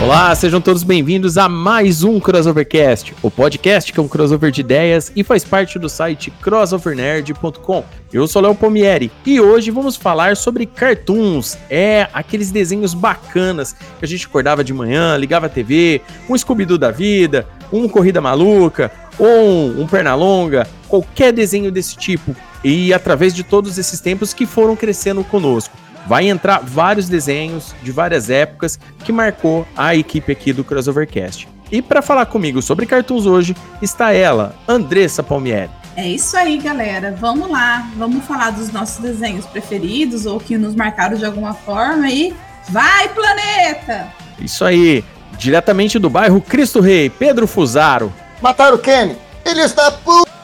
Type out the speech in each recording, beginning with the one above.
Olá, sejam todos bem-vindos a mais um Crossovercast, o podcast que é um crossover de ideias e faz parte do site crossovernerd.com. Eu sou Léo Pomieri e hoje vamos falar sobre cartoons, é aqueles desenhos bacanas que a gente acordava de manhã, ligava a TV, um Scooby-Doo da vida, um Corrida Maluca, ou um Pernalonga, qualquer desenho desse tipo. E através de todos esses tempos que foram crescendo conosco vai entrar vários desenhos de várias épocas que marcou a equipe aqui do Crossovercast. E para falar comigo sobre cartoons hoje está ela, Andressa Palmieri. É isso aí, galera. Vamos lá. Vamos falar dos nossos desenhos preferidos ou que nos marcaram de alguma forma e vai, planeta! Isso aí. Diretamente do bairro Cristo Rei, Pedro Fusaro. Mataram o Kenny. Ele está puta.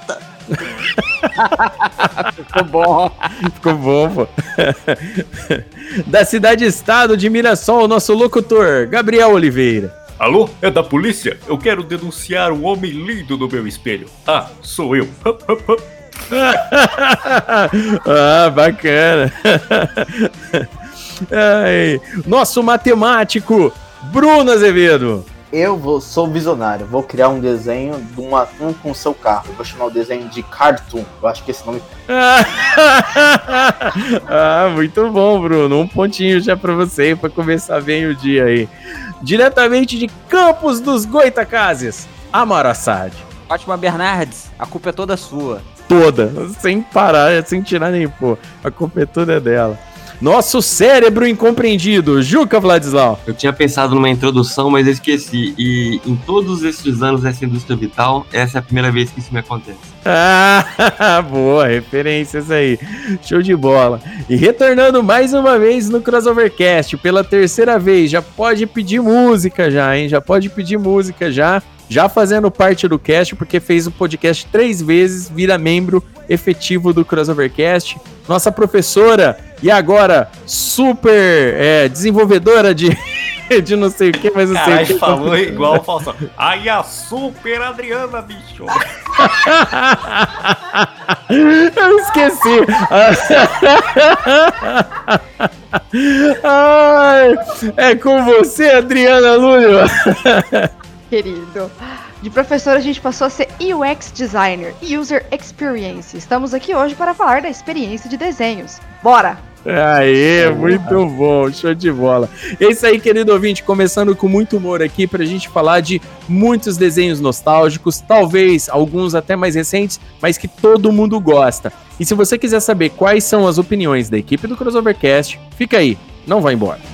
Ficou bom. Ficou bom, pô. da cidade-estado de Mirassol, nosso locutor, Gabriel Oliveira. Alô, é da polícia? Eu quero denunciar um homem lindo no meu espelho. Ah, sou eu. ah, bacana. Ai, nosso matemático, Bruno Azevedo eu vou, sou visionário, vou criar um desenho de um atum com seu carro. Eu vou chamar o desenho de Cartoon. Eu acho que esse nome. ah, muito bom, Bruno. Um pontinho já para você para começar bem o dia aí. Diretamente de Campos dos Goitacazes, Amara Assad. Fátima Bernardes, a culpa é toda sua. Toda, sem parar, sem tirar nem pôr. A culpa é toda dela. Nosso cérebro incompreendido, Juca Vladislau. Eu tinha pensado numa introdução, mas esqueci. E em todos esses anos dessa indústria vital, essa é a primeira vez que isso me acontece. Ah, boa, referências aí. Show de bola. E retornando mais uma vez no Crossovercast, pela terceira vez, já pode pedir música já, hein? Já pode pedir música já já fazendo parte do cast, porque fez o podcast três vezes, vira membro efetivo do Crossovercast. Nossa professora e agora super é, desenvolvedora de, de não sei o que, mas não sei o que. falou igual o Faustão. Aí a super Adriana, bicho. Eu esqueci. Ai, é com você, Adriana Lúlio querido. De professor, a gente passou a ser UX Designer, User Experience. Estamos aqui hoje para falar da experiência de desenhos. Bora! Aê, muito bom, show de bola. É isso aí, querido ouvinte, começando com muito humor aqui para a gente falar de muitos desenhos nostálgicos, talvez alguns até mais recentes, mas que todo mundo gosta. E se você quiser saber quais são as opiniões da equipe do Crossovercast, fica aí, não vai embora.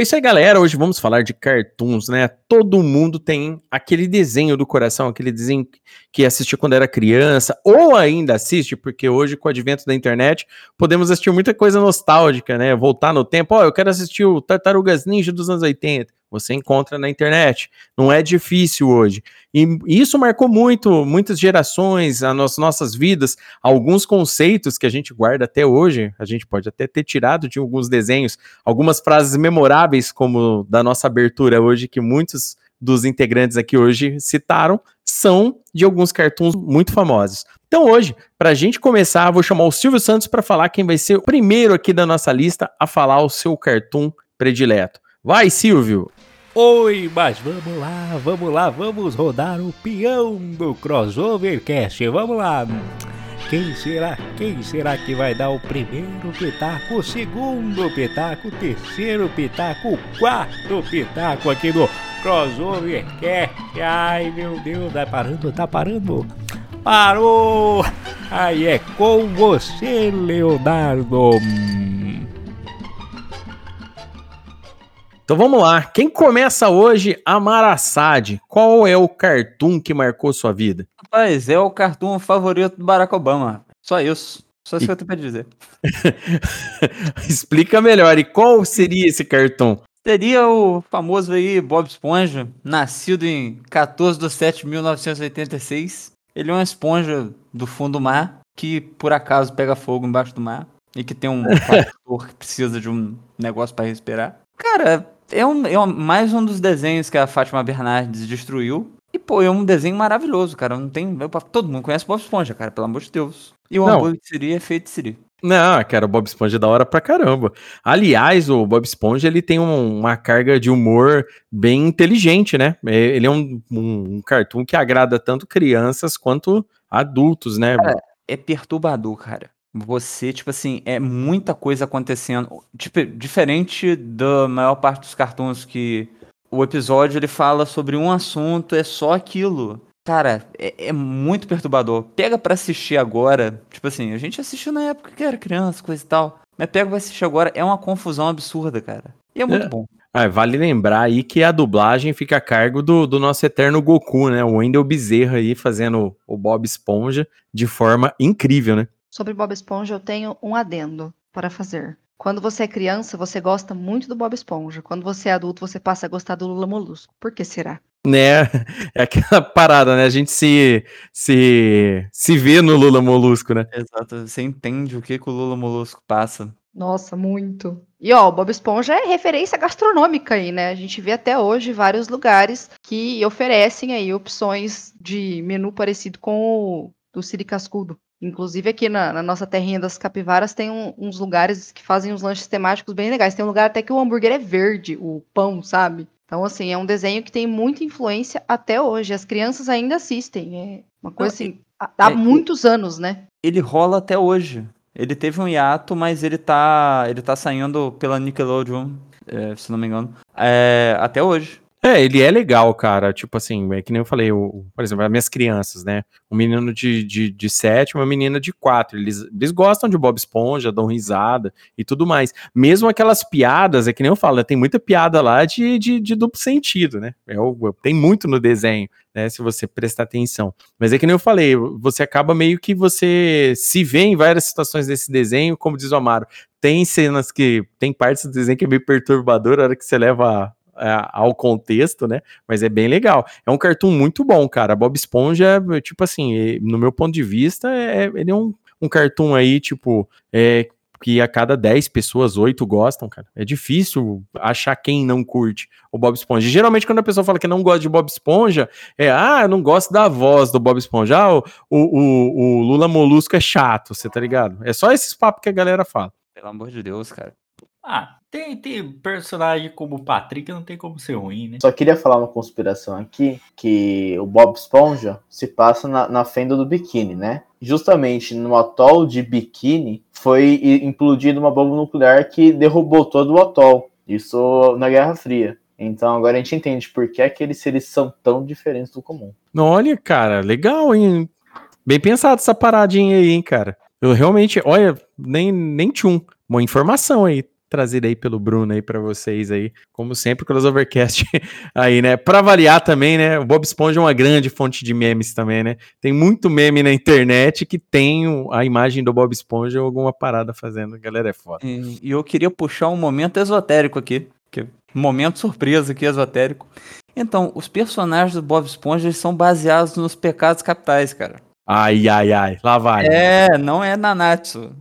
É isso aí, galera. Hoje vamos falar de cartoons, né? Todo mundo tem aquele desenho do coração, aquele desenho que assistiu quando era criança, ou ainda assiste, porque hoje, com o advento da internet, podemos assistir muita coisa nostálgica, né? Voltar no tempo. Ó, oh, eu quero assistir o Tartarugas Ninja dos anos 80 você encontra na internet. Não é difícil hoje. E isso marcou muito, muitas gerações, as nossas vidas, alguns conceitos que a gente guarda até hoje. A gente pode até ter tirado de alguns desenhos algumas frases memoráveis, como da nossa abertura hoje, que muitos dos integrantes aqui hoje citaram são de alguns cartoons muito famosos. Então hoje, para a gente começar, vou chamar o Silvio Santos para falar quem vai ser o primeiro aqui da nossa lista a falar o seu cartoon predileto. Vai, Silvio! Oi, mas vamos lá, vamos lá, vamos rodar o peão do Crossovercast. Vamos lá. Quem será? Quem será que vai dar o primeiro pitaco, o segundo pitaco, o terceiro pitaco, o quarto pitaco aqui no Crossovercast? Ai, meu Deus, tá parando, tá parando. Parou! Aí é com você, Leonardo. Então vamos lá. Quem começa hoje? Amar Assad. Qual é o cartoon que marcou sua vida? Rapaz, é o cartoon favorito do Barack Obama. Só isso. Só isso E- que eu tenho pra dizer. Explica melhor. E qual seria esse cartoon? Seria o famoso aí Bob Esponja, nascido em 14 de 7 de 1986. Ele é uma esponja do fundo do mar que por acaso pega fogo embaixo do mar e que tem um trator que precisa de um negócio para respirar. Cara, é, um, é um- mais um dos desenhos que a Fátima Bernardes destruiu. E, pô, é um desenho maravilhoso, cara. Não tem. eu- Todo mundo conhece Bob Esponja, cara, pelo amor de Deus. E o Não. hambúrguer de Siri é feito de Siri. Não, cara, o Bob Esponja é da hora pra caramba. Aliás, o Bob Esponja ele tem um- uma carga de humor bem inteligente, né? É- Ele é um, um, um cartoon que agrada tanto crianças quanto adultos, né? é perturbador, cara. Você, tipo assim, é muita coisa acontecendo. Tipo, diferente da maior parte dos cartoons que o episódio ele fala sobre um assunto, é só aquilo. Cara, é, é muito perturbador. Pega pra assistir agora. Tipo assim, a gente assistiu na época que era criança, coisa e tal. Mas pega pra assistir agora, é uma confusão absurda, cara. E é muito É. bom. Ah, vale lembrar aí que a dublagem fica a cargo do, do nosso eterno Goku, né? O Wendel Bezerra aí fazendo o Bob Esponja de forma incrível, né? Sobre Bob Esponja, eu tenho um adendo para fazer. Quando você é criança, você gosta muito do Bob Esponja. Quando você é adulto, você passa a gostar do Lula Molusco. Por que será? Né? É aquela parada, né? A gente se, se, se vê no Lula Molusco, né? Exato. Você entende o que, que o Lula Molusco passa. Nossa, muito. E ó, o Bob Esponja é referência gastronômica aí, né? A gente vê até hoje vários lugares que oferecem aí opções de menu parecido com o do Siri Cascudo. Inclusive aqui na, na nossa terrinha das capivaras tem um- uns lugares que fazem uns lanches temáticos bem legais. Tem um lugar até que o hambúrguer é verde, o pão, sabe? Então, assim, é um desenho que tem muita influência até hoje. As crianças ainda assistem. É uma coisa assim, há, há é- muitos anos, né? ele rola até hoje. Ele teve um hiato, mas ele tá, ele tá saindo pela Nickelodeon, é, se não me engano, é, até hoje. É, ele é legal, cara. Tipo assim, é que nem eu falei, o, por exemplo, as minhas crianças, né? Um menino de, de, de sete, uma menina de quatro. Eles, eles gostam de Bob Esponja, dão risada e tudo mais. Mesmo aquelas piadas, é que nem eu falo, né, tem muita piada lá de, de, de duplo sentido, né? É tem muito no desenho, né? Se você prestar atenção. Mas é que nem eu falei, você acaba meio que você se vê em várias situações desse desenho, como diz o Amaro. Tem cenas que. Tem partes do desenho que é meio perturbador, a hora que você leva ao contexto, né? Mas é bem legal. É um cartoon muito bom, cara. Bob Esponja, é, tipo assim, é, no meu ponto de vista, é, ele é um, um cartoon aí, tipo, é, que a cada 10 pessoas, 8 gostam, cara. É difícil achar quem não curte o Bob Esponja. E, geralmente, quando a pessoa fala que não gosta de Bob Esponja, é, ah, eu não gosto da voz do Bob Esponja. Ah, o, o, o Lula Molusco é chato, você tá ligado? É só esses papos que a galera fala. Pelo amor de Deus, cara. Ah, tem, tem personagem como o Patrick, não tem como ser ruim, né? Só queria falar uma conspiração aqui, que o Bob Esponja se passa na, na fenda do biquíni, né? Justamente no atol de biquíni foi implodida uma bomba nuclear que derrubou todo o atol. Isso na Guerra Fria. Então agora a gente entende por que aqueles seres são tão diferentes do comum. Olha, cara, legal, hein? Bem pensado essa paradinha aí, hein, cara. Eu realmente, olha, nem, nem tchum. Uma informação aí, trazida aí pelo Bruno aí pra vocês aí. Como sempre, Crossovercast aí, né? Pra variar também, né? O Bob Esponja é uma grande fonte de memes também, né? Tem muito meme na internet que tem a imagem do Bob Esponja ou alguma parada fazendo. A galera é foda. E, eu queria puxar um momento esotérico aqui. Que, um momento surpresa aqui, esotérico. Então, os personagens do Bob Esponja são baseados nos pecados capitais, cara. Ai, ai, ai. Lá vai. É, não é Nanatsu.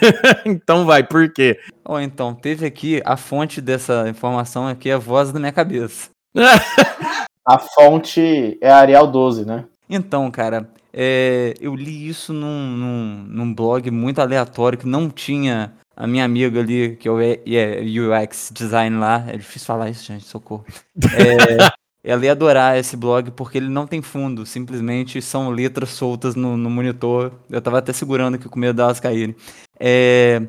então vai, por quê? Ou então, teve aqui a fonte dessa informação aqui, a voz da minha cabeça. A fonte é Arial 12, né? Então, cara, é, eu li isso num, num, num blog muito aleatório que não tinha a minha amiga ali, que é o E- é UX Design lá. É difícil falar isso, gente, socorro. É, ela ia adorar esse blog porque ele não tem fundo, simplesmente são letras soltas no, no monitor. Eu tava até segurando aqui com medo delas caírem. É,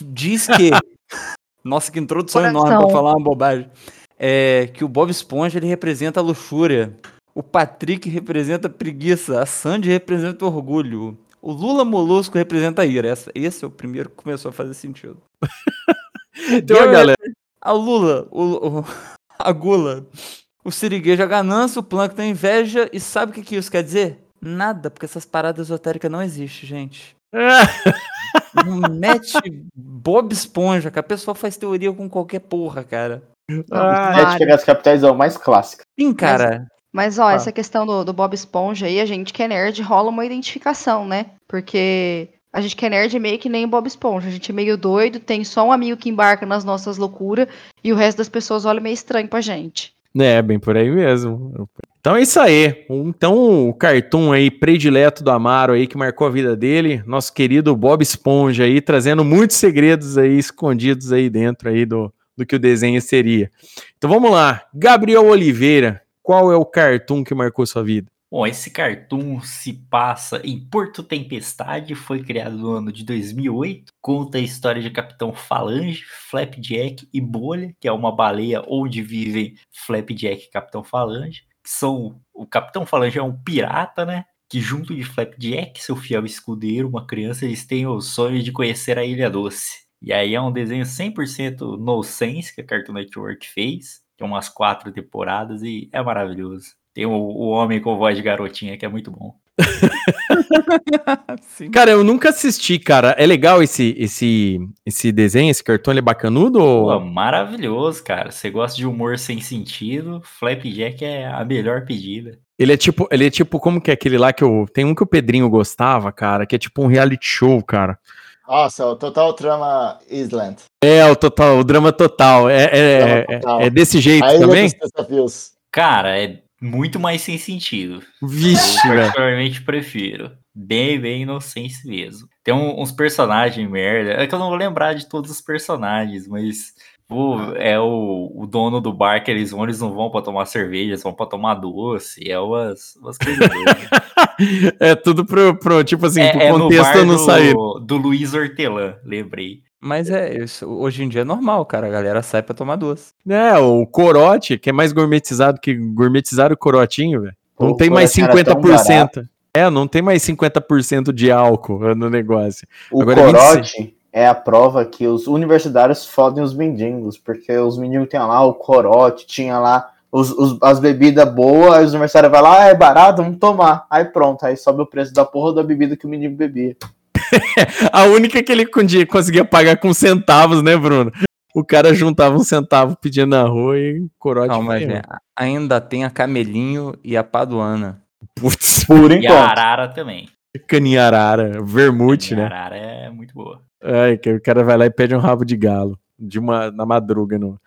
diz que. Nossa, que introdução enorme pra Coração. falar uma bobagem. É, que o Bob Esponja ele representa a luxúria. O Patrick representa a preguiça. A Sandy representa o orgulho. O Lula Molusco representa a ira. Essa- esse é o primeiro que começou a fazer sentido. Tem uma galera. A Lula, o, o- a Gula, o Siriguejo, a ganância, o Plankton, a inveja. E sabe o que, que isso quer dizer? Nada, porque essas paradas esotéricas não existem, gente. Não mete Bob Esponja, que a pessoa faz teoria com qualquer porra, cara. Ah, Sete pegadas capitais é o mais clássico. Sim, cara. Mas, ó, Ah. essa questão do, do Bob Esponja aí, a gente que é nerd rola uma identificação, né? Porque a gente que é nerd é meio que nem o Bob Esponja. A gente é meio doido, tem só um amigo que embarca nas nossas loucuras e o resto das pessoas olha meio estranho pra gente. É, bem por aí mesmo. Então é isso aí. Então o cartoon aí predileto do Amaro aí que marcou a vida dele, nosso querido Bob Esponja aí trazendo muitos segredos aí escondidos aí dentro aí do, do que o desenho seria. Então vamos lá, Gabriel Oliveira, qual é o cartoon que marcou sua vida? Bom, esse cartoon se passa em Porto Tempestade, foi criado no ano de 2008, conta a história de Capitão Falange, Flapjack e Bolha, que é uma baleia onde vivem Flapjack e Capitão Falange, que são, o Capitão Falange é um pirata, né, que junto de Flapjack, seu fiel escudeiro, uma criança, eles têm o sonho de conhecer a Ilha Doce. E aí é um desenho 100% no sense que a Cartoon Network fez, tem umas quatro temporadas e é maravilhoso. Tem o, o homem com voz de garotinha que é muito bom. Sim. Cara, eu nunca assisti, cara. É legal esse esse esse desenho, esse cartoon, ele é bacanudo? Pô, Ou... maravilhoso, cara. Você gosta de humor sem sentido, Flapjack é a melhor pedida. Ele é tipo, ele é tipo, como que é aquele lá que eu. Tem um que o Pedrinho gostava, cara, que é tipo um reality show, cara. Nossa, o Total Trama Island. É, o total, o drama total. É, é, Drama é- total. é desse jeito A Ilha também? dos Desafios. Cara, é muito mais sem sentido. Vixe, Eu velho. particularmente prefiro. Bem, bem inocente mesmo. Tem um- uns personagens merda. É que eu não vou lembrar de todos os personagens, mas. pô, é o, o dono do bar que eles vão, eles não vão pra tomar cerveja, eles vão pra tomar doce. É umas, umas coisas. É tudo pro, pro tipo assim, pro é, é no contexto bar não do, sair. do Luiz Hortelã, lembrei. Mas é isso. Hoje em dia é normal, cara. A galera sai pra tomar doce. É, o corote, que é mais gourmetizado que gourmetizar o corotinho, velho. Não O tem mais corote era tão 50%. É, não tem mais 50% de álcool no negócio. O Agora, corote é a prova que os universitários fodem os mendigos, porque os mendigos tinham lá o corote, tinha lá os, os- as bebidas boas, aí os universitários vão lá, ah, é barato, vamos tomar. Aí pronto, aí sobe o preço da porra da bebida que o mendigo bebia. A única que ele con- conseguia pagar com centavos, né, Bruno? O cara juntava um centavo pedindo na rua e corote. Não, mas né, ainda tem a Camelinho e a Paduana. Putz, Por E a enquanto. Arara também. caninharara, vermute, né? Arara é muito boa. Ai, que o cara vai lá e pede um rabo de galo. De uma, na madruga. No...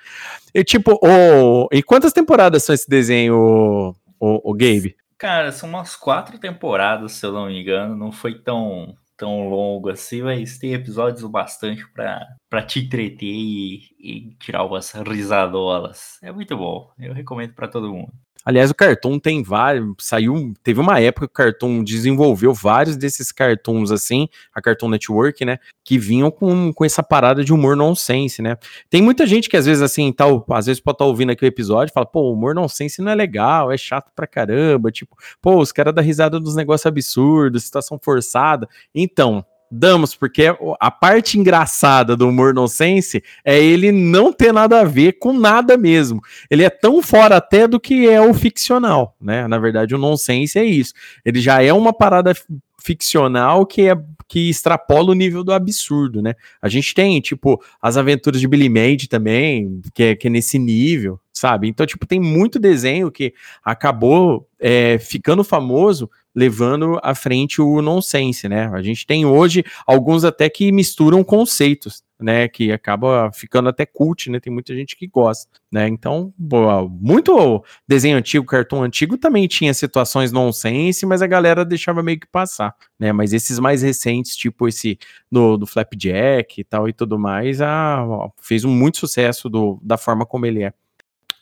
E tipo, o... e quantas temporadas são esse desenho, o, o, o Gabe? Cara, são umas quatro temporadas, se eu não me engano. Não foi tão, tão longo assim, mas tem episódios bastante pra, pra te entreter e, e tirar umas risadolas. É muito bom. Eu recomendo pra todo mundo. Aliás, o Cartoon tem vários. Saiu. Teve uma época que o Cartoon desenvolveu vários desses cartoons assim, a Cartoon Network, né? Que vinham com, com essa parada de humor nonsense, né? Tem muita gente que às vezes, assim, tá, às vezes pode estar ouvindo aqui o episódio e fala, pô, humor nonsense não é legal, é chato pra caramba. Tipo, pô, os caras dão risada dos negócios absurdos, situação forçada. Então. Damos, porque a parte engraçada do humor nonsense é ele não ter nada a ver com nada mesmo ele é tão fora até do que é o ficcional, né? Na verdade, o nonsense é isso. Ele já é uma parada fi- ficcional que é que extrapola o nível do absurdo, né? A gente tem, tipo, as aventuras de Billy Mandy também, que é, que é nesse nível. Sabe? Então, tipo, tem muito desenho que acabou é, ficando famoso levando à frente o nonsense, né? A gente tem hoje alguns até que misturam conceitos, né? Que acaba ficando até cult, né? Tem muita gente que gosta, né? Então, boa, muito desenho antigo, cartão antigo também tinha situações nonsense, mas a galera deixava meio que passar, né? Mas esses mais recentes, tipo esse do, do Flapjack e tal e tudo mais, a, fez um muito sucesso do, da forma como ele é.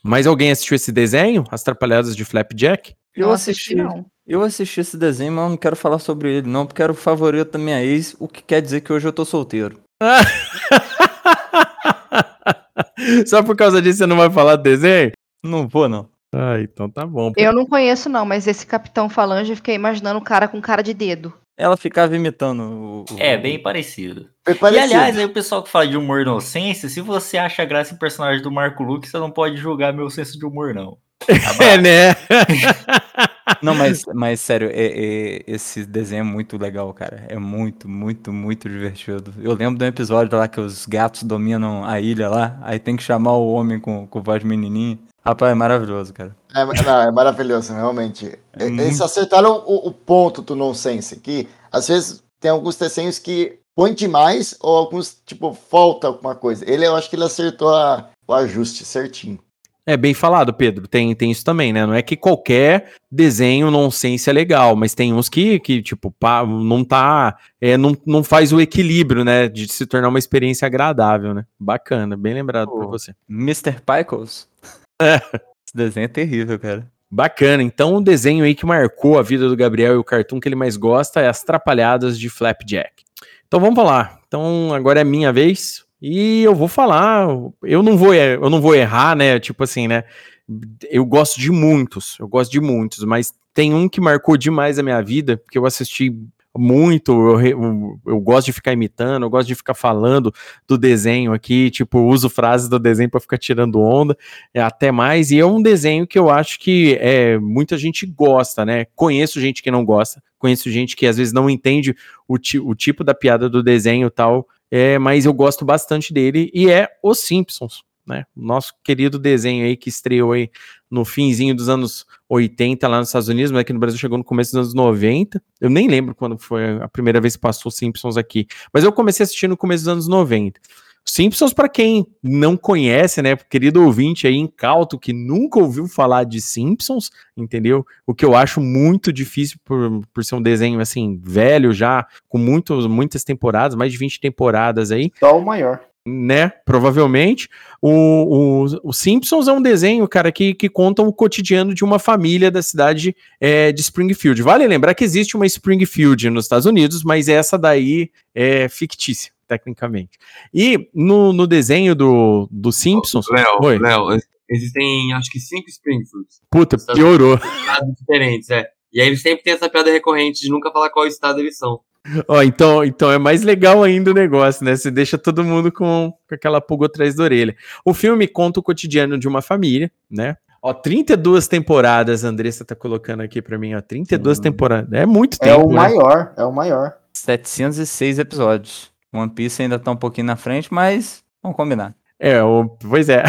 Mas alguém assistiu esse desenho, As Trapalhadas de Flapjack? Eu assisti, não. Eu assisti esse desenho, mas eu não quero falar sobre ele, não, porque era o favorito da minha ex, o que quer dizer que hoje eu tô solteiro. Só por causa disso você não vai falar do desenho? Não vou, não. Ah, então tá bom. Eu não conheço, não, mas esse Capitão Falange eu fiquei imaginando o cara com cara de dedo. Ela ficava imitando o. o- É, bem parecido. E parecido. aliás, aí o pessoal que fala de humor inocência, se você acha graça em personagem do Marco Luque, você não pode julgar meu senso de humor, não. É, né? Não, mas, mas sério, é- é- esse desenho é muito legal, cara. É muito, muito, muito divertido. Eu lembro de um episódio lá que os gatos dominam a ilha lá, aí tem que chamar o homem com, com voz menininha. Rapaz, é maravilhoso, cara. É, não, é maravilhoso, realmente. É Eles muito- acertaram o, o ponto do nonsense, que às vezes tem alguns desenhos que põe demais ou alguns, tipo, falta alguma coisa. Ele, eu acho que ele acertou a- o ajuste certinho. É bem falado, Pedro. Tem, tem isso também, né? Não é que qualquer desenho nonsense é legal, mas tem uns que, que tipo, pá, não tá. É, não, não faz o equilíbrio, né? De se tornar uma experiência agradável, né? Bacana, bem lembrado por Pô. você. Mr. Pickles. É. Esse desenho é terrível, cara. Bacana. Então, o desenho aí que marcou a vida do Gabriel e o cartoon que ele mais gosta é As Trapalhadas de Flapjack. Então, vamos lá. Então, agora é minha vez. E eu vou falar. Eu não vou, eu não vou errar, né? Tipo assim, né? Eu gosto de muitos. Eu gosto de muitos. Mas tem um que marcou demais a minha vida, porque eu assisti muito. Eu, eu- eu gosto de ficar imitando, eu gosto de ficar falando do desenho aqui. Tipo, uso frases do desenho para ficar tirando onda é, até mais, e é um desenho que eu acho que é, muita gente gosta, né? Conheço gente que não gosta, conheço gente que às vezes não entende o, ti- o tipo da piada do desenho e tal, é, mas eu gosto bastante dele, e é Os Simpsons, né? Nosso querido desenho aí que estreou aí no finzinho dos anos 80 lá nos Estados Unidos, mas aqui no Brasil chegou no começo dos anos 90. Eu nem lembro quando foi a primeira vez que passou Simpsons aqui, mas eu comecei a assistir no começo dos anos 90. Simpsons, para quem não conhece, né, querido ouvinte aí incauto que nunca ouviu falar de Simpsons, entendeu? O que eu acho muito difícil por, por ser um desenho assim velho já, com muitos, muitas temporadas, mais de 20 temporadas aí, Só o maior. Né? Provavelmente. O, o, o Simpsons é um desenho, cara, que, que conta o cotidiano de uma família da cidade é, de Springfield. Vale lembrar que existe uma Springfield nos Estados Unidos, mas essa daí é fictícia, tecnicamente. E no, no desenho do, do Simpsons. Léo, Léo, existem acho que cinco Springfields. Puta, piorou. Estados diferentes, é. E aí eles sempre têm essa piada recorrente de nunca falar qual estado eles são. Ó, então, então é mais legal ainda o negócio, né? Você deixa todo mundo com, com aquela pulga atrás da orelha. O filme conta o cotidiano de uma família, né? Ó, 32 temporadas, a Andressa tá colocando aqui pra mim, ó. 32 Sim. temporadas. É muito É tempo, o né? maior, é o maior. 706 episódios. One Piece ainda tá um pouquinho na frente, mas vamos combinar. É, o, pois é.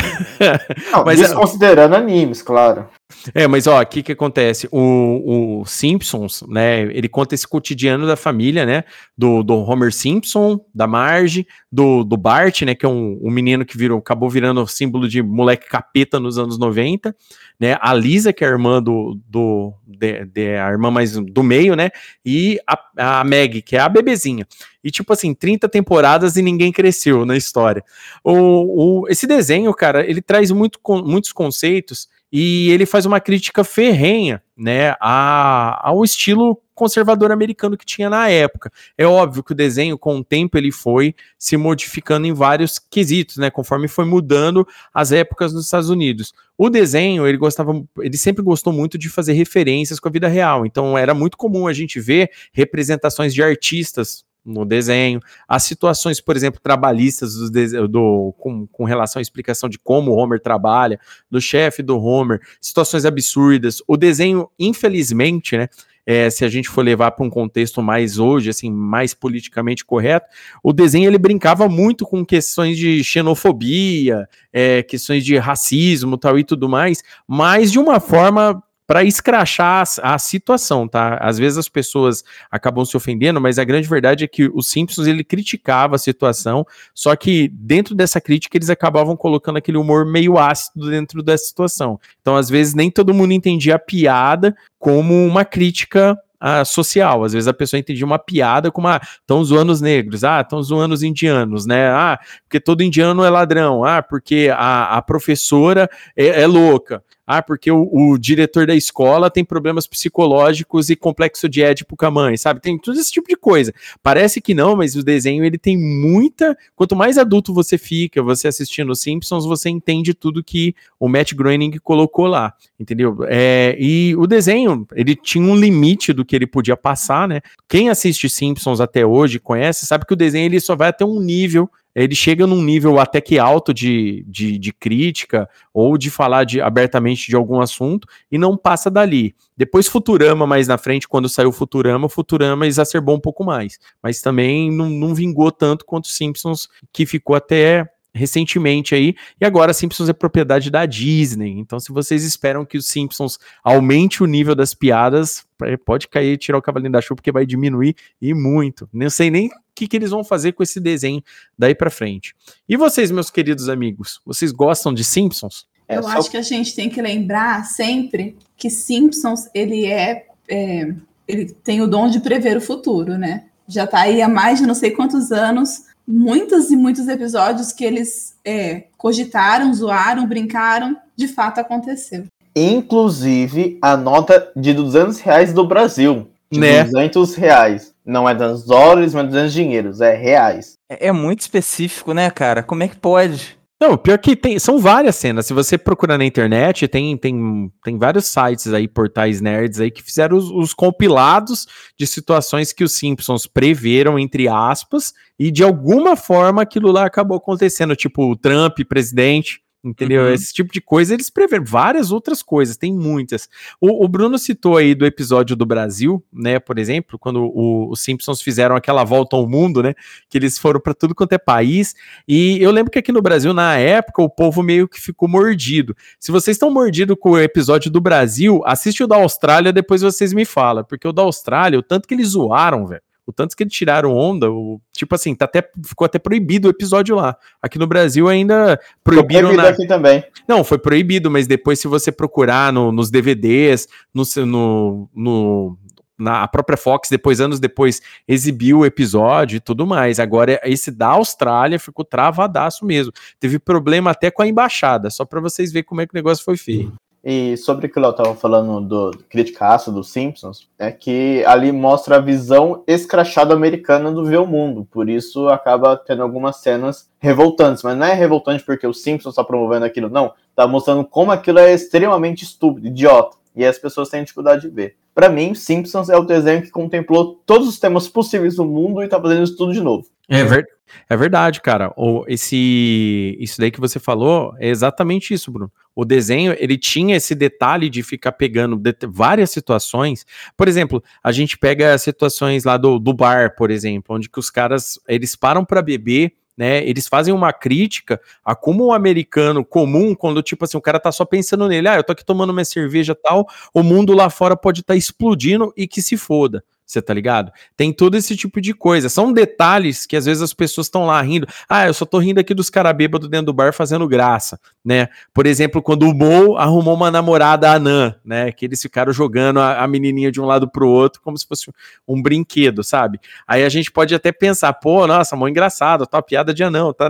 Não, Mas isso é- considerando animes, claro. É, mas ó, o que que acontece? O, o Simpsons, né, ele conta esse cotidiano da família, né, do, do Homer Simpson, da Marge, do, do Bart, né, que é um, um menino que virou, acabou virando símbolo de moleque capeta nos anos 90, né, a Lisa, que é a irmã do, do de, de- a irmã mais do meio, né, e a, a Meg, que é a bebezinha. E tipo assim, 30 temporadas e ninguém cresceu na história. O, o- esse desenho, cara, ele traz muito, muitos conceitos e ele faz uma crítica ferrenha, né, a, ao estilo conservador americano que tinha na época. É óbvio que o desenho, com o tempo, ele foi se modificando em vários quesitos, né, conforme foi mudando as épocas nos Estados Unidos. O desenho, ele gostava, ele sempre gostou muito de fazer referências com a vida real. Então, era muito comum a gente ver representações de artistas no desenho, as situações, por exemplo, trabalhistas do, do- com, com relação à explicação de como o Homer trabalha, do chefe do Homer, situações absurdas. O desenho, infelizmente, né, é, se a gente for levar para um contexto mais hoje, assim, mais politicamente correto, o desenho ele brincava muito com questões de xenofobia, é, questões de racismo tal e tudo mais, mas de uma forma para escrachar a, situação, tá? Às vezes as pessoas acabam se ofendendo, mas a grande verdade é que o Simpsons ele criticava a situação, só que dentro dessa crítica eles acabavam colocando aquele humor meio ácido dentro da situação. Então, às vezes nem todo mundo entendia a piada como uma crítica ah, social. Às vezes a pessoa entendia uma piada como, ah, estão zoando os negros, ah, estão zoando os indianos, né? Ah, porque todo indiano é ladrão, ah, porque a, a professora é, é louca. Ah, porque o, o, diretor da escola tem problemas psicológicos e complexo de Édipo com a mãe, sabe? Tem todo esse tipo de coisa. Parece que não, mas o desenho ele tem muita. Quanto mais adulto você fica, você assistindo Simpsons, você entende tudo que o Matt Groening colocou lá, entendeu? É, e o desenho ele tinha um limite do que ele podia passar, né? Quem assiste Simpsons até hoje conhece, sabe que o desenho ele só vai até um nível ele chega num nível até que alto de, de, de, crítica ou de falar de, abertamente de algum assunto e não passa dali. Depois Futurama, mais na frente, quando saiu Futurama, Futurama exacerbou um pouco mais, mas também não, não vingou tanto quanto Simpsons, que ficou até recentemente aí, e agora Simpsons é propriedade da Disney. Então, se vocês esperam que os Simpsons aumente o nível das piadas, pode cair e tirar o cavalinho da chuva, porque vai diminuir e muito. Não sei nem o que, que eles vão fazer com esse desenho daí para frente. E vocês, meus queridos amigos, vocês gostam de Simpsons? Eu é, acho só... que a gente tem que lembrar sempre que Simpsons ele é, é, ele tem o dom de prever o futuro, né? Já tá aí há mais de não sei quantos anos muitos e muitos episódios que eles é, cogitaram, zoaram, brincaram, de fato aconteceu. Inclusive a nota de 200 reais do Brasil. De né? 200 reais. Não é 200 dólares, mas 200 dinheiros, é reais. É, é muito específico, né, cara? Como é que pode? Não, pior que tem, são várias cenas. Se você procurar na internet, tem, tem, tem vários sites aí, portais nerds aí, que fizeram os, os, compilados de situações que os Simpsons preveram, entre aspas, e de alguma forma aquilo lá acabou acontecendo, tipo o Trump, presidente, Entendeu? Uhum. Esse tipo de coisa eles preveram várias outras coisas, tem muitas. O, o, Bruno citou aí do episódio do Brasil, né? Por exemplo, quando os Simpsons fizeram aquela volta ao mundo, né? Que eles foram para tudo quanto é país. E eu lembro que aqui no Brasil, na época, o povo meio que ficou mordido. Se vocês estão mordidos com o episódio do Brasil, assiste o da Austrália, depois vocês me falam. Porque o da Austrália, o tanto que eles zoaram, velho o tanto que eles tiraram onda, o, tipo assim, tá até, ficou até proibido o episódio lá. Aqui no Brasil ainda proibiram. Foi proibido na... aqui também. Não, foi proibido, mas depois, se você procurar no, nos DVDs, no, no, no, na a própria Fox, depois, anos depois, exibiu o episódio e tudo mais. Agora, esse da Austrália ficou travadaço mesmo. Teve problema até com a embaixada, só para vocês verem como é que o negócio foi feio. E sobre o que eu estava falando do criticaço dos Simpsons, é que ali mostra a visão escrachada americana do ver o mundo. Por isso acaba tendo algumas cenas revoltantes. Mas não é revoltante porque o Simpsons está promovendo aquilo, não. Está mostrando como aquilo é extremamente estúpido, idiota. E as pessoas têm dificuldade de ver. Para mim, Simpsons é o desenho que contemplou todos os temas possíveis do mundo e está fazendo isso tudo de novo. É, ver, é verdade, cara. O, esse, isso daí que você falou é exatamente isso, Bruno. O desenho, ele tinha esse detalhe de ficar pegando de, várias situações. Por exemplo, a gente pega situações lá do, do bar, por exemplo, onde que os caras, eles param para beber né? Eles fazem uma crítica a como um americano comum, quando tipo assim, o cara tá só pensando nele, ah, eu tô aqui tomando minha cerveja tal, o mundo lá fora pode estar tá explodindo e que se foda. Você tá ligado? Tem todo esse tipo de coisa. São detalhes que às vezes as pessoas estão lá rindo. Ah, eu só tô rindo aqui dos caras bêbados dentro do bar fazendo graça, né? Por exemplo, quando o Mo arrumou uma namorada anã, né? Que eles ficaram jogando a, a, menininha de um lado pro outro como se fosse um brinquedo, sabe? Aí a gente pode até pensar, pô, nossa, mó engraçado, tá piada de anão, tá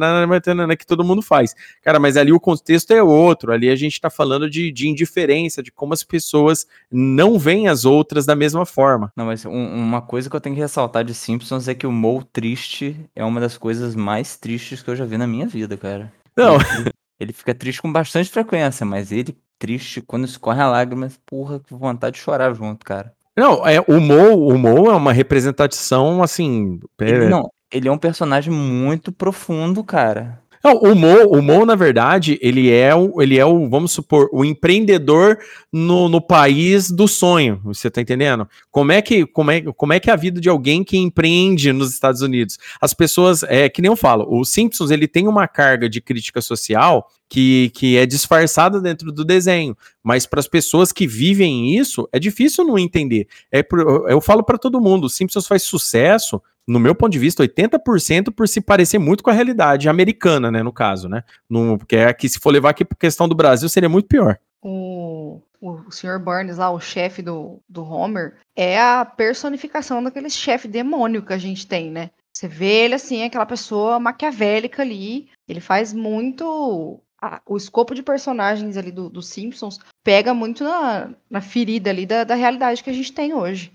que todo mundo faz. Cara, mas ali o contexto é outro. Ali a gente tá falando de, de indiferença, de como as pessoas não veem as outras da mesma forma. Não, mas um uma coisa que eu tenho que ressaltar de Simpsons é que o Mo triste é uma das coisas mais tristes que eu já vi na minha vida, cara. Não. Ele, ele fica triste com bastante frequência, mas ele triste, quando escorre a lágrima, porra, que vontade de chorar junto, cara. Não, é, o Mo, o Mo é uma representação, assim... Ele, não, ele é um personagem muito profundo, cara. Não, o Mo, o Mo, na verdade, ele é o, ele é o, vamos supor, o empreendedor no, no país do sonho. Você tá entendendo? Como é que como é, como é que é a vida de alguém que empreende nos Estados Unidos? As pessoas, é que nem eu falo, o Simpsons ele tem uma carga de crítica social que, que é disfarçada dentro do desenho, mas para as pessoas que vivem isso é difícil não entender. É por, eu falo para todo mundo, o Simpsons faz sucesso no meu ponto de vista, 80% por se parecer muito com a realidade americana, né, no caso, né? No, porque é que se for levar aqui por questão do Brasil, seria muito pior. O, o Sr. Burns lá, o chefe do, do Homer, é a personificação daquele chefe demônio que a gente tem, né? Você vê ele assim, aquela pessoa maquiavélica ali. Ele faz muito. o escopo de personagens ali do, do Simpsons pega muito na, na ferida ali da, da realidade que a gente tem hoje.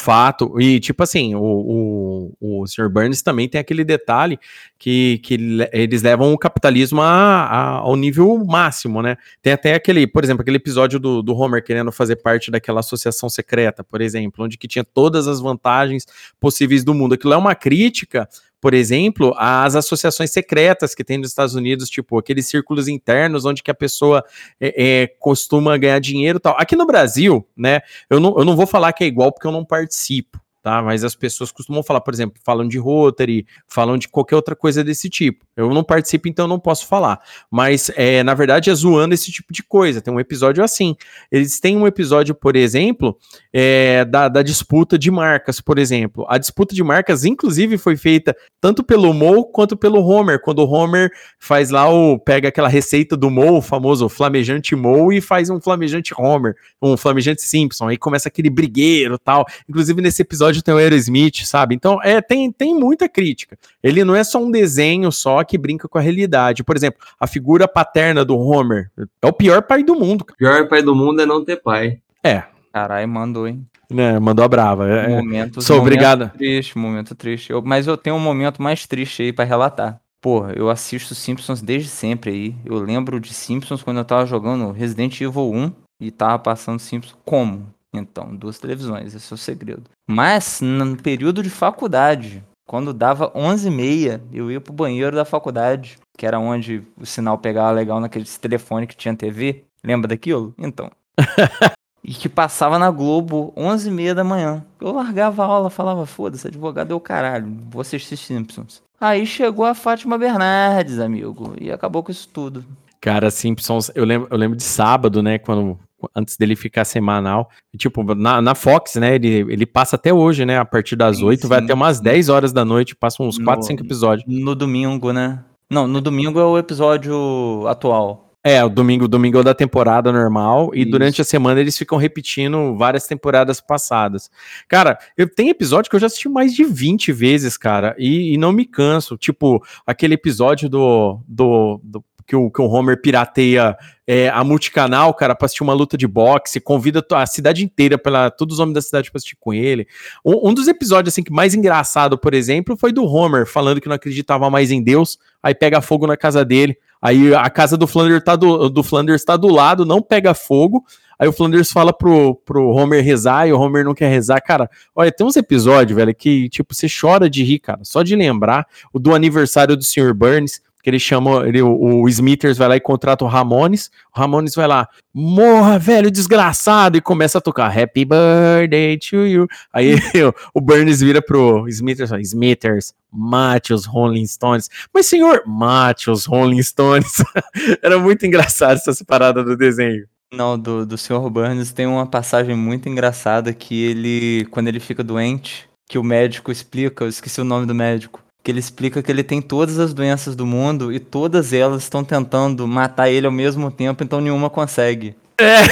Fato. E, tipo assim, o, o, o Sr. Burns também tem aquele detalhe que, que le- eles levam o capitalismo a- a- ao nível máximo, né? Tem até aquele, por exemplo, aquele episódio do, do Homer querendo fazer parte daquela associação secreta, por exemplo, onde que tinha todas as vantagens possíveis do mundo. Aquilo é uma crítica, por exemplo, às associações secretas que tem nos Estados Unidos, tipo aqueles círculos internos onde que a pessoa é, é, costuma ganhar dinheiro e tal. Aqui no Brasil, né? Eu não, eu não vou falar que é igual porque eu não participo, tá? Mas as pessoas costumam falar, por exemplo, falam de Rotary, falam de qualquer outra coisa desse tipo. Eu não participo, então não posso falar. Mas, é, na verdade, é zoando esse tipo de coisa. Tem um episódio assim. Eles têm um episódio, por exemplo, é, da, da disputa de marcas, por exemplo. A disputa de marcas, inclusive, foi feita tanto pelo Mo quanto pelo Homer. Quando o Homer faz lá o. pega aquela receita do Mo, o famoso flamejante Mo, e faz um flamejante Homer, um flamejante Simpson. Aí começa aquele brigueiro tal. Inclusive, nesse episódio tem o Aerosmith, sabe? Então, é, tem, tem muita crítica. Ele não é só um desenho só que brinca com a realidade. Por exemplo, a figura paterna do Homer é o pior pai do mundo. O pior pai do mundo é não ter pai. É, Caralho, mandou, hein? né? Mandou a brava. É, é. momento, sou momento obrigado. triste, momento triste. Eu- mas eu tenho um momento mais triste aí pra relatar. Porra, eu assisto Simpsons desde sempre aí. Eu lembro de Simpsons quando eu tava jogando Resident Evil 1 e tava passando Simpsons como? Então, duas televisões, esse é o segredo. Mas no período de faculdade, quando dava 11h30, eu ia pro banheiro da faculdade, que era onde o sinal pegava legal naquele telefone que tinha TV. Lembra daquilo? Então. E que passava na Globo 11h30 da manhã. Eu largava a aula, falava, foda-se, advogado é o caralho, vou assistir Simpsons. Aí chegou a Fátima Bernardes, amigo, e acabou com isso tudo. Cara, Simpsons, eu lembro, eu lembro de sábado, né? Quando antes dele ficar semanal. Tipo, na, na Fox, né? Ele, ele passa até hoje, né? A partir das Sim, 8, vai sim, até umas sim. 10 horas da noite, passa uns No- 4, 5 episódios. No domingo, né? Não, no domingo é o episódio atual. É, o domingo, domingo é da temporada normal, e Isso. durante a semana eles ficam repetindo várias temporadas passadas. Cara, eu tenho episódio que eu já assisti mais de 20 vezes, cara, e, e não me canso. Tipo, aquele episódio do. do, do- que, o, que o Homer pirateia é, a multicanal, cara, pra assistir uma luta de boxe, convida a cidade inteira, pela, todos os homens da cidade pra assistir com ele. Um, um dos episódios, assim, que mais engraçado, por exemplo, foi do Homer, falando que não acreditava mais em Deus, aí pega fogo na casa dele. Aí a casa do Flanders tá do, do Flanders tá do lado, não pega fogo. Aí o Flanders fala pro, pro Homer rezar e o Homer não quer rezar. Cara, olha, tem uns episódios, velho, que, tipo, você chora de rir, cara. Só de lembrar. O do aniversário do Sr. Burns, que ele chama, ele, o, o Smithers vai lá e contrata o Ramones. O Ramones vai lá, morra, velho, desgraçado, e começa a tocar Happy Birthday to you. Aí o, Burns vira pro Smithers Smithers, mate os Rolling Stones. Mas, senhor, mate os Rolling Stones. Era muito engraçado essa parada do desenho. Não, do, do. Burns tem uma passagem muito engraçada que ele, quando ele fica doente, que o médico explica, eu esqueci o nome do médico, que ele explica que ele tem todas as doenças do mundo e todas elas estão tentando matar ele ao mesmo tempo, então nenhuma consegue. É.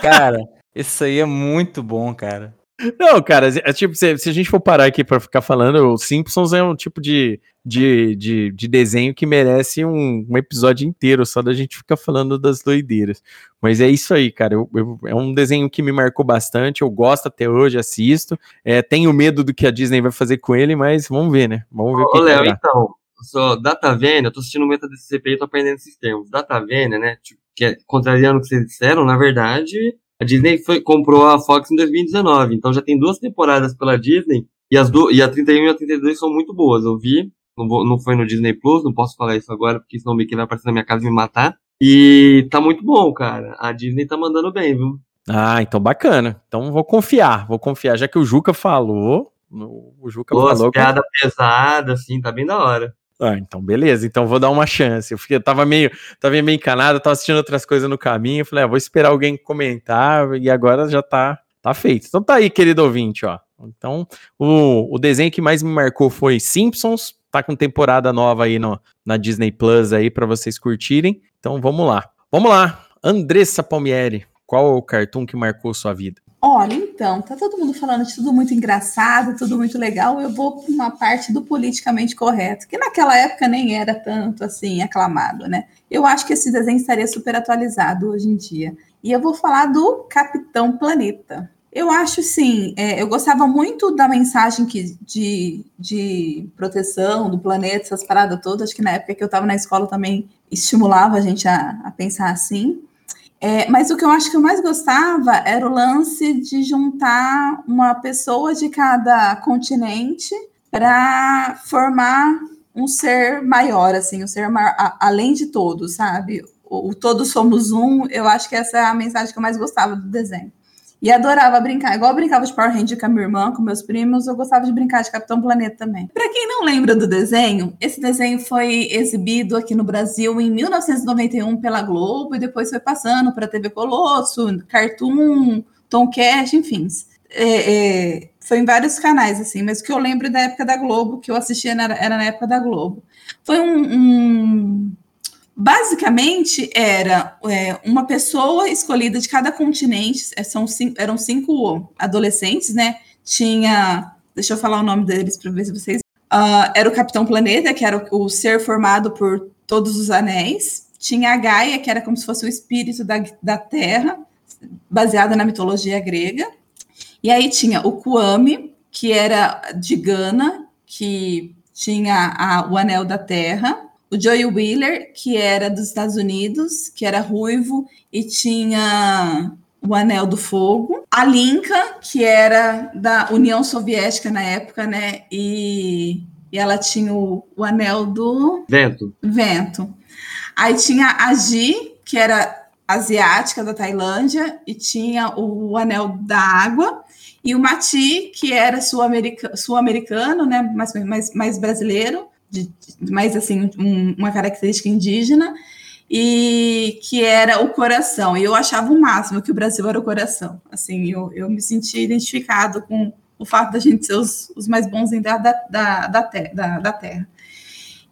Cara, isso aí é muito bom, cara. Não, cara, é tipo, se, se a gente for parar aqui pra ficar falando, o Simpsons é um tipo de, de, de, de desenho que merece um, um episódio inteiro só da gente ficar falando das doideiras. Mas é isso aí, cara. eu- eu- é um desenho que me marcou bastante. Eu gosto até hoje, assisto. É, tenho medo do que a Disney vai fazer com ele, mas vamos ver, né? Vamos ver o que Ô, que vai Léo, então, só data vênia, eu tô assistindo o Meta DCP e tô aprendendo esses termos. Data vênia, né? Tipo, que é contrariando o que vocês disseram, na verdade, a Disney foi, comprou a Fox em 2019, então já tem duas temporadas pela Disney, e as do, e a 31 e a 32 são muito boas. Eu vi, Não, vou, não foi no Disney Plus, não posso falar isso agora, porque senão o Mickey vai aparecer na minha casa e me matar. E tá muito bom, cara. A Disney tá mandando bem, viu? Ah, então bacana. Então vou confiar, vou confiar. Já que o Juca falou, o Juca Pô, falou. que- piada pesada, assim, tá bem da hora. Ah, então beleza, então vou dar uma chance. Eu, fiquei, eu tava meio, tava meio encanado, tava assistindo outras coisas no caminho. eu Falei, ah, vou esperar alguém comentar e agora já tá, tá feito. Então tá aí, querido ouvinte, ó. Então, o, o desenho que mais me marcou foi Simpsons. Tá com temporada nova aí no, na Disney Plus aí para vocês curtirem. Então vamos lá. Vamos lá. Andressa Palmieri, qual é o cartoon que marcou sua vida? Olha, então, tá todo mundo falando de tudo muito engraçado, tudo muito legal. Eu vou para uma parte do politicamente correto, que naquela época nem era tanto assim aclamado, né? Eu acho que esse desenho estaria super atualizado hoje em dia. E eu vou falar do Capitão Planeta. Eu acho sim, é, eu gostava muito da mensagem que, de, de proteção do planeta, essas paradas todas. Acho que na época que eu estava na escola também estimulava a gente a, a pensar assim. É, mas o que eu acho que eu mais gostava era o lance de juntar uma pessoa de cada continente para formar um ser maior, assim, um ser maior, a- além de todos, sabe? O, o todos somos um, eu acho que essa é a mensagem que eu mais gostava do desenho. E adorava brincar, igual eu brincava de Power Ranger com a minha irmã, com meus primos, eu gostava de brincar de Capitão Planeta também. Para quem não lembra do desenho, esse desenho foi exibido aqui no Brasil em 1991 pela Globo e depois foi passando para TV Colosso, Cartoon, Tomcast, enfim. É, é, foi em vários canais, assim, mas o que eu lembro da época da Globo, que eu assistia era, era na época da Globo. Foi um. um- basicamente, era é, uma pessoa escolhida de cada continente, é, são cinco, eram cinco adolescentes, né? Tinha. Deixa eu falar o nome deles para ver se vocês. Ah, era o Capitão Planeta, que era o, o ser formado por todos os anéis. Tinha a Gaia, que era como se fosse o espírito da, da Terra, baseada na mitologia grega. E aí tinha o Kwame, que era de Gana, que tinha a- o Anel da Terra. O Joey Wheeler, que era dos Estados Unidos, que era ruivo e tinha o Anel do Fogo. A Linka, que era da União Soviética na época, né? E, e ela tinha o, o Anel do Vento. vento. Aí tinha a Ji, que era asiática da Tailândia, e tinha o anel da água, e o Mati, que era sul-america- sul-americano, né, mais, mais, mais brasileiro, de, mais assim, um- uma característica indígena, e que era o coração. E eu achava o máximo que o Brasil era o coração. Assim, eu, eu me senti identificado com o fato da gente ser os, os mais bons da, da, da, da, te- da, da Terra.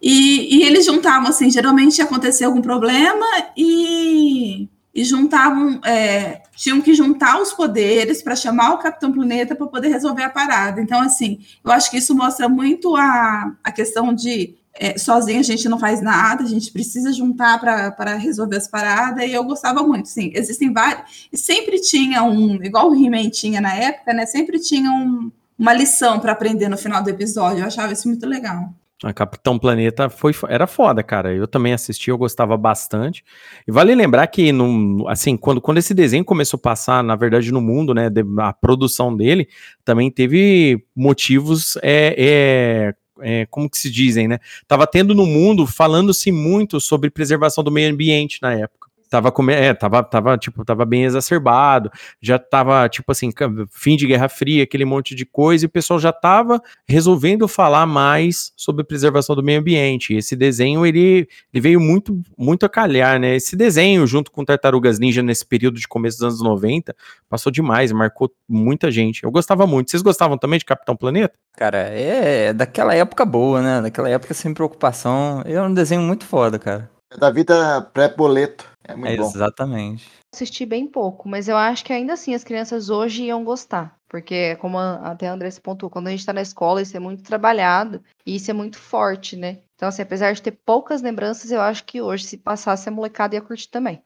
E, e eles juntavam, assim, geralmente acontecia algum problema e, e juntavam, é, tinham que juntar os poderes para chamar o Capitão Planeta para poder resolver a parada. Então, assim, eu acho que isso mostra muito a, a questão de é, sozinho a gente não faz nada, a gente precisa juntar para resolver as paradas, e eu gostava muito, sim. Existem vários, e sempre tinha um, igual o He-Man tinha na época, né? Sempre tinha um, uma lição para aprender no final do episódio. Eu achava isso muito legal. A Capitão Planeta foi, fo- era foda, cara. Eu também assisti, eu gostava bastante. E vale lembrar que, no, assim, quando, quando esse desenho começou a passar, na verdade, no mundo, né, a produção dele também teve motivos, é, é, é, como que se dizem, né? Tava tendo no mundo falando-se muito sobre preservação do meio ambiente na época. Tava, come, é, tava, tava, tipo, tava bem exacerbado, já tava, tipo assim, fim de Guerra Fria, aquele monte de coisa, e o pessoal já tava resolvendo falar mais sobre preservação do meio ambiente. Esse desenho, ele, ele veio muito, muito a calhar, né? Esse desenho, junto com Tartarugas Ninja, nesse período de começo dos anos 90, passou demais, marcou muita gente. Eu gostava muito. Vocês gostavam também de Capitão Planeta? Cara, é daquela época boa, né? Daquela época sem preocupação. É um desenho muito foda, cara. É da vida pré-boleto. É muito bom. Exatamente. assisti bem pouco, mas eu acho que ainda assim as crianças hoje iam gostar. Porque, como a- até a Andressa pontuou, quando a gente tá na escola, isso é muito trabalhado e isso é muito forte, né? Então, assim, apesar de ter poucas lembranças, eu acho que hoje, se passasse, a molecada ia curtir também.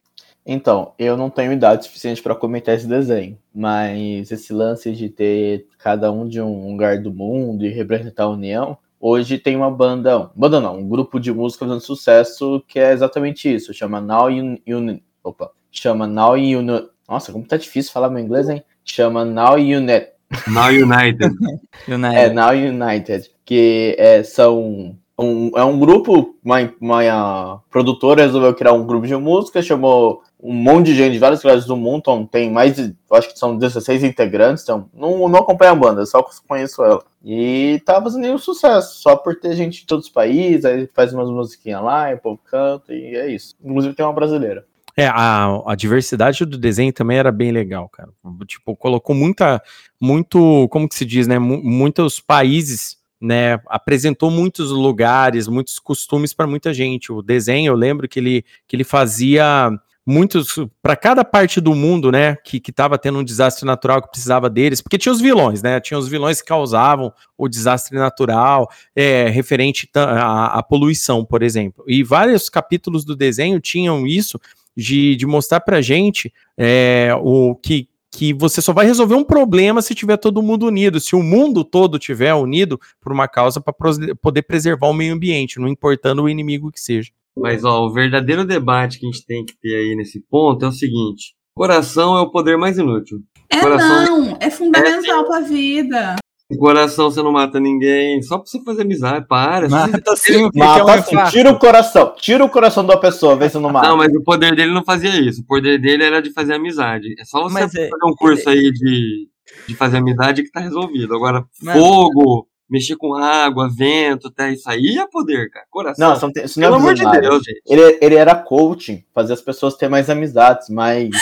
Então, eu não tenho idade suficiente para comentar esse desenho, mas esse lance de ter cada um de um lugar do mundo e representar a União, hoje tem uma banda, banda não, um grupo de música fazendo sucesso que é exatamente isso, chama Now You, You opa, chama Now You Nossa, como tá difícil falar meu inglês, hein? Chama Now You Net, Now United. O é Now United, que é, são um, é um grupo, uma, uma produtora resolveu criar um grupo de música, chamou um monte de gente de vários lugares do mundo, então tem mais de, acho que são 16 integrantes, então não, não acompanho a banda, só conheço ela. E tá fazendo um sucesso, só por ter gente de todos os países, aí faz umas musiquinhas lá, e o povo canta, e é isso. Inclusive tem uma brasileira. É, a, a diversidade do desenho também era bem legal, cara. Tipo, colocou muita, muito, como que se diz, né? mu- Muitos países, né? Apresentou muitos lugares, muitos costumes para muita gente. O desenho, eu lembro que ele, que ele fazia muitos para cada parte do mundo, né, que estava tendo um desastre natural que precisava deles, porque tinha os vilões, né, tinha os vilões que causavam o desastre natural, é, referente à, à poluição, por exemplo. E vários capítulos do desenho tinham isso de, de mostrar pra gente é, o que que você só vai resolver um problema se tiver todo mundo unido, se o mundo todo tiver unido por uma causa para poder preservar o meio ambiente, não importando o inimigo que seja. Mas, ó, o verdadeiro debate que a gente tem que ter aí nesse ponto é o seguinte: coração é o poder mais inútil. É Coração- não, é fundamental pra vida. Com coração você não mata ninguém, só pra você fazer amizade, para. Mata sim, porque é Mata infarto. tira o coração, tira o coração da pessoa, vê se não mata. Não, mas o poder dele não fazia isso. O poder dele era de fazer amizade. É só você Mas fazer é- um curso aí de, de fazer amizade que tá resolvido. Agora, Mas- fogo, mexer com água, vento, até isso aí é poder, cara. Coração. Não, isso não, tem- isso não Pelo é amor de. Deus, gente. Ele, ele era coaching, fazer as pessoas terem mais amizades, mais.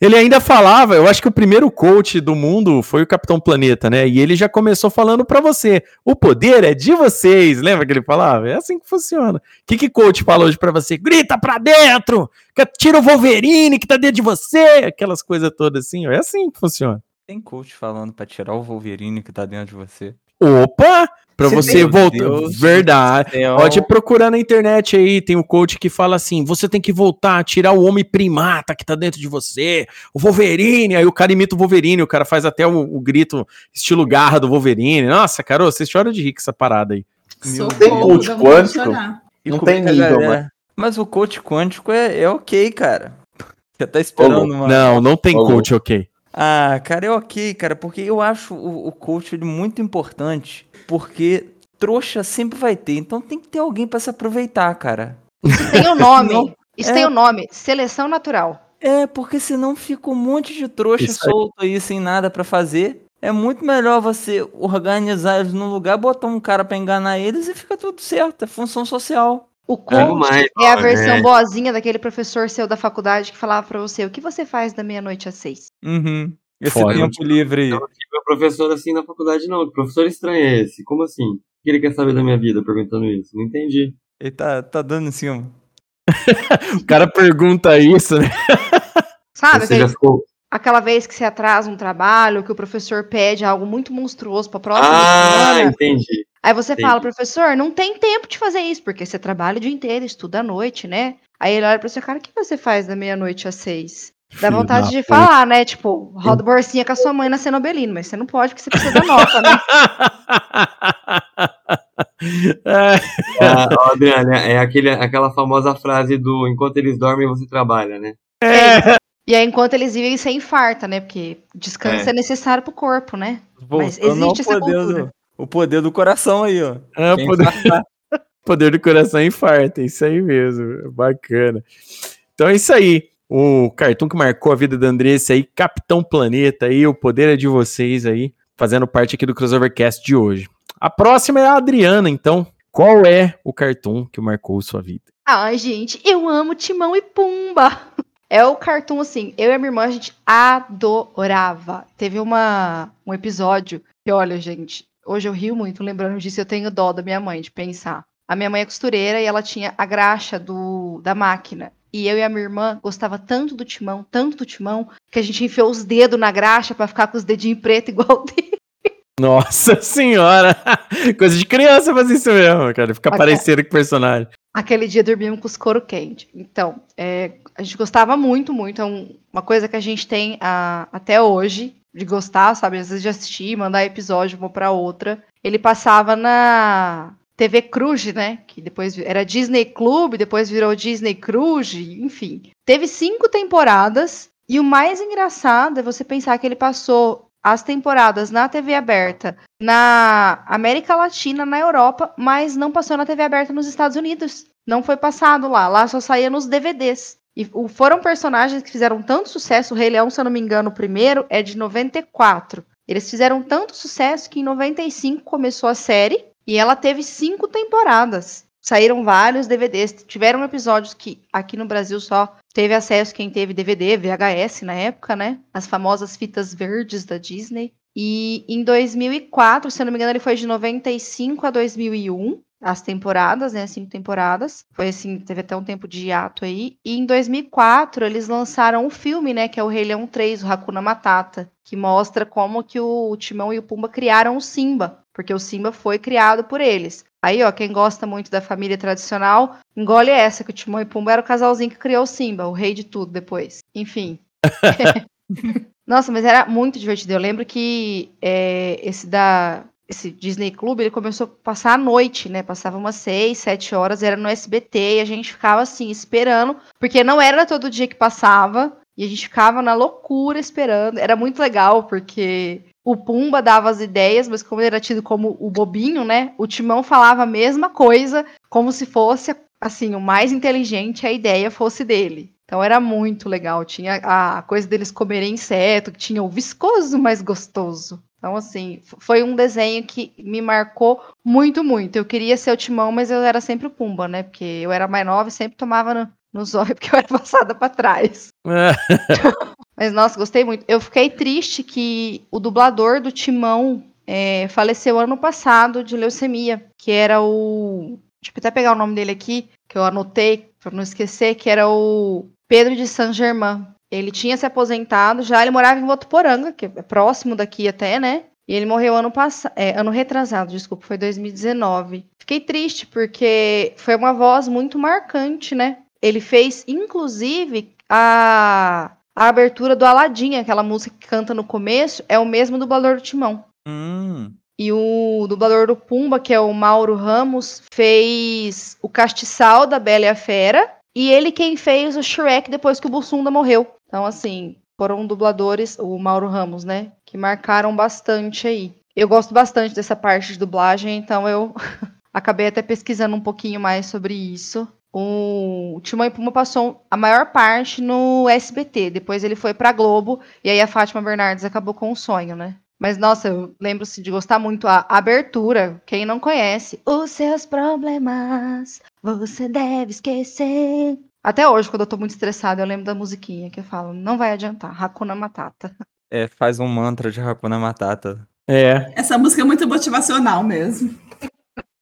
Ele ainda falava, eu acho que o primeiro coach do mundo foi o Capitão Planeta, né? E ele já começou falando pra você: o poder é de vocês. Lembra que ele falava? É assim que funciona. O que, que coach fala hoje pra você? Grita pra dentro! que- Tira o Wolverine que tá dentro de você! Aquelas coisas todas assim, ó. É assim que funciona. Tem coach falando pra tirar o Wolverine que tá dentro de você. Opa! Pra você Meu voltar. Deus Verdade. céu. Pode procurar na internet aí, tem um coach que fala assim: você tem que voltar, tirar o homem primata que tá dentro de você, o Wolverine. Aí o cara imita o Wolverine, o cara faz até o, o grito estilo garra do Wolverine. Nossa, cara, você chora de rir com essa parada aí. Socorro, Tem coach quântico? E Não tem a nível, galera- Mas o coach quântico é, é ok, cara. Você tá esperando uma. Não, não tem Ô, coach, ok. Ah, cara, é ok, cara, porque eu acho o, o coach ele muito importante, porque trouxa sempre vai ter, então tem que ter alguém pra se aproveitar, cara. Tem o nome. Não, Isso é- tem o nome. Seleção natural. É, porque senão fica um monte de trouxa Isso aí. solto aí sem nada pra fazer. É muito melhor você organizar eles num lugar, botar um cara pra enganar eles e fica tudo certo. É função social. O coach mais, é a ó, versão é. boazinha daquele professor seu da faculdade que falava pra você o que você faz da meia-noite às seis. Uhum. Esse Foda. tempo livre. Eu não tive meu professor assim na faculdade, não. Que professor estranho é esse? Como assim? O que ele quer saber da minha vida perguntando isso? Não entendi. Ele tá, tá dando em cima. O cara pergunta isso, né? Sabe? Você já aquele- ficou. aquela vez que você atrasa um trabalho, que o professor pede algo muito monstruoso pra próxima Ah, semana. entendi. Aí você entendi. fala, professor, não tem tempo de fazer isso, porque você trabalha o dia inteiro, estuda à noite, né? Aí ele olha pra você, cara, o que você faz da meia-noite às seis? Dá Filho vontade da de puta. falar, né? Tipo, roda borcinha com a sua mãe na Cenobelino, mas você não pode, porque você precisa da nota, né? É, Ah, Adriana, é aquele, aquela famosa frase do enquanto eles dormem, você trabalha, né? E aí, enquanto eles vivem, você infarta, né? Porque descanso é, É. necessário pro corpo, né? Mas existe essa poder cultura. O poder do coração aí, ó. é, o poder, poder do coração infarta, isso aí mesmo. Bacana. Então é isso aí. O cartoon que marcou a vida da Andressa aí, Capitão Planeta aí, o poder é de vocês aí, fazendo parte aqui do Crossovercast de hoje. A próxima é a Adriana, então. Qual é o cartoon que marcou sua vida? Ai, gente, eu amo Timão e Pumba. É o cartoon, assim, eu e a minha irmã, a gente adorava. Teve uma, um episódio que, olha, gente, hoje eu rio muito lembrando disso, eu tenho dó da minha mãe, de pensar. A minha mãe é costureira e ela tinha a graxa do, da máquina. E eu e a minha irmã gostava tanto do Timão, tanto do Timão, que a gente enfiou os dedos na graxa pra ficar com os dedinhos preto igual dele. Nossa senhora! Coisa de criança fazer isso mesmo, cara. Ficar parecendo com o personagem. Aquele dia dormimos com os couro quente. Então, é, a gente gostava muito, muito. É um- uma coisa que a gente tem ah, até hoje de gostar, sabe? Às vezes de assistir, mandar episódio uma pra outra. Ele passava na TV Cruz, né? Que depois era Disney Club, depois virou Disney Cruz, enfim. Teve cinco temporadas. E o mais engraçado é você pensar que ele passou as temporadas na TV aberta na América Latina, na Europa, mas não passou na TV aberta nos Estados Unidos. Não foi passado lá. Lá só saía nos DVDs. E foram personagens que fizeram tanto sucesso. O Rei Leão, se eu não me engano, o primeiro é de 94. Eles fizeram tanto sucesso que em 95 começou a série e ela teve cinco temporadas. Saíram vários DVDs. Tiveram episódios que aqui no Brasil só teve acesso quem teve DVD, VHS na época, né? As famosas fitas verdes da Disney. E em 2004, se eu não me engano, ele foi de 95 a 2001, as temporadas, né? Cinco temporadas. Foi assim, teve até um tempo de hiato aí. E em 2004, eles lançaram um filme, né? Que é o Rei Leão 3, o Hakuna Matata, que mostra como que o Timão e o Pumba criaram o Simba, porque o Simba foi criado por eles. Aí, ó, quem gosta muito da família tradicional, engole essa, que o Timão e Pumba era o casalzinho que criou o Simba, o rei de tudo depois. Enfim. Nossa, mas era muito divertido. Eu lembro que é, esse da esse Disney Club, ele começou a passar à noite, né? Passava umas seis, sete horas, era no SBT, e a gente ficava assim, esperando, porque não era todo dia que passava, e a gente ficava na loucura esperando. Era muito legal, porque o Pumba dava as ideias, mas como ele era tido como o bobinho, né? O Timão falava a mesma coisa, como se fosse, assim, o mais inteligente, a ideia fosse dele. Então era muito legal. Tinha a coisa deles comerem inseto, que tinha o viscoso mais gostoso. Então, assim, foi um desenho que me marcou muito, muito. Eu queria ser o Timão, mas eu era sempre o Pumba, né? Porque eu era mais nova e sempre tomava no, no zóio, porque eu era passada pra trás. Mas, nossa, gostei muito. Eu fiquei triste que o dublador do Timão é, faleceu ano passado de leucemia, que era o. Deixa eu até pegar o nome dele aqui, que eu anotei, pra não esquecer, que era o Pedro de Saint-Germain. Ele tinha se aposentado já, ele morava em Votuporanga, que é próximo daqui até, né? E ele morreu ano passado, ano retrasado, desculpa, foi 2019. Fiquei triste porque foi uma voz muito marcante, né? Ele fez, inclusive, a, a abertura do Aladdin, aquela música que canta no começo, é o mesmo dublador do Timão. Hum. E o dublador do Pumba, que é o Mauro Ramos, fez o castiçal da Bela e a Fera. E ele quem fez o Shrek depois que o Bussunda morreu. Então, assim, foram dubladores, o Mauro Ramos, né? Que marcaram bastante aí. Eu gosto bastante dessa parte de dublagem, então eu acabei até pesquisando um pouquinho mais sobre isso. O Timão e Pumba passou a maior parte no SBT, depois ele foi pra Globo, e aí a Fátima Bernardes acabou com o sonho, né? Mas, nossa, eu lembro-se de gostar muito a abertura. Quem não conhece, os seus problemas você deve esquecer. Até hoje, quando eu tô muito estressada, eu lembro da musiquinha que eu falo, não vai adiantar, Hakuna Matata. É, faz um mantra de Hakuna Matata. É. Essa música é muito motivacional mesmo.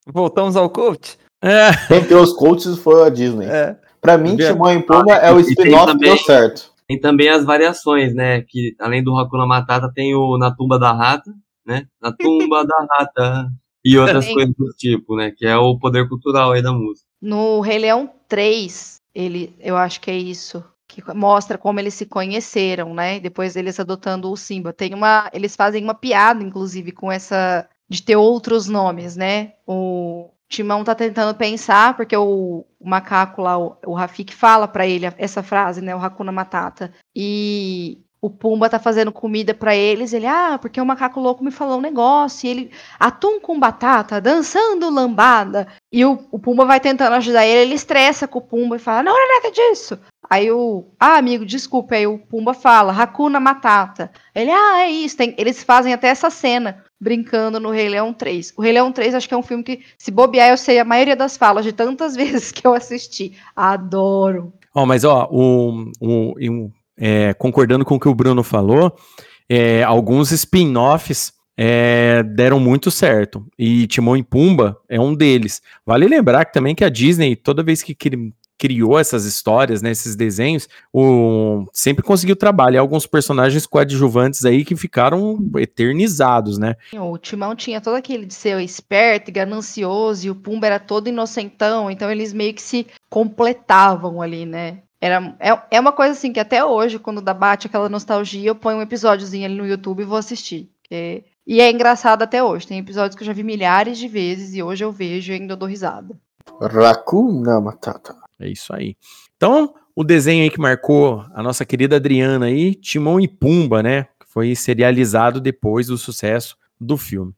Voltamos ao coach? É. Quem criou os coaches foi a Disney. É. Pra mim? Timão e Pumba é o spin-off que deu certo. Tem também as variações, né? Que além do Hakuna Matata tem o Na Tumba da Rata, né? Na Tumba da Rata. E outras Sim. coisas do tipo, né? Que é o poder cultural aí da música. No Rei Leão 3, ele, eu acho que é isso, que mostra como eles se conheceram, né? Depois eles adotando o Simba. Tem uma, eles fazem uma piada, inclusive, com essa de ter outros nomes, né? O Timão tá tentando pensar, porque o, o macaco lá, o, o Rafik, fala pra ele essa frase, né? O Hakuna Matata. E o Pumba tá fazendo comida pra eles. Ele, ah, porque o macaco louco me falou um negócio. E ele, atum com batata, dançando lambada. E o, o Pumba vai tentando ajudar ele, ele estressa com o Pumba e fala: Não era nada disso. Aí o. Ah, amigo, desculpa. Aí o Pumba fala: Hakuna Matata. Ele, ah, é isso. Tem- eles fazem até essa cena brincando no Rei Leão 3. O Rei Leão 3 acho que é um filme que, se bobear, eu sei a maioria das falas de tantas vezes que eu assisti. Adoro. Ó, mas ó, o, o- e um, é, concordando com o que o Bruno falou, é, alguns spin-offs é, deram muito certo. E Timão e Pumba é um deles. Vale lembrar que também que a Disney, toda vez que cri- criou essas histórias, né, esses desenhos, o, sempre conseguiu trabalhar alguns personagens coadjuvantes aí que ficaram eternizados, né? O Timão tinha todo aquele de ser esperto e ganancioso, e o Pumba era todo inocentão, então eles meio que se completavam ali, né? Era, é, é uma coisa assim que até hoje, quando dá bate aquela nostalgia, eu ponho um episódiozinho ali no YouTube e vou assistir. porque- E é engraçado até hoje. Tem episódios que eu já vi milhares de vezes e hoje eu vejo e ainda dou risada. Hakuna Matata. É isso aí. Então, o desenho aí que marcou a nossa querida Adriana aí, Timão e Pumba, né? foi serializado depois do sucesso do filme.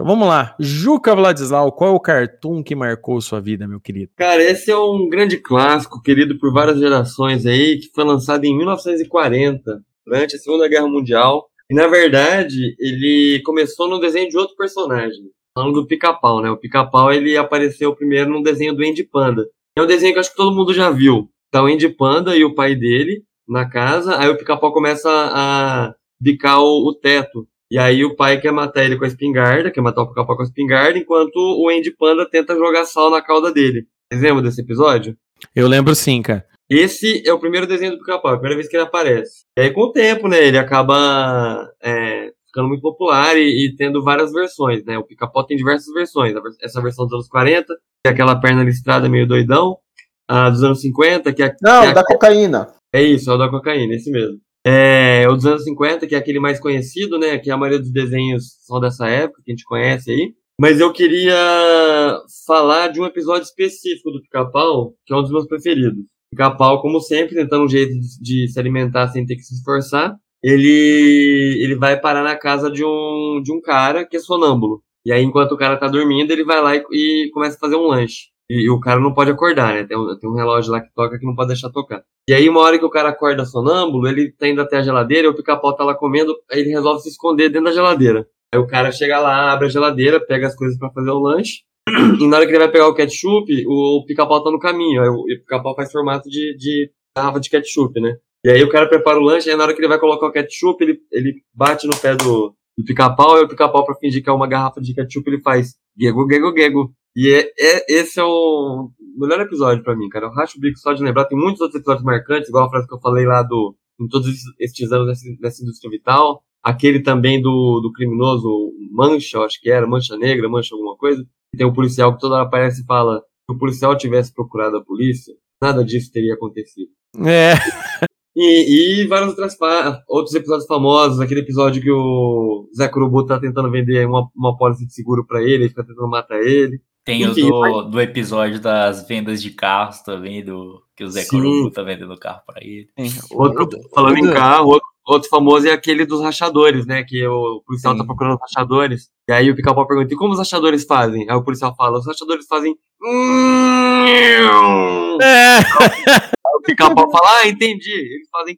Então vamos lá. Juca Vladislau, qual é o cartoon que marcou sua vida, meu querido? Cara, esse é um grande clássico, querido por várias gerações aí, que foi lançado em 1940, durante a Segunda Guerra Mundial. E na verdade, ele começou no desenho de outro personagem, falando do Pica-Pau, né? O Pica-Pau ele apareceu primeiro no desenho do Andy Panda. É um desenho que acho que todo mundo já viu. Tá o Andy Panda e o pai dele na casa, aí o Pica-Pau começa a bicar o, o teto. E aí o pai quer matar ele com a espingarda, quer matar o pica-pau com a espingarda, enquanto o Andy Panda tenta jogar sal na cauda dele. Vocês lembram desse episódio? Eu lembro sim, cara. Esse é o primeiro desenho do pica-pau, a primeira vez que ele aparece. E aí com o tempo, né, ele acaba é, ficando muito popular e, e, tendo várias versões, né. O pica-pau tem diversas versões. Essa versão dos anos 40, que é aquela perna listrada meio doidão. A dos anos 50, que é... Não, que é da cocaína. É isso, é o da cocaína, esse mesmo. É, o dos anos 50, que é aquele mais conhecido, né? Que a maioria dos desenhos são dessa época, que a gente conhece aí. Mas eu queria falar de um episódio específico do Pica-Pau, que é um dos meus preferidos. Pica-Pau, como sempre, tentando um jeito de se alimentar sem ter que se esforçar. Ele, ele vai parar na casa de um, de um cara que é sonâmbulo. E aí, enquanto o cara tá dormindo, ele vai lá e, e começa a fazer um lanche. E, e, o cara não pode acordar, né? Tem um, tem um relógio lá que toca que não pode deixar tocar. E aí, uma hora que o cara acorda sonâmbulo, ele tá indo até a geladeira, o pica-pau tá lá comendo, aí ele resolve se esconder dentro da geladeira. Aí o cara chega lá, abre a geladeira, pega as coisas para fazer o lanche, e na hora que ele vai pegar o ketchup, o pica-pau tá no caminho. Aí o pica-pau faz formato de, de garrafa de ketchup, né? E aí o cara prepara o lanche, e na hora que ele vai colocar o ketchup, ele, ele bate no pé do, do pica-pau, e o pica-pau, pra fingir que é uma garrafa de ketchup, ele faz gego, gego, gego. E é, é, esse é o melhor episódio para mim, cara. Eu racho o bico só de lembrar. Tem muitos outros episódios marcantes, igual a frase que eu falei lá do. Em todos esses anos dessa indústria vital. Aquele também do, do criminoso Mancha, eu acho que era, Mancha Negra, Mancha alguma coisa. E tem um policial que toda hora aparece e fala: se o policial tivesse procurado a polícia, nada disso teria acontecido. É. E, e vários outras, outros episódios famosos, aquele episódio que o Zé Curubu tá tentando vender uma, uma pólice de seguro para ele, ele fica tentando matar ele. Tem Enfim, o do, do, episódio das vendas de carros também, do que o Zé Corubu tá vendendo carro para ele. Outro, falando em carro, outro, outro, famoso é aquele dos rachadores, né? Que o policial Sim. tá procurando rachadores. E aí o pica-pau pergunta: e como os rachadores fazem? Aí o policial fala: os rachadores fazem. É. Aí o pica-pau fala: ah, entendi. Eles fazem.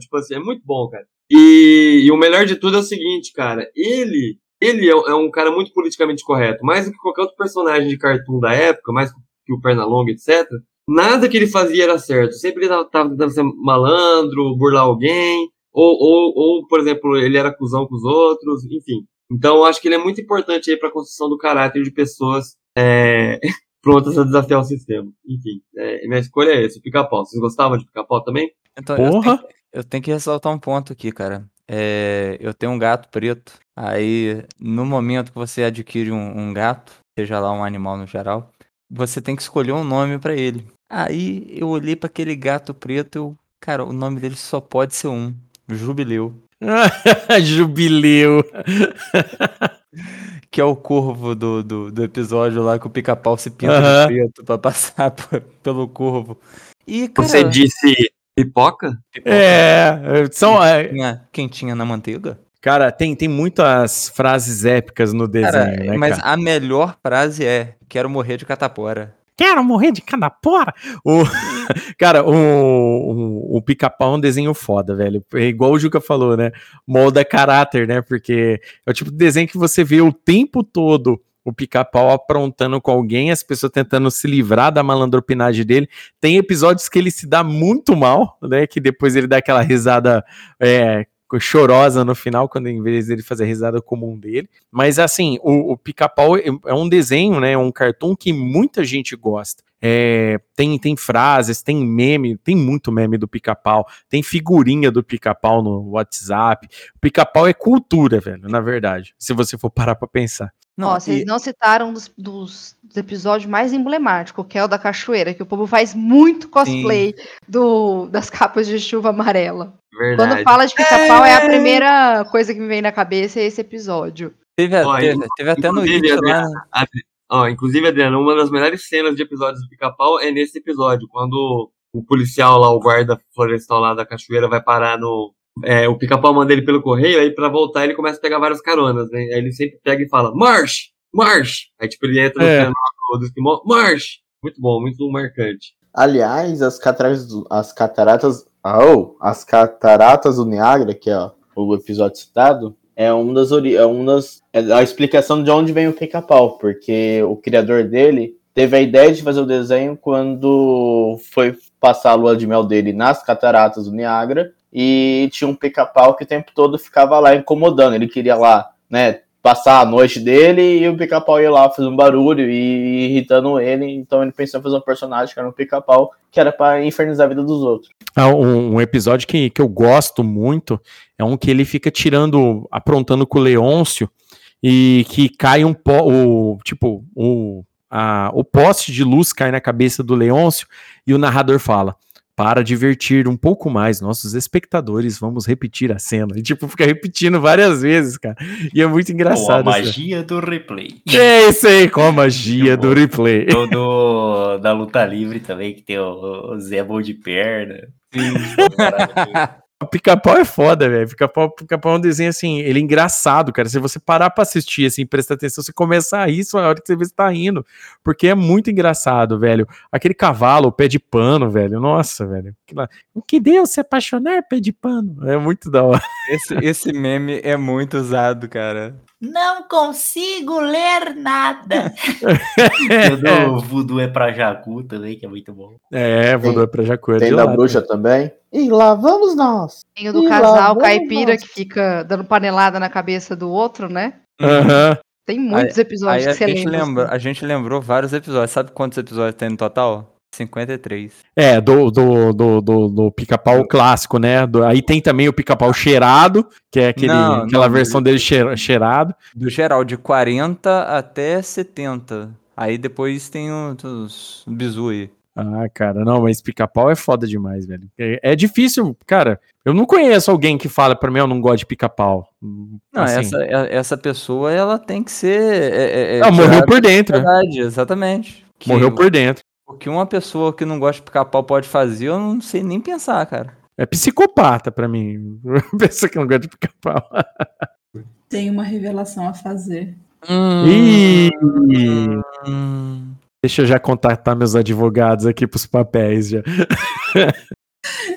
Tipo assim, é muito bom, cara. E, e o melhor de tudo é o seguinte, cara. Ele ele é, é, um cara muito politicamente correto, mais do que qualquer outro personagem de cartoon da época, mais que o Pernalonga, etc. Nada que ele fazia era certo. Sempre ele estava tentando ser malandro, burlar alguém, ou, ou, ou, por exemplo, ele era cuzão com os outros, enfim. Então, eu acho que ele é muito importante aí para a construção do caráter de pessoas é, prontas a desafiar o sistema. Enfim, é, minha escolha é esse, pica-pau. Vocês gostavam de pica-pau também? Então, Porra! Eu tenho, eu tenho que ressaltar um ponto aqui, cara. É, eu tenho um gato preto. Aí, no momento que você adquire um, um, gato, seja lá um animal no geral, você tem que escolher um nome para ele. Aí eu olhei para aquele gato preto, eu, cara, o nome dele só pode ser um, Jubileu. Jubileu. que é o corvo do, do, do, episódio lá que o pica-pau se pinta uhum. preto pra passar pelo corvo. E, cara, Você disse Pipoca? Pipoca. É, são. Quentinha, é, quentinha na manteiga? Cara, tem, tem muitas frases épicas no desenho, cara, né? Mas cara? a melhor frase é: Quero morrer de catapora. Quero morrer de catapora? O, cara, o, o, o pica-pau é um desenho foda, velho. É igual o Juca falou, né? Molda caráter, né? Porque é o tipo de desenho que você vê o tempo todo o pica-pau aprontando com alguém, as pessoas tentando se livrar da malandropinagem dele. Tem episódios que ele se dá muito mal, né? Que depois ele dá aquela risada é, chorosa no final, quando em vez dele fazer a risada comum dele. Mas assim, o, o pica-pau é, é um desenho, né? É um cartoon que muita gente gosta. É, tem, tem frases, tem meme, tem muito meme do pica-pau, tem figurinha do pica-pau no WhatsApp. O pica-pau é cultura, velho, na verdade, se você for parar pra pensar. Não, Ó, vocês e... não citaram dos, dos, dos, episódios mais emblemáticos, que é o da cachoeira, que o povo faz muito cosplay do, das capas de chuva amarela. Verdade. Quando fala de pica-pau, é... é... a primeira coisa que me vem na cabeça é esse episódio. Teve, ó, teve, teve até no vídeo lá. Ó, inclusive, Adriana, uma das melhores cenas de episódios do pica-pau é nesse episódio, quando o policial lá, o guarda florestal lá da cachoeira, vai parar no, é, o pica-pau manda ele pelo correio, aí pra voltar ele começa a pegar várias caronas, né? Aí ele sempre pega e fala, March! March! Aí tipo, ele entra no É. canal do Esquimó, March! Muito bom, muito marcante. Aliás, as cataratas, do- as cataratas, oh, as cataratas do Niágara, que é o episódio citado, é um das é um das é a explicação de onde vem o pica-pau, porque o criador dele teve a ideia de fazer o desenho quando foi passar a lua de mel dele nas cataratas do Niágara e tinha um pica-pau que o tempo todo ficava lá incomodando. Ele queria lá, né, passar a noite dele e o pica-pau ia lá fazendo barulho e irritando ele. Então ele pensou em fazer um personagem que era um pica-pau que era pra infernizar a vida dos outros. Ah, um, um episódio que, que eu gosto muito é um que ele fica tirando, aprontando com o Leôncio e que cai um pó, o, tipo, o, a, o poste de luz cai na cabeça do Leôncio e o narrador fala. Para divertir um pouco mais nossos espectadores, vamos repetir a cena. E, tipo, fica repetindo várias vezes, cara. E é muito a engraçado. essa- magia do replay. É isso aí, com a magia do replay. Do, do- da luta livre também, que tem o, o Zé Bom de Perna. O pica-pau é foda, velho. Pica-pau pica-pau é um desenho assim, ele é engraçado, cara. Se você parar pra assistir, assim, prestar atenção, você começa a rir, a hora que você vê se tá rindo. Porque é muito engraçado, velho. Aquele cavalo, o pé de pano, velho. Nossa, velho. O que deu se apaixonar, pé de pano? É muito da hora. Esse, esse meme é muito usado, cara. Não consigo ler nada. É, o do Voodoo é pra Jacu também, que é muito bom. é vou pra Jacu. é Tem da lá, bruxa também. E lá vamos nós. Tem o do lá casal caipira nós. que fica dando panelada na cabeça do outro, né? Aham. Tem muitos episódios Aí a que você gente, lembra. lembra, assim. a gente lembrou vários episódios. Sabe quantos episódios tem no total? 53. É, do, do, do, do, do pica-pau clássico, né? Do- aí tem também o pica-pau cheirado, que é aquele, Não, aquela não, versão dele cheira- cheirado. Do geral, de 40 até 70. Aí depois tem os, bizu aí. Ah, cara, não, mas pica-pau é foda demais, velho. É, é difícil, cara. Eu não conheço alguém que fala pra mim, eu não gosto de pica-pau. Não, Assim, essa, é- essa pessoa, ela tem que ser... É, é- é morreu por dentro. sociedade, exatamente. Que Morreu por dentro. O que uma pessoa que não gosta de pica-pau pode fazer, eu não sei nem pensar, cara. É psicopata pra mim. Pessoa que não gosta de pica-pau. Tem uma revelação a fazer. Ih, Hum, deixa eu já contatar meus advogados aqui pros papéis já.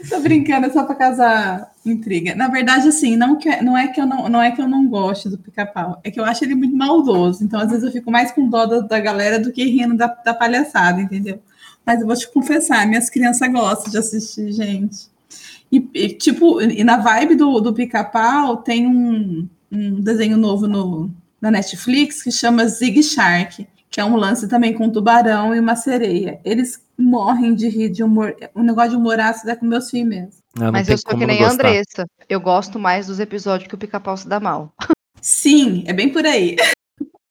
Tô brincando, é só pra causar intriga. Na verdade, assim, não, que, não, é que eu não, não é que eu não goste do pica-pau, é que eu acho ele muito maldoso. Então, às vezes, eu fico mais com dó da, da galera do que rindo da, da palhaçada, entendeu? Mas eu vou te confessar, minhas crianças gostam de assistir, gente. E, e, tipo, e na vibe do, do pica-pau tem um, um desenho novo no, na Netflix que chama Zig Shark, que é um lance também com um tubarão e uma sereia. Eles morrem de rir de humor. Um negócio de humor ácido é com meus filhos mesmo. Ah, não Mas eu sou que não nem a. Andressa. Eu gosto mais dos episódios que o pica-pau se dá mal. Sim, é bem por aí.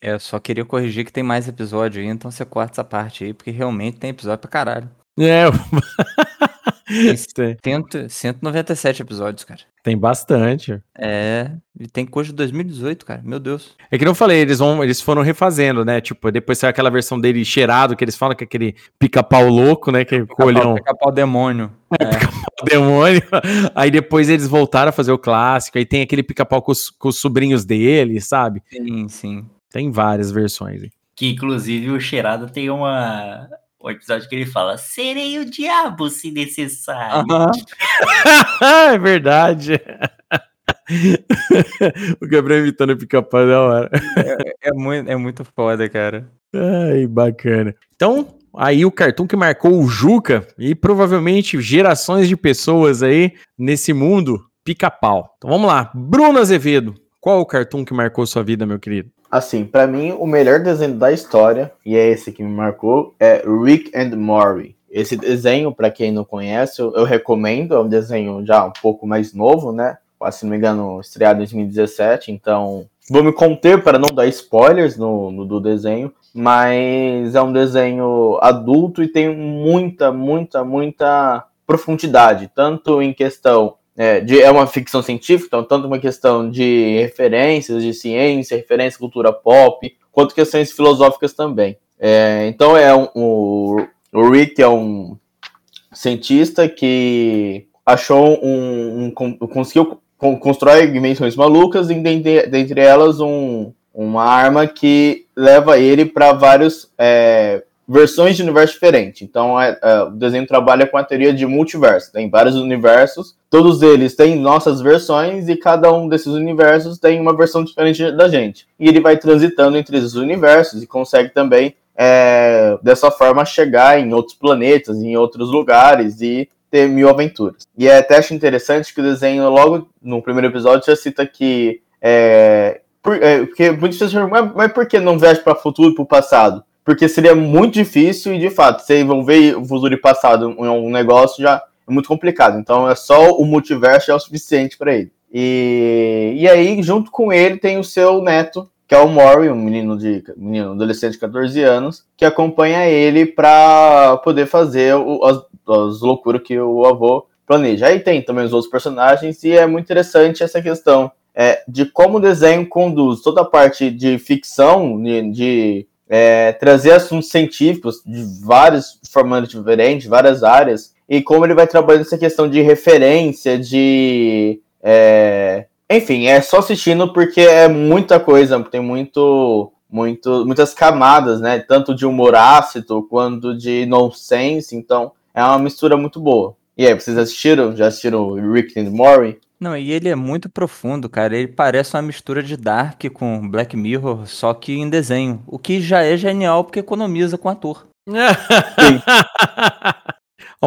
É, eu só queria corrigir que tem mais episódio aí, então você corta essa parte aí, porque realmente tem episódio pra caralho. É, tem, Cento- 197 episódios, cara. tem bastante. É, e tem coisa de 2018, cara. Meu Deus. É que não falei, eles vão, eles foram refazendo, né? Tipo, depois saiu aquela versão dele cheirado, que eles falam que é aquele pica-pau louco, né? Que com o olhão Pica-pau demônio. É. demônio. Aí depois eles voltaram a fazer o clássico. Aí tem aquele pica-pau com os, com os sobrinhos dele, sabe? Sim, sim. Tem várias versões. aí. Que inclusive o Cheirado tem uma. Um episódio que ele fala: Serei o diabo se necessário. é verdade. o Gabriel imitando o pica-pau é da hora. É muito, é muito foda, cara. Ai, bacana. Então, aí o cartoon que marcou o Juca e provavelmente gerações de pessoas aí nesse mundo, pica-pau. Então vamos lá. Bruno Azevedo, qual o cartoon que marcou sua vida, meu querido? Assim, pra mim, o melhor desenho da história, e é esse que me marcou, é Rick and Morty. Esse desenho, pra quem não conhece, eu eu recomendo. É um desenho já um pouco mais novo, né? Se não me engano, estreado em 2017. Então, vou me conter para não dar spoilers no, no- do desenho. Mas é um desenho adulto e tem muita, muita, muita profundidade. Tanto em questão é, de, é uma ficção científica, então tanto uma questão de referências de ciência, referência à cultura pop, quanto questões filosóficas também. É, então é um, o, o Rick é um cientista que achou um, um con- conseguiu con- constrói dimensões malucas e dentre, dentre elas um, uma arma que leva ele para várias é, versões de universo diferentes. Então é, é, o desenho trabalha com a teoria de multiverso. Tem vários universos, todos eles têm nossas versões e cada um desses universos tem uma versão diferente da gente. E ele vai transitando entre esses universos e consegue também é, dessa forma chegar em outros planetas, em outros lugares e ter mil aventuras. E é até acho interessante que o desenho, logo no primeiro episódio, já cita que. É, é, porque muitas pessoas perguntam, mas por que não viaja para o futuro e para o passado? Porque seria muito difícil e, de fato, você envolver o futuro passado em um negócio já é muito complicado. Então, é só o multiverso é o suficiente para ele. E, e aí, junto com ele, tem o seu neto, que é o Mori, um menino de menino adolescente de 14 anos, que acompanha ele para poder fazer o- as, as loucuras que o avô planeja. Aí tem também os outros personagens e é muito interessante essa questão é, de como o desenho conduz toda a parte de ficção, de, de, é, trazer assuntos científicos de vários formatos diferentes, várias áreas, e como ele vai trabalhando essa questão de referência, de é, enfim, é só assistindo porque é muita coisa, tem muito, muito, muitas camadas, né? Tanto de humor ácido quanto de nonsense, então é uma mistura muito boa. E aí, vocês assistiram? Já assistiram Rick and Morty? Não, e ele é muito profundo, cara. Ele parece uma mistura de Dark com Black Mirror, só que em desenho. O que já é genial porque economiza com ator.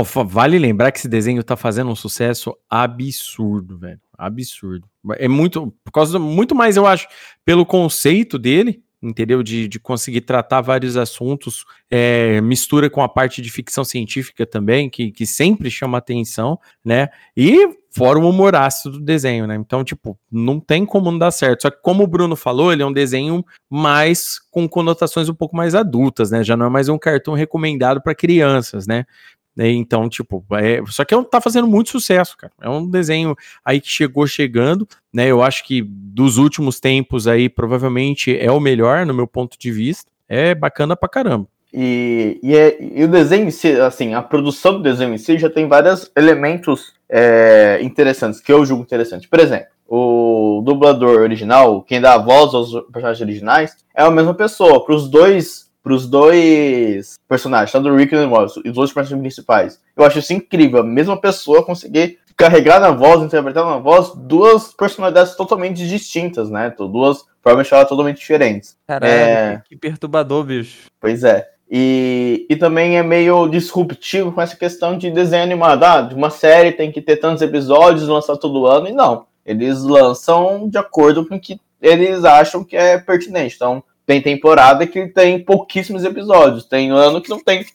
Fa- vale lembrar que esse desenho tá fazendo um sucesso absurdo, velho. Absurdo. É muito, por causa do- muito mais, eu acho, pelo conceito dele, entendeu? De, de conseguir tratar vários assuntos, é, mistura com a parte de ficção científica também, que, que sempre chama atenção, né? E fora o humor ácido do desenho, né? Então, tipo, não tem como não dar certo. Só que, como o Bruno falou, ele é um desenho mais com conotações um pouco mais adultas, né? Já não é mais um cartão recomendado para crianças, né? Né? Então, tipo, é, só que é tá fazendo muito sucesso, cara. É um desenho aí que chegou chegando, né? Eu acho que dos últimos tempos aí, provavelmente é o melhor, no meu ponto de vista. É bacana pra caramba. E, e, é- e o desenho em si, assim, a produção do desenho em si já tem vários elementos é, interessantes, que eu julgo interessante. Por exemplo, o dublador original, quem dá a voz aos personagens originais, é a mesma pessoa. Para os dois, pros dois personagens, tanto o Rick e o Morris, os dois personagens principais. Eu acho isso incrível, a mesma pessoa conseguir carregar na voz, interpretar na voz, duas personalidades totalmente distintas, né? Duas formas de falar totalmente diferentes. Caralho, É. que, que perturbador, bicho. Pois é. E, e também é meio disruptivo com essa questão de desenho animado. Ah, de uma série tem que ter tantos episódios, lançar todo ano, e não. Eles lançam de acordo com o que eles acham que é pertinente. Então, tem temporada que tem pouquíssimos episódios, tem ano que não tem,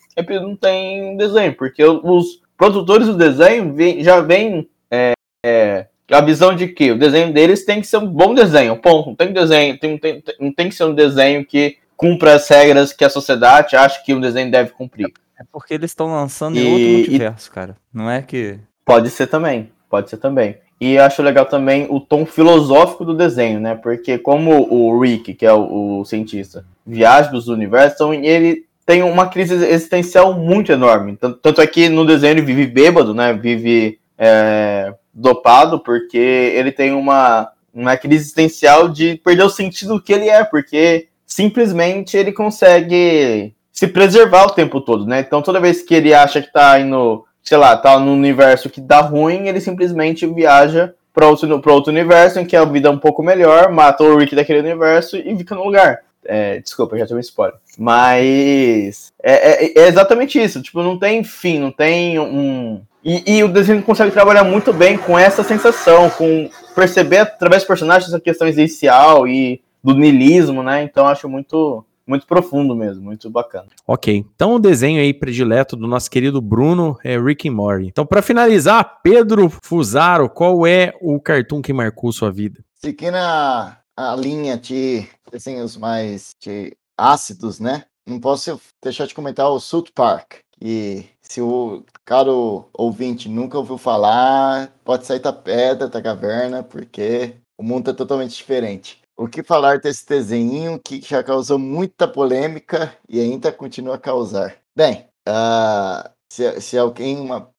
não tem desenho, porque os produtores do desenho vem- já vêm é, é, a visão de que o desenho deles tem que ser um bom desenho, ponto. Não tem desenho, tem, tem, não tem que ser um desenho que cumpra as regras que a sociedade acha que um desenho deve cumprir. É porque eles estão lançando E- em outro e- cara. Não é que. Pode ser também, pode ser também. E acho legal também o tom filosófico do desenho, né? Porque como o Rick, que é o, o cientista, viaja dos universos, então ele tem uma crise existencial muito enorme. Tanto, tanto é que no desenho ele vive bêbado, né? Vive é, dopado, porque ele tem uma, uma crise existencial de perder o sentido do que ele é, porque simplesmente ele consegue se preservar o tempo todo, né? Então toda vez que ele acha que tá indo, sei lá, tá no universo que dá ruim, ele simplesmente viaja para outro, outro universo em que a vida é um pouco melhor, mata o Rick daquele universo e fica no lugar. É, desculpa, já um spoiler. Mas é, é- é exatamente isso. Tipo, não tem fim, não tem um. E, e o desenho consegue trabalhar muito bem com essa sensação, com perceber através dos personagens essa questão existencial e do niilismo, né? Então acho muito, muito profundo mesmo, muito bacana. Ok, então o desenho aí predileto do nosso querido Bruno é Rick and Morty. Então, pra finalizar, Pedro Fusaro, qual é o cartoon que marcou sua vida? Seguindo a, a linha de desenhos mais de ácidos, né? Não posso deixar de comentar o South Park. E se o caro ouvinte nunca ouviu falar, pode sair da pedra, da caverna, porque o mundo é totalmente diferente. O que falar desse desenho que já causou muita polêmica e ainda continua a causar? Bem, ah, se, se alguém, uma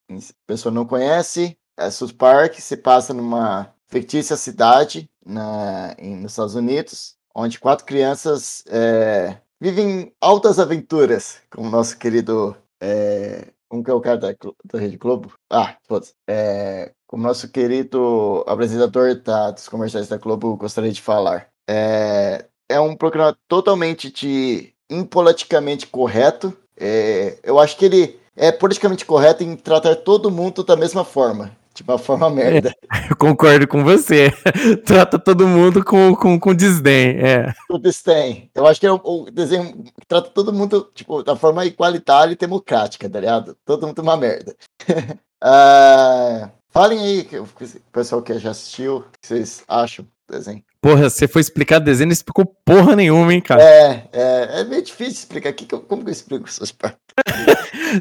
pessoa não conhece, é, South Park se passa numa fictícia cidade na, em, nos Estados Unidos, onde quatro crianças é, vivem altas aventuras com o nosso querido. É, como que é o cara da, da Rede Globo? Ah, foda-se. É, como nosso querido apresentador da, dos comerciais da Globo gostaria de falar. É, é um programa totalmente de impoliticamente correto. É, eu acho que ele é politicamente correto em tratar todo mundo da mesma forma. De uma forma merda. Eu concordo com você. Trata todo mundo com, com, com desdém. É. O desdém. Eu acho que é o, o desenho que trata todo mundo tipo, da forma igualitária e democrática, tá ligado? Todo mundo é uma merda. Ah, falem aí, que o pessoal que já assistiu, o que vocês acham do desenho? Porra, você foi explicar desenho e não explicou porra nenhuma, hein, cara? É, é, é meio difícil explicar aqui. Como que eu explico essas partes?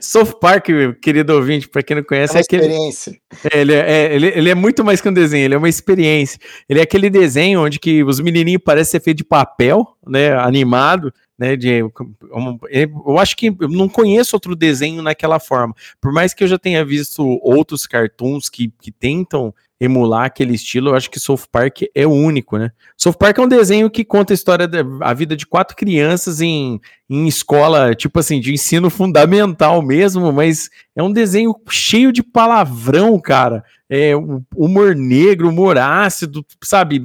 South Park, querido ouvinte, pra quem não É conhece, uma é aquele. experiência. É, ele, é, ele, ele é muito mais que um desenho, ele é uma experiência. Ele é aquele desenho onde que os menininhos parecem ser feitos de papel, né, animado, né, de, eu acho que eu não conheço outro desenho naquela forma. Por mais que eu já tenha visto outros cartoons que, que tentam emular aquele estilo, eu acho que South Park é único, né? South Park é um desenho que conta a história da vida de quatro crianças em, em escola, tipo assim, de ensino fundamental mesmo, mas é um desenho cheio de palavrão, cara. É um humor negro, humor ácido, sabe?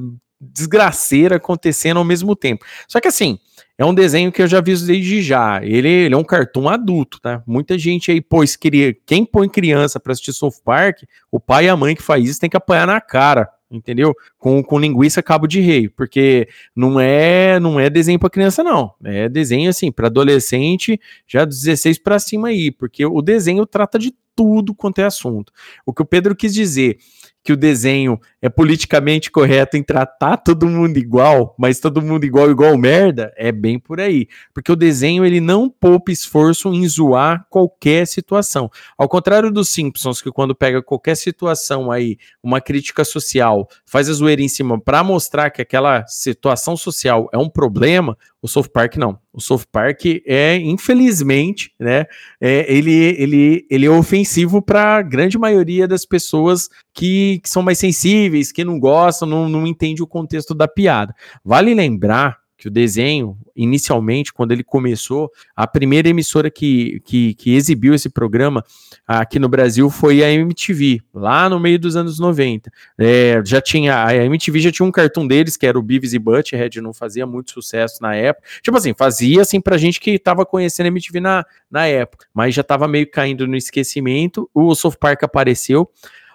Desgraceira acontecendo ao mesmo tempo. Só que assim, é um desenho que eu já vi desde já. Ele, ele é um cartoon adulto, tá? Muita gente aí pôs queria, quem põe criança pra assistir South Park, o pai e a mãe que faz isso tem que apanhar na cara, entendeu? Com, com linguiça cabo de rei, porque não é não é desenho pra criança não. É desenho assim para adolescente, já dos 16 pra cima aí, porque o desenho trata de tudo quanto é assunto. O que o Pedro quis dizer que o desenho é politicamente correto em tratar todo mundo igual, mas todo mundo igual igual merda, é bem por aí. Porque o desenho ele não poupa esforço em zoar qualquer situação. Ao contrário dos Simpsons, que quando pega qualquer situação aí, uma crítica social, faz a zoeira em cima para mostrar que aquela situação social é um problema, o South Park não. O South Park é, infelizmente, né, é, ele, ele, ele é ofensivo para a grande maioria das pessoas que, que são mais sensíveis, que não gostam, não, não entendem o contexto da piada. Vale lembrar que o desenho, inicialmente, quando ele começou, a primeira emissora que, que, que exibiu esse programa aqui no Brasil foi a MTV, lá no meio dos anos 90. É, já tinha, a MTV já tinha um cartoon deles, que era o Beavis e Butthead, não fazia muito sucesso na época. Tipo assim, fazia assim pra gente que tava conhecendo a MTV na, na época, mas já tava meio caindo no esquecimento. O South Park apareceu.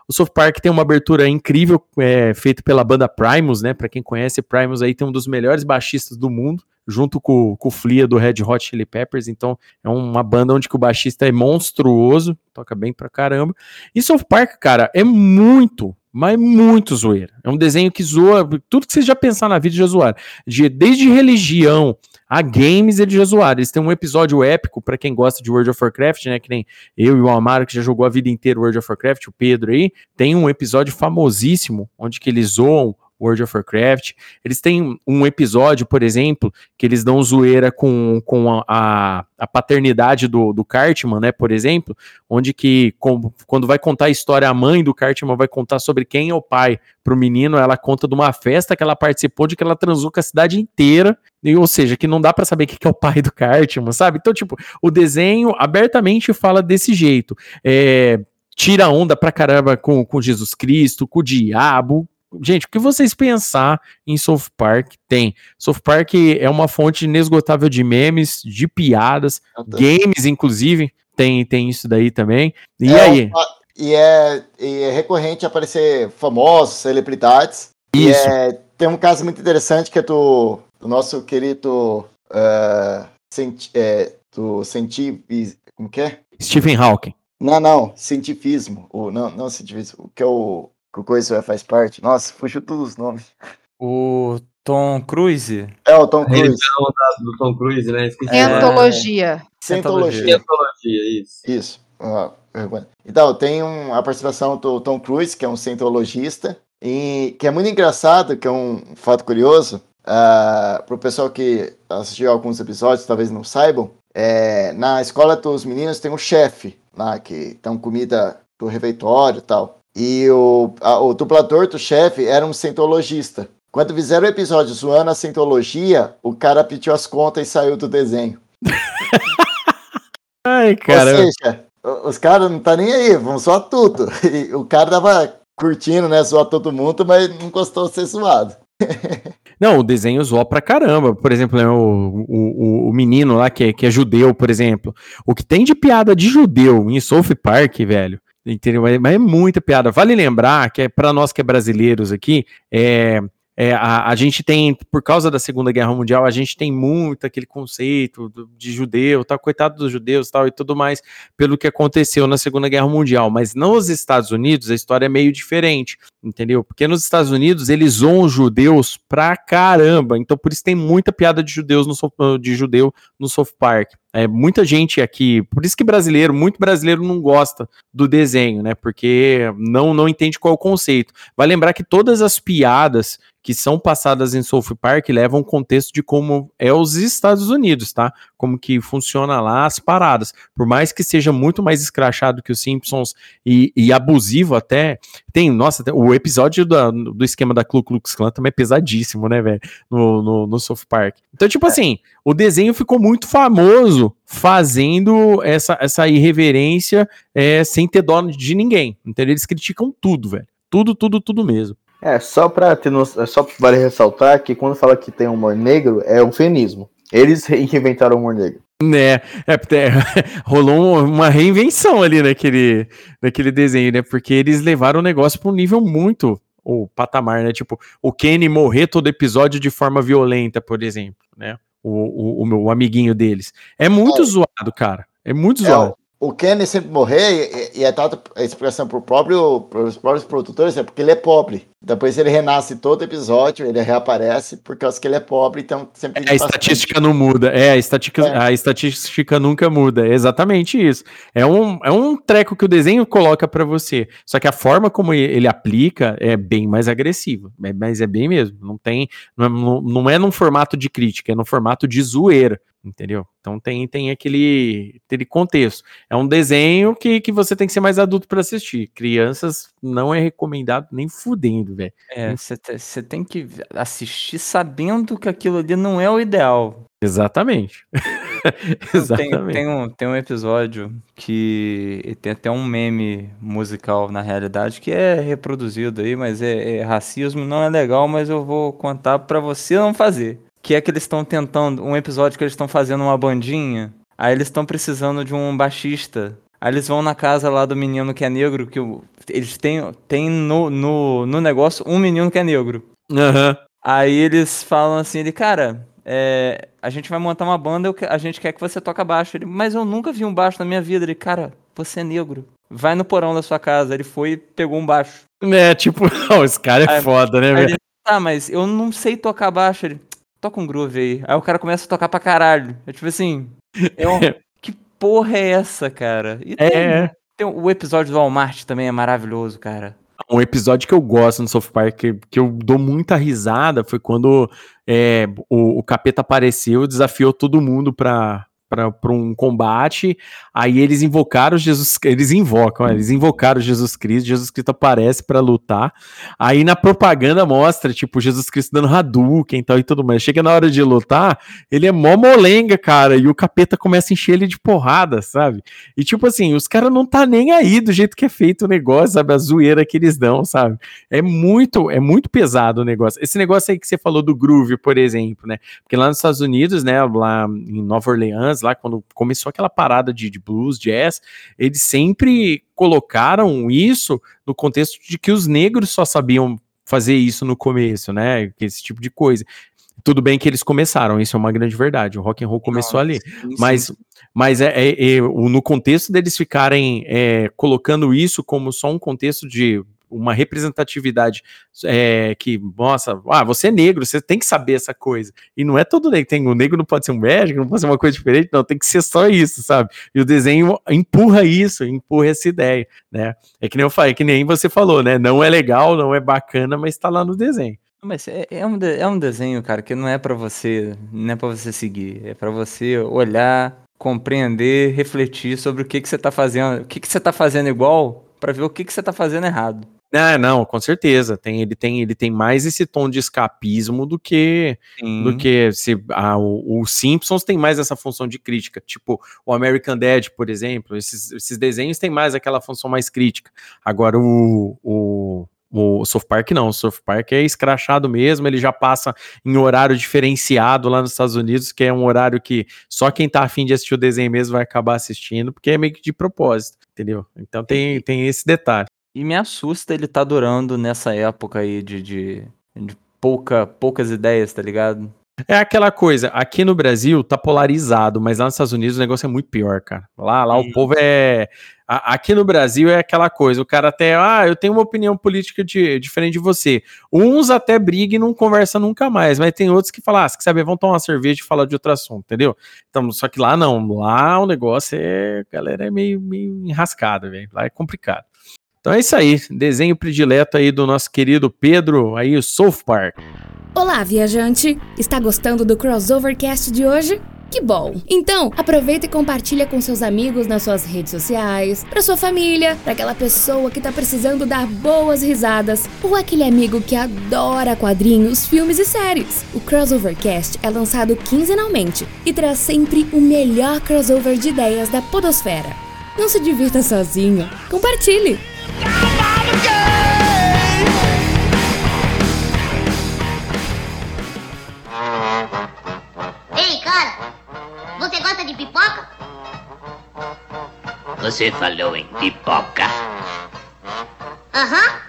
O South Park tem uma abertura incrível, é, feita pela banda Primus, né? Para quem conhece, Primus aí tem um dos melhores baixistas do mundo, junto com, com o Flia do Red Hot Chili Peppers. Então é uma banda onde o baixista é monstruoso, toca bem pra caramba. E South Park, cara, é muito, mas muito zoeira. É um desenho que zoa tudo que vocês já pensaram na vida já zoaram. De, desde religião a games eles já zoaram. Eles têm um episódio épico para quem gosta de World of Warcraft, né? Que nem eu e o Amaro, que já jogou a vida inteira World of Warcraft, o Pedro aí. Tem um episódio famosíssimo onde que eles zoam World of Warcraft. Eles têm um episódio, por exemplo, que eles dão zoeira com, com a, a, a paternidade do, do Cartman, né? Por exemplo, onde que com, quando vai contar a história, a mãe do Cartman vai contar sobre quem é o pai pro menino, ela conta de uma festa que ela participou, de que ela transou com a cidade inteira, e, ou seja, que não dá para saber quem que é o pai do Cartman, sabe? Então, tipo, o desenho abertamente fala desse jeito. É, tira onda pra caramba com, com Jesus Cristo, com o diabo, gente, o que vocês pensar em South Park tem. South Park é uma fonte inesgotável de memes, de piadas, games, inclusive, tem, tem isso daí também. E É aí? uma- e, é, e é recorrente aparecer famosos, celebridades. Isso. é, tem um caso muito interessante que é do, do nosso querido eh, cienti- é, do científico. Como que é? Stephen Hawking. Não, não, cientifismo. O, não, não cientifismo. O que é o. Que o coisa faz parte. Nossa, fugiu todos os nomes. O Tom Cruise. É o Tom Cruise. religião do Tom Cruise, né? Esqueci. É. Cientologia. Cientologia, isso. Isso. Ah. Então, tem um, a participação do Tom Cruise, que é um cientologista, e que é muito engraçado, que é um fato curioso, para o pessoal que assistiu alguns episódios, talvez não saibam, é, na escola dos meninos tem um chefe lá, que dá comida do refeitório e tal. E o, a- o dublador do chefe era um cientologista. Quando fizeram o episódio zoando a cientologia, o cara pediu as contas e saiu do desenho. Ai, Ou cara. seja, o- os caras não tá nem aí, vão zoar tudo. E o cara tava curtindo, né, zoar todo mundo, mas não gostou de ser zoado. Não, o desenho zoa pra caramba. Por exemplo, né, o, o, o menino lá que é, que é judeu, por exemplo. O que tem de piada de judeu em South Park, velho. Entendeu? Mas é muita piada. Vale lembrar que é para nós que é brasileiros aqui, é, é, a, a gente tem, por causa da Segunda Guerra Mundial, a gente tem muito aquele conceito do- de judeu, tal, coitado dos judeus tal, e tudo mais, pelo que aconteceu na Segunda Guerra Mundial. Mas nos Estados Unidos a história é meio diferente, entendeu? Porque nos Estados Unidos eles zoam judeus pra caramba, então por isso tem muita piada de judeus no South- de judeu no South Park. É, muita gente aqui, por isso que brasileiro, muito brasileiro não gosta do desenho, né? Porque não não entende qual é o conceito. Vai lembrar que todas as piadas que são passadas em South Park levam um contexto de como é os Estados Unidos, tá? Como que funciona lá as paradas. Por mais que seja muito mais escrachado que os Simpsons e, e abusivo até, tem, nossa, o episódio da- do esquema da Ku Klux Klan também é pesadíssimo, né, velho? No, no, no South Park. Então, tipo assim, o desenho ficou muito famoso fazendo essa, essa irreverência é, sem ter dó de ninguém. Entendeu? Eles criticam tudo, velho. Tudo, tudo, tudo mesmo. É, só pra ter no... é só vale ressaltar que quando fala que tem humor negro, é eufemismo. Eles re- inventaram o humor negro. Né, é, porque rolou um- uma reinvenção ali naquele, naquele desenho, né? Porque eles levaram o negócio para um nível muito o patamar, né? Tipo, o Kenny morrer todo episódio de forma violenta, por exemplo, né? O, o, o meu amiguinho deles. É muito É. zoado, cara. É muito É, zoado. O Kenny sempre morrer, e, e é dada a expressão pro próprio, pros próprios produtores, é porque ele é pobre. Depois ele renasce todo episódio, ele reaparece por causa que ele é pobre, então sempre É, a estatística não muda. É, a estatística, É. a estatística nunca muda. É exatamente isso. É um, é um treco que o desenho coloca pra você. Só que a forma como ele aplica é bem mais agressiva. É, mas é bem mesmo. Não tem. Não é, não- não é num formato de crítica, é num formato de zoeira. Entendeu? Então tem, tem aquele, aquele contexto. É um desenho que, que você tem que ser mais adulto pra assistir. Crianças não é recomendado nem fudendo, velho. É, você tem que assistir sabendo que aquilo ali não é o ideal. Exatamente. Tem, Exatamente. tem um, tem um episódio que tem até um meme musical na realidade que é reproduzido aí, mas é, é racismo, não é legal, mas eu vou contar pra você não fazer. Que é que eles estão tentando, um episódio que eles estão fazendo uma bandinha, aí eles estão precisando de um baixista. Aí eles vão na casa lá do menino que é negro, que eles têm, têm no, no, no negócio um menino que é negro. Aham. Aí eles falam assim, ele, cara, é, a gente vai montar uma banda, eu a gente quer que você toque baixo. Ele, mas eu nunca vi um baixo na minha vida. Ele, cara, você é negro. Vai no porão da sua casa. Ele foi e pegou um baixo. É, tipo, esse cara é Aí- foda, né, velho? tá, mas eu não sei tocar baixo. Ele, toca um groove aí. Aí o cara começa a tocar pra caralho. É tipo assim, é um- que porra é essa, cara? E tem, É, tem o episódio do Walmart também é maravilhoso, cara. um episódio que eu gosto no South Park, que, que eu dou muita risada, foi quando é, o, o capeta apareceu, desafiou todo mundo pra, pra um combate, aí eles invocaram Jesus, eles invocam, é, eles invocaram Jesus Cristo, Jesus Cristo aparece pra lutar, aí na propaganda mostra, tipo, Jesus Cristo dando Hadouken e tal e tudo mais, chega na hora de lutar, ele é mó molenga, cara, e o capeta começa a encher ele de porrada, sabe? E tipo assim, os caras não tá nem aí do jeito que é feito o negócio, sabe? A zoeira que eles dão, sabe? É muito, é muito pesado o negócio. Esse negócio aí que você falou do groove, por exemplo, né? Porque lá nos Estados Unidos, né, lá em Nova Orleans, lá quando começou aquela parada de, de blues, jazz, eles sempre colocaram isso no contexto de que os negros só sabiam fazer isso no começo, né? Esse tipo de coisa. Tudo bem que eles começaram, isso é uma grande verdade. O rock and roll começou Não, ali. sim, Mas, sim. mas é, é- é, no contexto deles ficarem é, colocando isso como só um contexto de uma representatividade é, que, nossa, ah, você é negro, você tem que saber essa coisa. E não é todo negro, tem, o negro não pode ser um médico, não pode ser uma coisa diferente, não, tem que ser só isso, sabe? E o desenho empurra isso, empurra essa ideia, né? É que nem eu falei, é que nem você falou, né? Não é legal, não é bacana, mas tá lá no desenho. Mas é, é um, é um desenho, cara, que não é pra você, não é para você seguir, é pra você olhar, compreender, refletir sobre o que que você tá fazendo, o que que você tá fazendo igual pra ver o que, que você tá fazendo errado. Não, não, com certeza. Tem, ele, tem, ele tem mais esse tom de escapismo do que do que se ah, o, o Simpsons tem mais essa função de crítica. Tipo, o American Dad, por exemplo, esses, esses desenhos têm mais aquela função mais crítica. Agora, o, o, o South Park não, o South Park é escrachado mesmo, ele já passa em horário diferenciado lá nos Estados Unidos, que é um horário que só quem tá afim de assistir o desenho mesmo vai acabar assistindo, porque é meio que de propósito, entendeu? Então tem, tem esse detalhe. E me assusta ele tá durando nessa época aí de, de, de pouca, poucas ideias, tá ligado? É aquela coisa, aqui no Brasil tá polarizado, mas lá nos Estados Unidos o negócio é muito pior, cara. Lá, lá o povo é. a- aqui no Brasil é aquela coisa, o cara até, ah, eu tenho uma opinião política de- diferente de você. Uns até brigam e não conversam nunca mais, mas tem outros que falam, ah, se quer saber, vão tomar uma cerveja e falar de outro assunto, entendeu? Então, só que lá não, lá o negócio é, a galera é meio, meio enrascada, velho, lá é complicado. Então é isso aí, desenho predileto aí do nosso querido Pedro, aí o South Park. Olá, viajante! Está gostando do Crossovercast de hoje? Que bom! Então, aproveita e compartilha com seus amigos nas suas redes sociais, pra sua família, pra aquela pessoa que tá precisando dar boas risadas, ou aquele amigo que adora quadrinhos, filmes e séries. O Crossovercast é lançado quinzenalmente e traz sempre o melhor crossover de ideias da podosfera. Não se divirta sozinho, compartilhe! Ei, cara, você gosta de pipoca? Você falou em pipoca. Aham.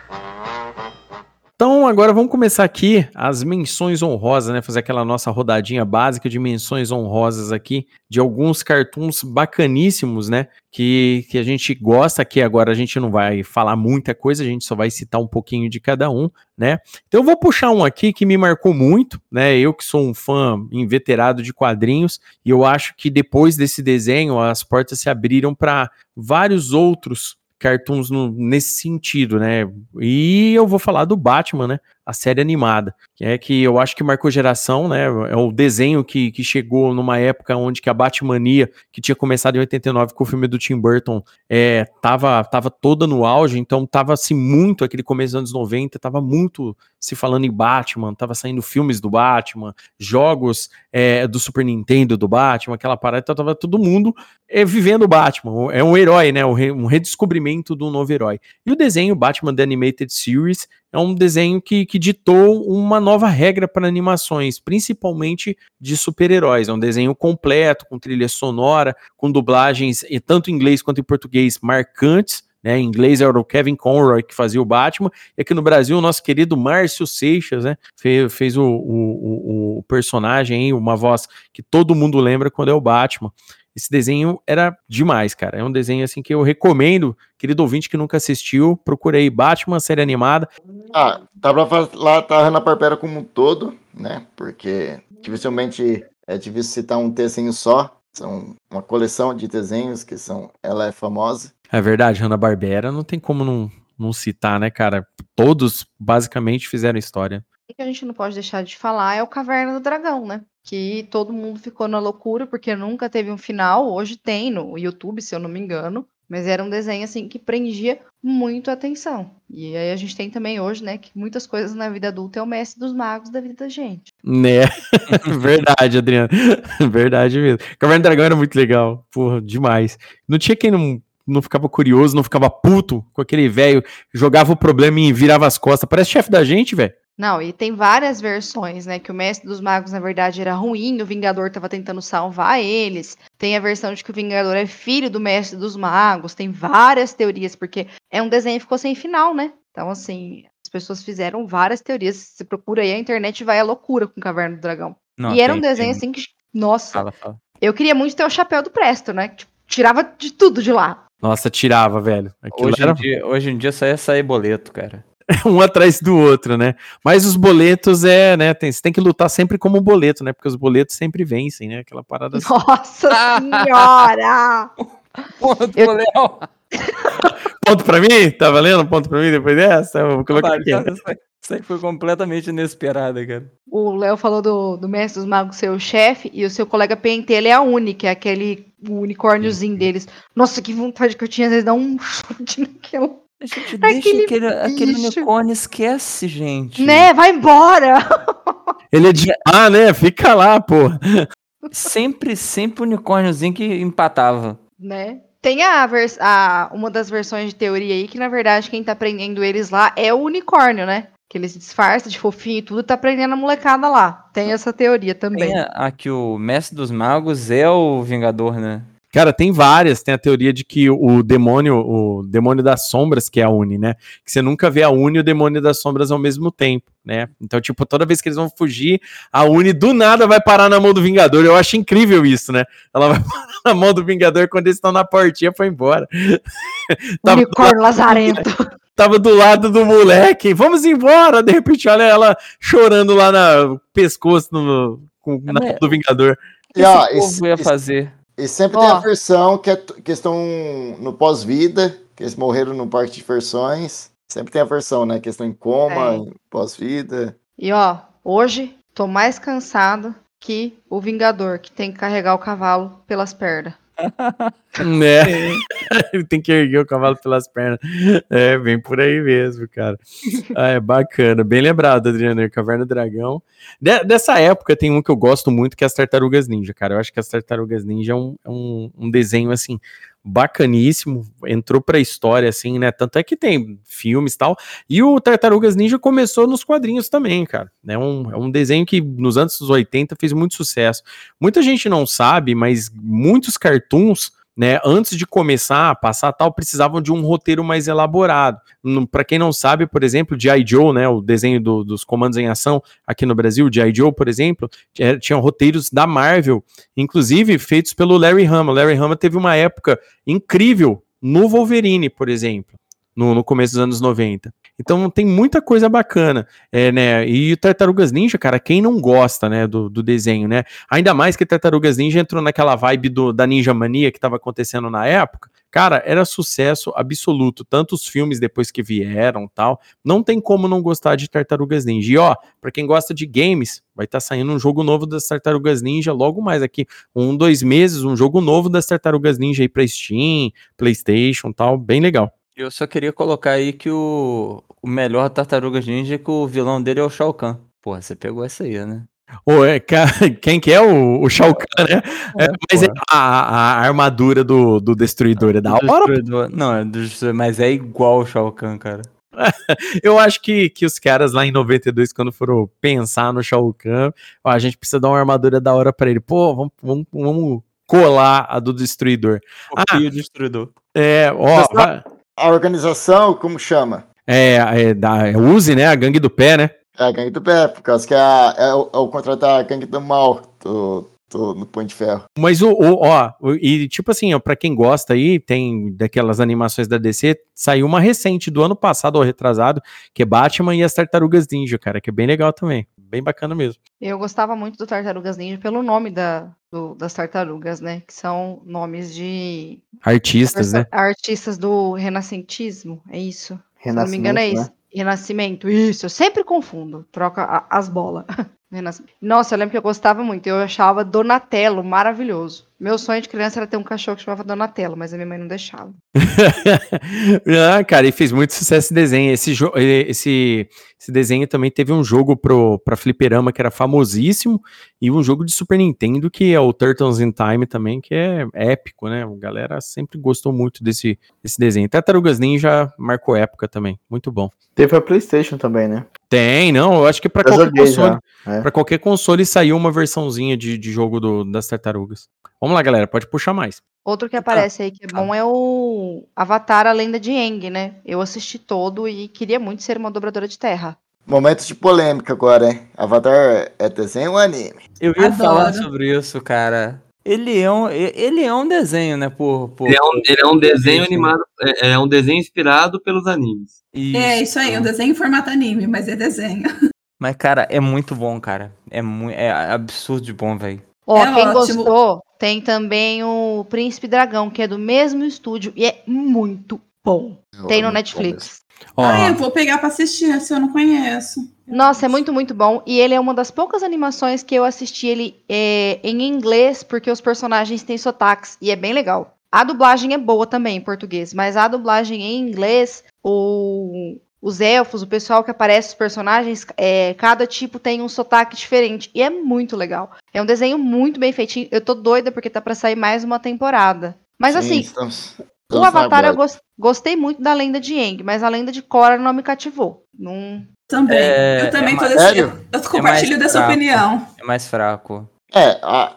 Então, agora vamos começar aqui as menções honrosas, né? Fazer aquela nossa rodadinha básica de menções honrosas aqui, de alguns cartoons bacaníssimos, né? Que, que a gente gosta aqui. Agora a gente não vai falar muita coisa, a gente só vai citar um pouquinho de cada um, né? Então eu vou puxar um aqui que me marcou muito, né? Eu que sou um fã inveterado de quadrinhos, e eu acho que depois desse desenho as portas se abriram para vários outros cartoons no- nesse sentido, né? E eu vou falar do Batman, né? A série animada, que é que eu acho que marcou geração, né? É o desenho que, que chegou numa época onde que a Batmania, que tinha começado em 89 com o filme do Tim Burton, é, tava, tava toda no auge, então tava assim muito, aquele começo dos anos 90, tava muito se falando em Batman, tava saindo filmes do Batman, jogos é, do Super Nintendo do Batman, aquela parada, então tava todo mundo é, vivendo o Batman, é um herói, né? Um, re- redescobrimento do novo herói. E o desenho Batman The Animated Series é um desenho que, que ditou uma nova regra para animações, principalmente de super-heróis. É um desenho completo, com trilha sonora, com dublagens, tanto em inglês quanto em português, marcantes. Né, em inglês era o Kevin Conroy que fazia o Batman, e aqui no Brasil o nosso querido Márcio Seixas, né, fez, fez o, o, o- personagem, aí, uma voz que todo mundo lembra quando é o Batman. Esse desenho era demais, cara. É um desenho assim que eu recomendo, querido ouvinte que nunca assistiu, procurei Batman, série animada. Ah, tá pra falar tá Hanna-Barbera como um todo, né? Porque dificilmente é difícil citar um desenho só. São uma coleção de desenhos que são. Ela é famosa. É verdade, Hanna-Barbera não tem como não, não citar, né, cara? Todos basicamente fizeram história. O que a gente não pode deixar de falar é o Caverna do Dragão, né? Que todo mundo ficou na loucura porque nunca teve um final. Hoje tem no YouTube, se eu não me engano. Mas era um desenho assim que prendia muito a atenção. E aí a gente tem também hoje, né, que muitas coisas na vida adulta é o mestre dos magos da vida da gente. Né? Verdade, Adriano. Verdade mesmo. Caverna do Dragão era muito legal. Porra, demais. Não tinha quem não, não ficava curioso, não ficava puto com aquele velho, jogava o problema e virava as costas. Parece chefe da gente, velho. Não, e tem várias versões, né? Que o Mestre dos Magos, na verdade, era ruim, o Vingador tava tentando salvar eles. Tem a versão de que o Vingador é filho do Mestre dos Magos. Tem várias teorias, porque é um desenho que ficou sem final, né? Então, assim, as pessoas fizeram várias teorias. Você procura aí, a internet vai à loucura com Caverna do Dragão. Não, e era um tem- desenho tem- assim que, nossa, Fala, fala. eu queria muito ter o chapéu do Presto, né? Tipo, tirava de tudo de lá. Nossa, tirava, velho. Aquilo Hoje, era em dia, hoje em dia só ia sair boleto, cara. um atrás do outro, né? Mas os boletos é, né? Tem, você tem que lutar sempre como um boleto, né? Porque os boletos sempre vencem, né? Aquela parada assim. Nossa senhora! Ponto Eu- pro Léo. Ponto pra mim? Tá valendo? Ponto pra mim depois dessa? Eu vou colocar aqui. Isso aí- Isso aí foi completamente inesperado, cara. O Léo falou do, do Mestre dos Magos ser o chefe e o seu colega Pentelho é a única, é aquele unicórniozinho deles. Nossa, que vontade que eu tinha de dar um chute naquela. Gente, deixa Aquele aquele, aquele bicho. unicórnio, esquece, gente. Né? Vai embora! Ele é de. Ah, né? Fica lá, pô. Sempre, sempre o unicórniozinho que empatava. né? Tem a, vers- a- uma das versões de teoria aí que, na verdade, quem tá prendendo eles lá é o unicórnio, né? Que eles se disfarçam de fofinho e tudo, tá prendendo a molecada lá. Tem essa teoria também. Tem a, a que o mestre dos magos é o Vingador, né? Cara, tem várias. Tem a teoria de que o demônio, o demônio das sombras, que é a Uni, né? Que você nunca vê a Uni e o demônio das sombras ao mesmo tempo, né? Então, tipo, toda vez que eles vão fugir, a Uni do nada vai parar na mão do Vingador. Eu acho incrível isso, né? Ela vai parar na mão do Vingador quando eles estão na portinha, foi embora. Unicórnio lazarento. tava do lado do moleque, vamos embora. De repente, olha ela chorando lá no pescoço no, com, na do Vingador. E, ó, Esse e, povo ia fazer. E sempre tem a versão que, é, t- que estão no pós-vida, que eles morreram no parque de diversões. Sempre tem a versão, né? Que estão em coma, É. pós-vida. E ó, hoje tô mais cansado que o Vingador, que tem que carregar o cavalo pelas pernas. Né? Ele tem que erguer o cavalo pelas pernas. É, bem por aí mesmo, cara. Ah, é bacana. Bem lembrado, Adriano. Caverna do Dragão. De- dessa época tem um que eu gosto muito, que é as Tartarugas Ninja, cara. Eu acho que as Tartarugas Ninja é um, é um, um desenho, assim, bacaníssimo. Entrou pra história, assim, né? Tanto é que tem filmes e tal. E o Tartarugas Ninja começou nos quadrinhos também, cara. É um, é um desenho que nos anos 80 fez muito sucesso. Muita gente não sabe, mas muitos cartoons, né, antes de começar a passar tal, precisavam de um roteiro mais elaborado. Para quem não sabe, por exemplo, G.I. Joe, né, o desenho do- dos comandos em ação aqui no Brasil, G.I. Joe, por exemplo, tinha, tinha roteiros da Marvel, inclusive feitos pelo Larry Hama. Larry Hama teve uma época incrível no Wolverine, por exemplo, no, no começo dos anos 90. Então tem muita coisa bacana, é, né? E Tartarugas Ninja, cara, quem não gosta, né, do, do desenho, né? Ainda mais que Tartarugas Ninja entrou naquela vibe do, da Ninja Mania que tava acontecendo na época. Cara, era sucesso absoluto. Tanto os filmes depois que vieram tal. Não tem como não gostar de Tartarugas Ninja. E ó, pra quem gosta de games, vai estar saindo um jogo novo das Tartarugas Ninja logo mais aqui. Um, dois meses, um jogo novo das Tartarugas Ninja aí pra Steam, PlayStation tal. Bem legal. Eu só queria colocar aí que o, o melhor Tartarugas Ninja é que o vilão dele é o Shao Kahn. Porra, você pegou essa aí, né? Ô, é, quem que é o, o Shao Kahn, né? É, mas é a, a armadura do, do Destruidor é da Do hora. Destruidor- Não, é do mas é igual o Shao Kahn, cara. Eu acho que, que os caras lá em 92, quando foram pensar no Shao Kahn, ó, a gente precisa dar uma armadura da hora pra ele. Pô, vamos, vamos, vamos colar a do Destruidor. Ah, E o Destruidor. é, ó, vai- A organização, como chama? é, é, da, é Uzi, né? A gangue do pé, né? É a gangue do pé, por causa que é, a- é o, é o contratar a gangue do mal do, do, no Punho de Ferro. Mas o, o- ó, o- e tipo assim, ó, pra quem gosta aí, tem daquelas animações da DC, saiu uma recente do ano passado ou retrasado, que é Batman e as Tartarugas Ninja, cara, que é bem legal também. Bem bacana mesmo. Eu gostava muito do Tartarugas Ninja pelo nome da, do- das tartarugas, né? Que são nomes de Artistas, né? artistas do renascentismo, é isso? Se eu não me engano, é Renascimento, isso. Renascimento, isso. Eu sempre confundo. Troca as bolas. Nossa, eu lembro que eu gostava muito. Eu achava Donatello maravilhoso. Meu sonho de criança era ter um cachorro que chamava Donatello, mas a minha mãe não deixava. ah, cara, e fez muito sucesso esse desenho. Esse, esse, esse desenho também teve um jogo pro, pra Fliperama que era famosíssimo, e um jogo de Super Nintendo que é o Turtles in Time também, que é épico, né? A galera sempre gostou muito desse, desse desenho. Tartarugas Ninja marcou época também. Muito bom. Teve a PlayStation também, né? Tem, não, eu acho que pra Eu qualquer console. É. Qualquer console saiu uma versãozinha de, de jogo do- das tartarugas. Vamos lá, galera, pode puxar mais. Outro que aparece aí que é bom é o Avatar, a Lenda de Aang, né? Eu assisti todo e queria muito ser uma dobradora de terra. Momento de polêmica agora, hein? Avatar é desenho ou anime? Eu ia Adoro. falar sobre isso, cara. Ele é um, ele é um desenho, né? Por, por, Ele é um, ele é um desenho animado, é, é um desenho inspirado pelos animes. É isso aí, um desenho em formato anime, mas é desenho. Mas, cara, é muito bom, cara. É, mu é absurdo de bom, velho. Ó, É quem ótimo. gostou, tem também o Príncipe Dragão, que é do mesmo estúdio e é muito bom. Tem no Muito bom Netflix. Ó, Ah, eu vou pegar pra assistir, se eu não conheço. Nossa, é muito, muito bom. E ele é uma das poucas animações que eu assisti ele é, em inglês, porque os personagens têm sotaques, e é bem legal. A dublagem é boa também em português, mas a dublagem em inglês, o- os elfos, o pessoal que aparece, os personagens, é, cada tipo tem um sotaque diferente. E é muito legal. É um desenho muito bem feitinho. Eu tô doida porque tá pra sair mais uma temporada. Mas Sim, assim, estamos- o Avatar eu guarda. gos- gostei muito da lenda de Aang, mas a lenda de Korra não me cativou. Não... Também. É, eu também é tô mais- desse. Eu compartilho É dessa fraco. opinião. É mais fraco. É, a-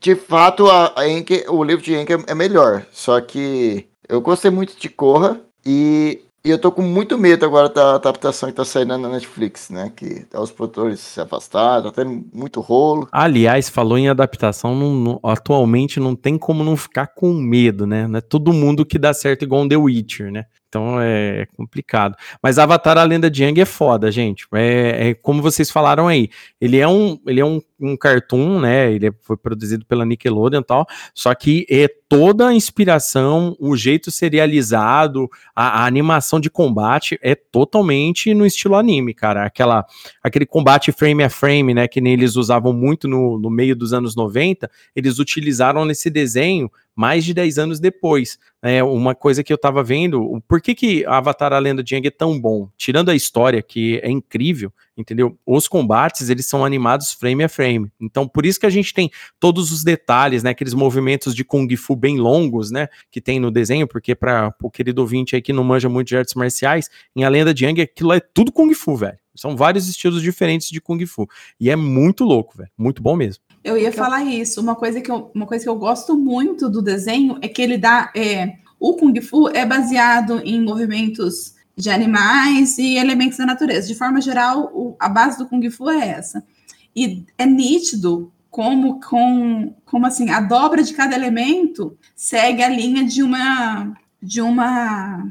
de fato, a, Enki- o livro de Enki é, é melhor. Só que eu gostei muito de Corra e, e eu tô com muito medo agora da adaptação que tá saindo na Netflix, né? Que os produtores se afastaram, tá tendo muito rolo. Aliás, falou em adaptação, não- não- atualmente não tem como não ficar com medo, né? Não é todo mundo que dá certo igual um The Witcher, né? Então é complicado. Mas Avatar, a lenda de Aang é foda, gente. É, é como vocês falaram aí. Ele é um, ele é um, um cartoon, né? Ele foi produzido pela Nickelodeon e tal. Só que é toda a inspiração, o jeito serializado, a, a animação de combate é totalmente no estilo anime, cara. Aquela, aquele combate frame a frame, né? Que nem eles usavam muito no, no meio dos anos 90, eles utilizaram nesse desenho mais de 10 anos depois. É uma coisa que eu tava vendo, por que que Avatar A Lenda de Aang é tão bom? Tirando a história, que é incrível, entendeu? Os combates, eles são animados frame a frame. Então, por isso que a gente tem todos os detalhes, né? Aqueles movimentos de Kung Fu bem longos, né? Que tem no desenho, porque para o querido ouvinte aí que não manja muito de artes marciais, em A Lenda de Aang, aquilo é tudo Kung Fu, velho. São vários estilos diferentes de Kung Fu. E é muito louco, velho. Muito bom mesmo. Eu ia falar isso. Uma coisa que eu, uma coisa que eu gosto muito do desenho é que ele dá. É, o Kung Fu é baseado em movimentos de animais e elementos da natureza. De forma geral, o- a base do Kung Fu é essa. E é nítido como, com, como assim, a dobra de cada elemento segue a linha de uma. De uma.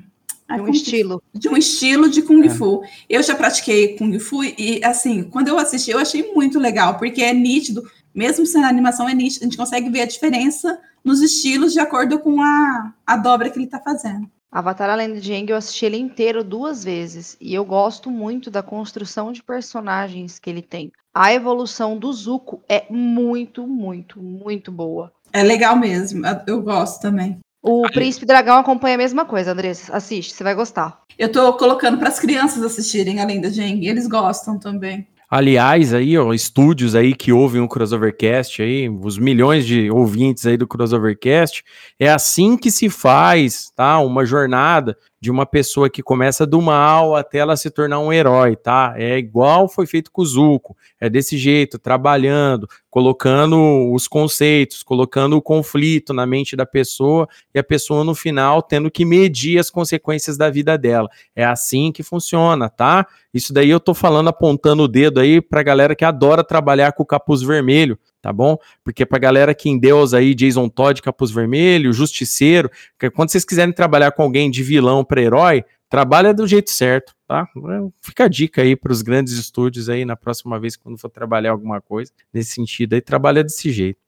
ai, Um estilo. de um estilo de Kung É. Fu. Eu já pratiquei Kung Fu e, assim, quando eu assisti, eu achei muito legal, porque é nítido, mesmo sendo animação, é a gente consegue ver a diferença nos estilos de acordo com a, a dobra que ele tá fazendo. Avatar A Lenda de Aang eu assisti ele inteiro duas vezes e eu gosto muito da construção de personagens que ele tem. A evolução do Zuko é muito, muito, muito boa. É legal mesmo, eu- gosto também. O Príncipe Dragão acompanha a mesma coisa, Andressa. Assiste, você vai gostar. Eu tô colocando para as crianças assistirem além da Jeng, eles gostam também. Aliás, aí, ó, estúdios aí que ouvem o Crossovercast aí, os milhões de ouvintes aí do Crossovercast, é assim que se faz, tá? Uma jornada de uma pessoa que começa do mal até ela se tornar um herói, tá? É igual foi feito com o Zuko, é desse jeito, trabalhando, colocando os conceitos, colocando o conflito na mente da pessoa e a pessoa no final tendo que medir as consequências da vida dela. É assim que funciona, tá? Isso daí eu tô falando apontando o dedo aí pra galera que adora trabalhar com o capuz vermelho, tá bom? Porque pra galera que em Deus aí, Jason Todd, capuz vermelho, justiceiro, quando vocês quiserem trabalhar com alguém de vilão pra herói, trabalha do jeito certo, tá? Fica a dica aí pros grandes estúdios aí na próxima vez quando for trabalhar alguma coisa nesse sentido aí, trabalha desse jeito.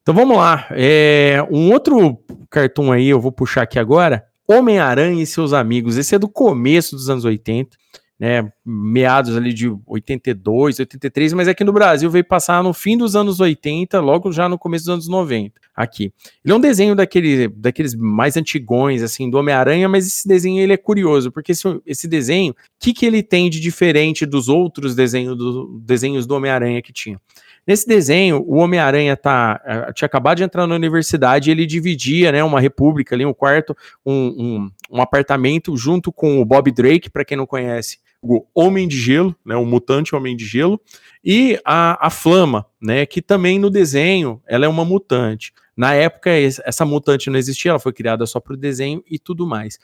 Então vamos lá, é, um outro cartoon aí eu vou puxar aqui agora, Homem-Aranha e seus amigos. Esse é do começo dos anos 80 né, meados ali de 82, 83, mas aqui no Brasil veio passar no fim dos anos 80, logo já no começo dos anos 90, aqui. Ele é um desenho daquele, daqueles mais antigões, assim, do Homem-Aranha, mas esse desenho ele é curioso, porque esse, esse desenho, o que, que ele tem de diferente dos outros desenhos do, desenhos do Homem-Aranha que tinha? Nesse desenho, o Homem-Aranha tá, eh, tinha acabado de entrar na universidade ele dividia, né, uma república ali, um quarto, um, um, um apartamento junto com o Bob Drake, para quem não conhece, o Homem de Gelo, né, o mutante Homem de Gelo, e a, a Flama, né, que também no desenho ela é uma mutante. Na época, essa mutante não existia, ela foi criada só para o desenho e tudo mais.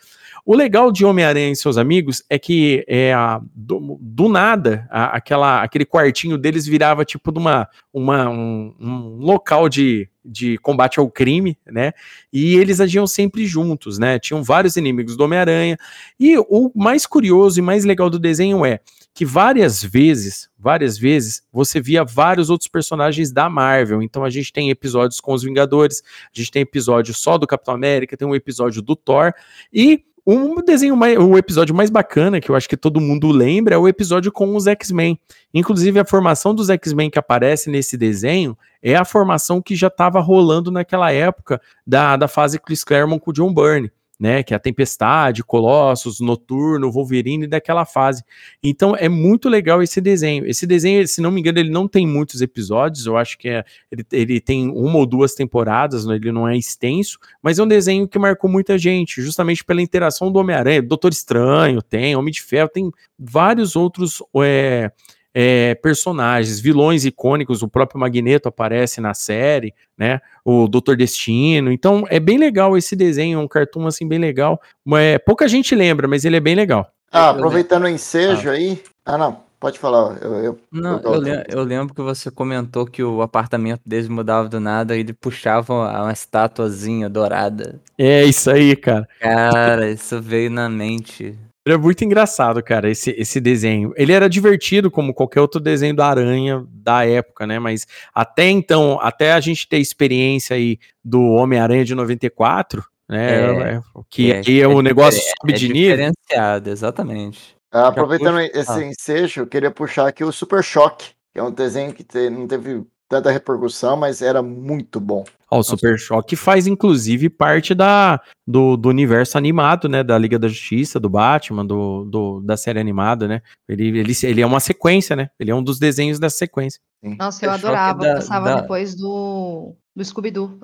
O legal de Homem-Aranha e seus amigos é que é, a, do, do, nada, a, aquela, aquele quartinho deles virava tipo de uma, uma, um, um local de, de combate ao crime, né? E eles agiam sempre juntos, né? Tinham vários inimigos do Homem-Aranha. E o mais curioso e mais legal do desenho é que várias vezes, várias vezes, você via vários outros personagens da Marvel. Então a gente tem episódios com os Vingadores, a gente tem episódio só do Capitão América, tem um episódio do Thor, e um desenho mais, o episódio mais bacana que eu acho que todo mundo lembra é o episódio com os X-Men. Inclusive a formação dos X-Men que aparece nesse desenho é a formação que já estava rolando naquela época da, da fase Chris Claremont com o John Byrne né? Que é a Tempestade, Colossus, Noturno, Wolverine daquela fase. Então é muito legal esse desenho. Esse desenho, se não me engano, ele não tem muitos episódios. Eu acho que é, ele, ele tem uma ou duas temporadas, né, ele não é extenso, mas é um desenho que marcou muita gente, justamente pela interação do Homem-Aranha. Doutor Estranho tem, Homem de Ferro, tem vários outros. É, é, personagens, vilões icônicos, o próprio Magneto aparece na série, né? O Doutor Destino. Então é bem legal esse desenho, um cartoon assim bem legal. É, pouca gente lembra, mas ele é bem legal. Ah, aproveitando o ensejo ah. aí. Ah, não. Pode falar. Eu, eu, não, eu, eu, eu, lembro que você comentou que o apartamento deles mudava do nada e ele puxava uma estatuazinha dourada. É isso aí, cara. Cara, isso veio na mente. Era muito engraçado, cara, esse, esse desenho. Ele era divertido, como qualquer outro desenho da Aranha da época, né? Mas até então, até a gente ter experiência aí do Homem-Aranha de 94, né? É, é, que é, aí é, o negócio sobe é de nível. Diferenciado, exatamente. Ah, aproveitando esse ah. ensejo, eu queria puxar aqui o Super Choque, que é um desenho que te, não teve tanta repercussão, mas era muito bom. Ó, o Super Choque faz inclusive parte da, do, do, universo animado, né? Da Liga da Justiça, do Batman, do, do, da série animada, né? Ele, ele, ele é uma sequência, né? Ele é um dos desenhos dessa sequência. Nossa, eu adorava. Da, Passava da... depois do, do Scooby-Doo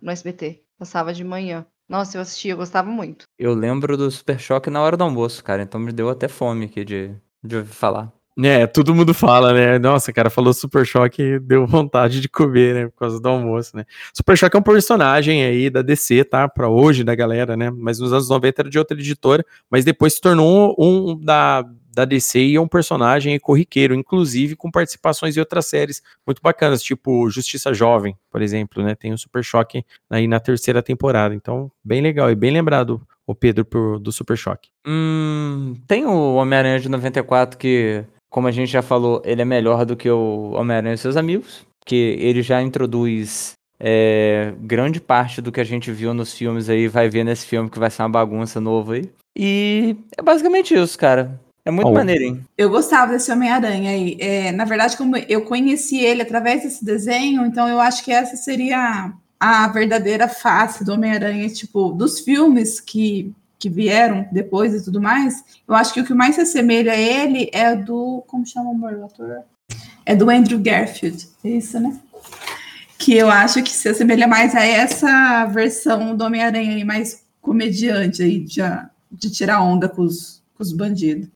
no SBT. Passava de manhã. Nossa, eu assistia, eu gostava muito. Eu lembro do Super Choque na hora do almoço, cara. Então me deu até fome aqui de, de ouvir falar. É, todo mundo fala, né? Nossa, cara, falou Super Choque, deu vontade de comer, né? Por causa do almoço, né? Super Choque é um personagem aí da DC, tá? Pra hoje, da galera, né? Mas nos anos 90 era de outra editora, mas depois se tornou um, um da, da DC e é um personagem corriqueiro, inclusive com participações em outras séries muito bacanas, tipo Justiça Jovem, por exemplo, né? Tem o Super Choque aí na terceira temporada. Então, bem legal e bem lembrado o Pedro por, do Super Choque. Hum, tem o Homem-Aranha de 94 que como a gente já falou, ele é melhor do que o Homem-Aranha e seus amigos, que ele já introduz é, grande parte do que a gente viu nos filmes aí, vai ver nesse filme que vai ser uma bagunça nova aí. E é basicamente isso, cara. É muito oh. maneirinho. Eu gostava desse Homem-Aranha aí. É, na verdade, como eu conheci ele através desse desenho, então eu acho que essa seria a verdadeira face do Homem-Aranha, tipo, dos filmes que que vieram depois e tudo mais, eu acho que o que mais se assemelha a ele é do. Como chama o ator? É do Andrew Garfield. É isso, né? Que eu acho que se assemelha mais a essa versão do Homem-Aranha mais comediante aí, de, de tirar onda com os, com os bandidos.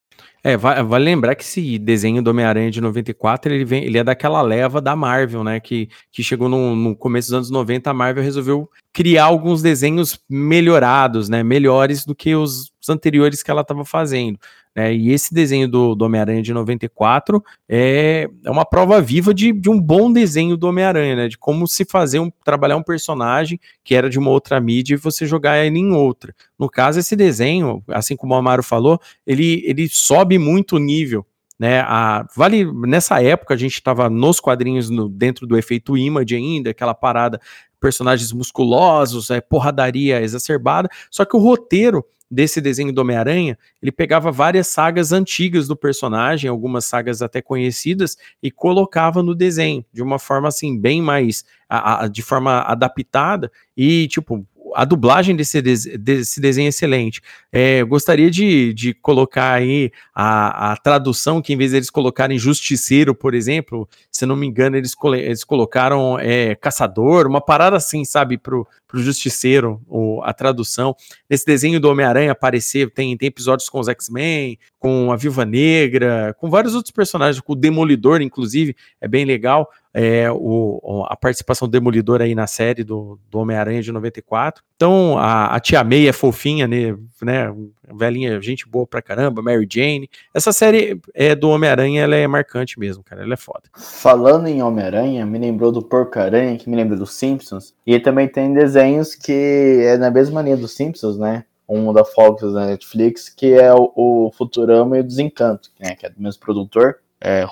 É, vale, lembrar que esse desenho do Homem-Aranha de 94, ele, vem, ele é daquela leva da Marvel, né? Que, que chegou no, no, começo dos anos 90, a Marvel resolveu criar alguns desenhos melhorados, né? Melhores do que os anteriores que ela estava fazendo. Né? E esse desenho do, do Homem-Aranha de 94 é, é uma prova viva de, de um bom desenho do Homem-Aranha, né? De como se fazer um, trabalhar um personagem que era de uma outra mídia e você jogar ele em outra. No caso, esse desenho, assim como o Amaro falou, ele, ele sobe muito o nível né, a, vale nessa época a gente estava nos quadrinhos no, dentro do efeito image ainda, aquela parada personagens musculosos, é, porradaria exacerbada, só que o roteiro desse desenho do Homem-Aranha, ele pegava várias sagas antigas do personagem, algumas sagas até conhecidas, e colocava no desenho, de uma forma assim, bem mais, a, a, de forma adaptada, e tipo, a dublagem desse, desse desenho é excelente. É, gostaria de, de colocar aí a, a tradução, que em vez deles colocarem justiceiro, por exemplo, se não me engano, eles, eles colocaram é, caçador, uma parada assim, sabe, pro, pro justiceiro, o, a tradução. Nesse desenho do Homem-Aranha aparecer, tem, tem episódios com os X-Men, com a Viva Negra, com vários outros personagens, com o Demolidor, inclusive, é bem legal é, o, a participação do Demolidor aí na série do, do Homem-Aranha de 94. Então, a, a Tia May é fofinha, né, né, velhinha, gente boa pra caramba, Mary Jane. Essa série é do Homem-Aranha, ela é marcante mesmo, cara, ela é foda. Falando em Homem-Aranha, me lembrou do Porco-Aranha, que me lembra dos Simpsons, e também tem desenhos que é na mesma linha dos Simpsons, né, um da Fox da Netflix, que é o, o Futurama e o Desencanto, né, que é do mesmo produtor, é,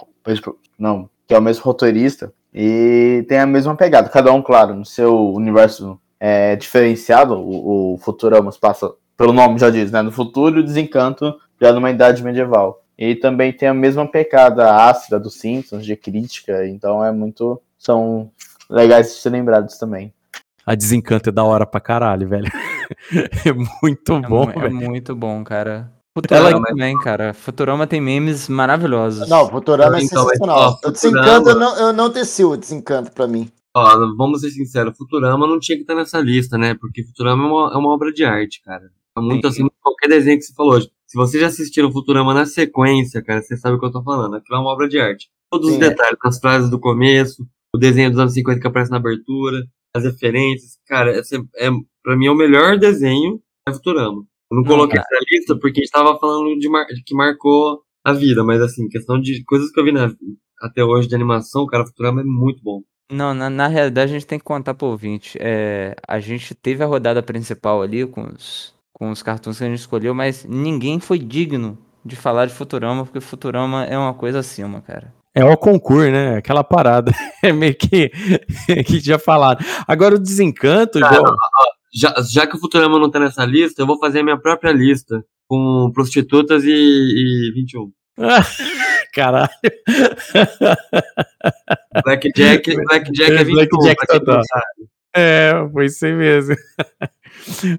não, que é o mesmo roteirista, e tem a mesma pegada. Cada um, claro, no seu universo é, diferenciado. O, o Futurama passa pelo nome já diz, né? No futuro, o desencanto já numa idade medieval. E também tem a mesma pecada ácida dos Simpsons, de crítica, então é muito. São legais de ser lembrados também. A Desencanto é da hora pra caralho, velho. É muito bom, é, mu- é muito bom, cara. Futurama Ela- também, cara. Futurama tem memes maravilhosos. Não, Futurama é Então, sensacional. ó, o Desencanto eu não, eu não teci o Desencanto pra mim. Ó, vamos ser sinceros, Futurama não tinha que estar nessa lista, né? Porque Futurama é uma, é uma obra de arte, cara. É muito Sim. de qualquer desenho que você falou hoje. Se vocês já assistiram Futurama na sequência, cara, você sabe o que eu tô falando. Aquilo é uma obra de arte. Todos os Sim, é. detalhes, as frases do começo, o desenho dos anos 50 que aparece na abertura, as referências. Cara, esse é, é, pra mim é o melhor desenho é Futurama. Eu não Não, coloquei essa lista porque a gente tava falando de, mar- de que marcou a vida, mas assim, questão de coisas que eu vi na- até hoje de animação, cara, Futurama é muito bom. Não, na, na realidade a gente tem que contar pro ouvinte. É, a gente teve a rodada principal ali com os, com os cartoons que a gente escolheu, mas ninguém foi digno de falar de Futurama, porque Futurama é uma coisa acima, cara. É o concurso, né? Aquela parada. É meio que, que já falaram. Agora o desencanto, Cara, igual. Já, já que o Futurama não tá nessa lista, eu vou fazer a minha própria lista com prostitutas e, e 21. Caralho. Blackjack, Blackjack é 21. Blackjack pra quem não total. sabe. É, foi isso aí mesmo.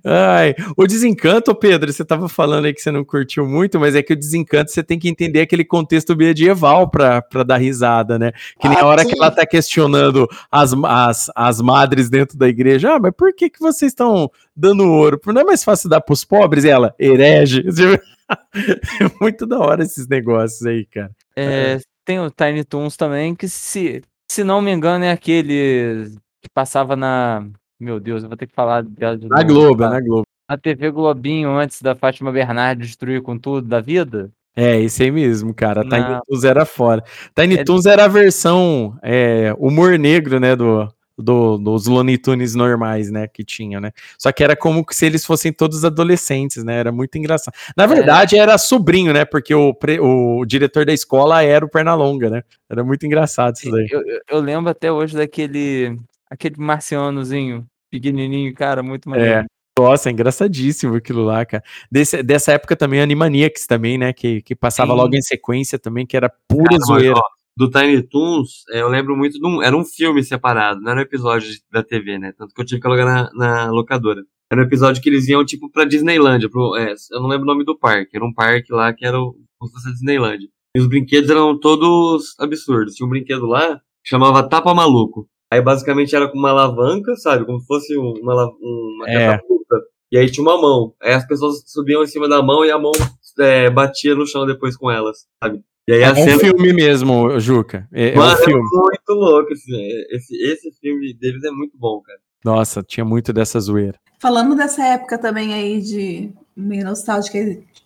Ai, o desencanto, Pedro, você tava falando aí que você não curtiu muito, mas é que o desencanto você tem que entender aquele contexto medieval pra dar risada, né? Que nem a Ah, hora sim. que ela tá questionando as, as, as madres dentro da igreja. Ah, mas por que, que vocês estão dando ouro? Não é mais fácil dar pros pobres? E ela, herege. É muito da hora esses negócios aí, cara. É, Tem o Tiny Toons também, que se, se não me engano é aquele que passava na. Meu Deus, eu vou ter que falar dela de Na novo, Globo, tá? na Globo. Na TV Globinho, antes da Fátima Bernardes destruir com tudo da vida. É, esse aí mesmo, cara. Tiny Não. Toons era fora. Tiny É- Toons era a versão é, humor negro, né, do, do, dos Looney Tunes normais, né, que tinha, né? Só que era como se eles fossem todos adolescentes, né? Era muito engraçado. Na verdade, era sobrinho, né? Porque o, pre- o diretor da escola era o Pernalonga, né? Era muito engraçado isso daí. Eu, eu- eu lembro até hoje daquele aquele marcianozinho pequenininho, cara, muito maneiro. É. Nossa, é engraçadíssimo aquilo lá, cara. Desse- dessa época também, Animaniacs também, né? Que, que passava Sim. logo em sequência também, que era pura Cara, mas, zoeira. ó, do Tiny Toons, é, eu lembro muito de um. Era um filme separado, não era um episódio da TV, né? Tanto que eu tive que alugar na, na locadora. Era um episódio que eles iam, tipo, pra Disneylândia. Pro, é, eu não lembro o nome do parque. Era um parque lá que era o, como se fosse a Disneylândia. E os brinquedos eram todos absurdos. Tinha um brinquedo lá que chamava Tapa Maluco. Aí basicamente era com uma alavanca, sabe? Como se fosse um- uma, uma É. catapulta. E aí tinha uma mão. Aí as pessoas subiam em cima da mão e a mão é, batia no chão depois com elas, sabe? E aí É um cena. filme mesmo, Juca. É, é um é filme. muito louco esse, esse, esse filme deles é muito bom, cara. Nossa, tinha muito dessa zoeira. Falando dessa época também aí de meio nostálgica,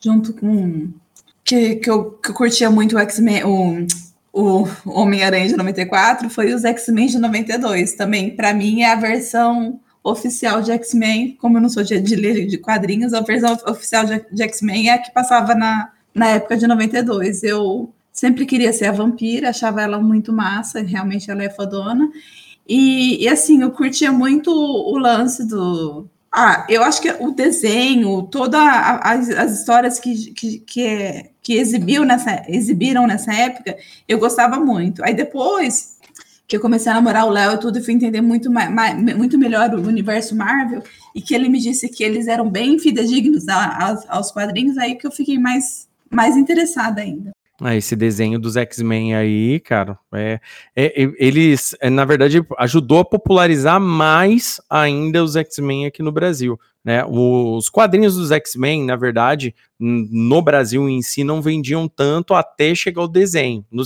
junto com que, que, eu, que eu curtia muito o X-Men, o, o Homem-Aranha de 94, foi os X-Men de 92. Também, para mim, é a versão oficial de X-Men, como eu não sou de, de ler de quadrinhos, a versão oficial de, X-Men é a que passava na, na época de 92. Eu sempre queria ser a vampira, achava ela muito massa, realmente ela é fodona. E, e, assim, eu curtia muito o lance do. Ah, eu acho que o desenho, todas as, as histórias que, que, que, é- que exibiu nessa, exibiram nessa época, eu gostava muito. Aí depois que eu comecei a namorar o Léo e tudo, eu fui entender muito, mais, muito melhor o universo Marvel, e que ele me disse que eles eram bem fidedignos aos, aos quadrinhos, aí que eu fiquei mais, mais interessada ainda. Ah, esse desenho dos X-Men aí, cara, é, é- eles, é, na verdade, ajudou a popularizar mais ainda os X-Men aqui no Brasil, né? Os quadrinhos dos X-Men, na verdade, no Brasil em si, não vendiam tanto até chegar o desenho. No,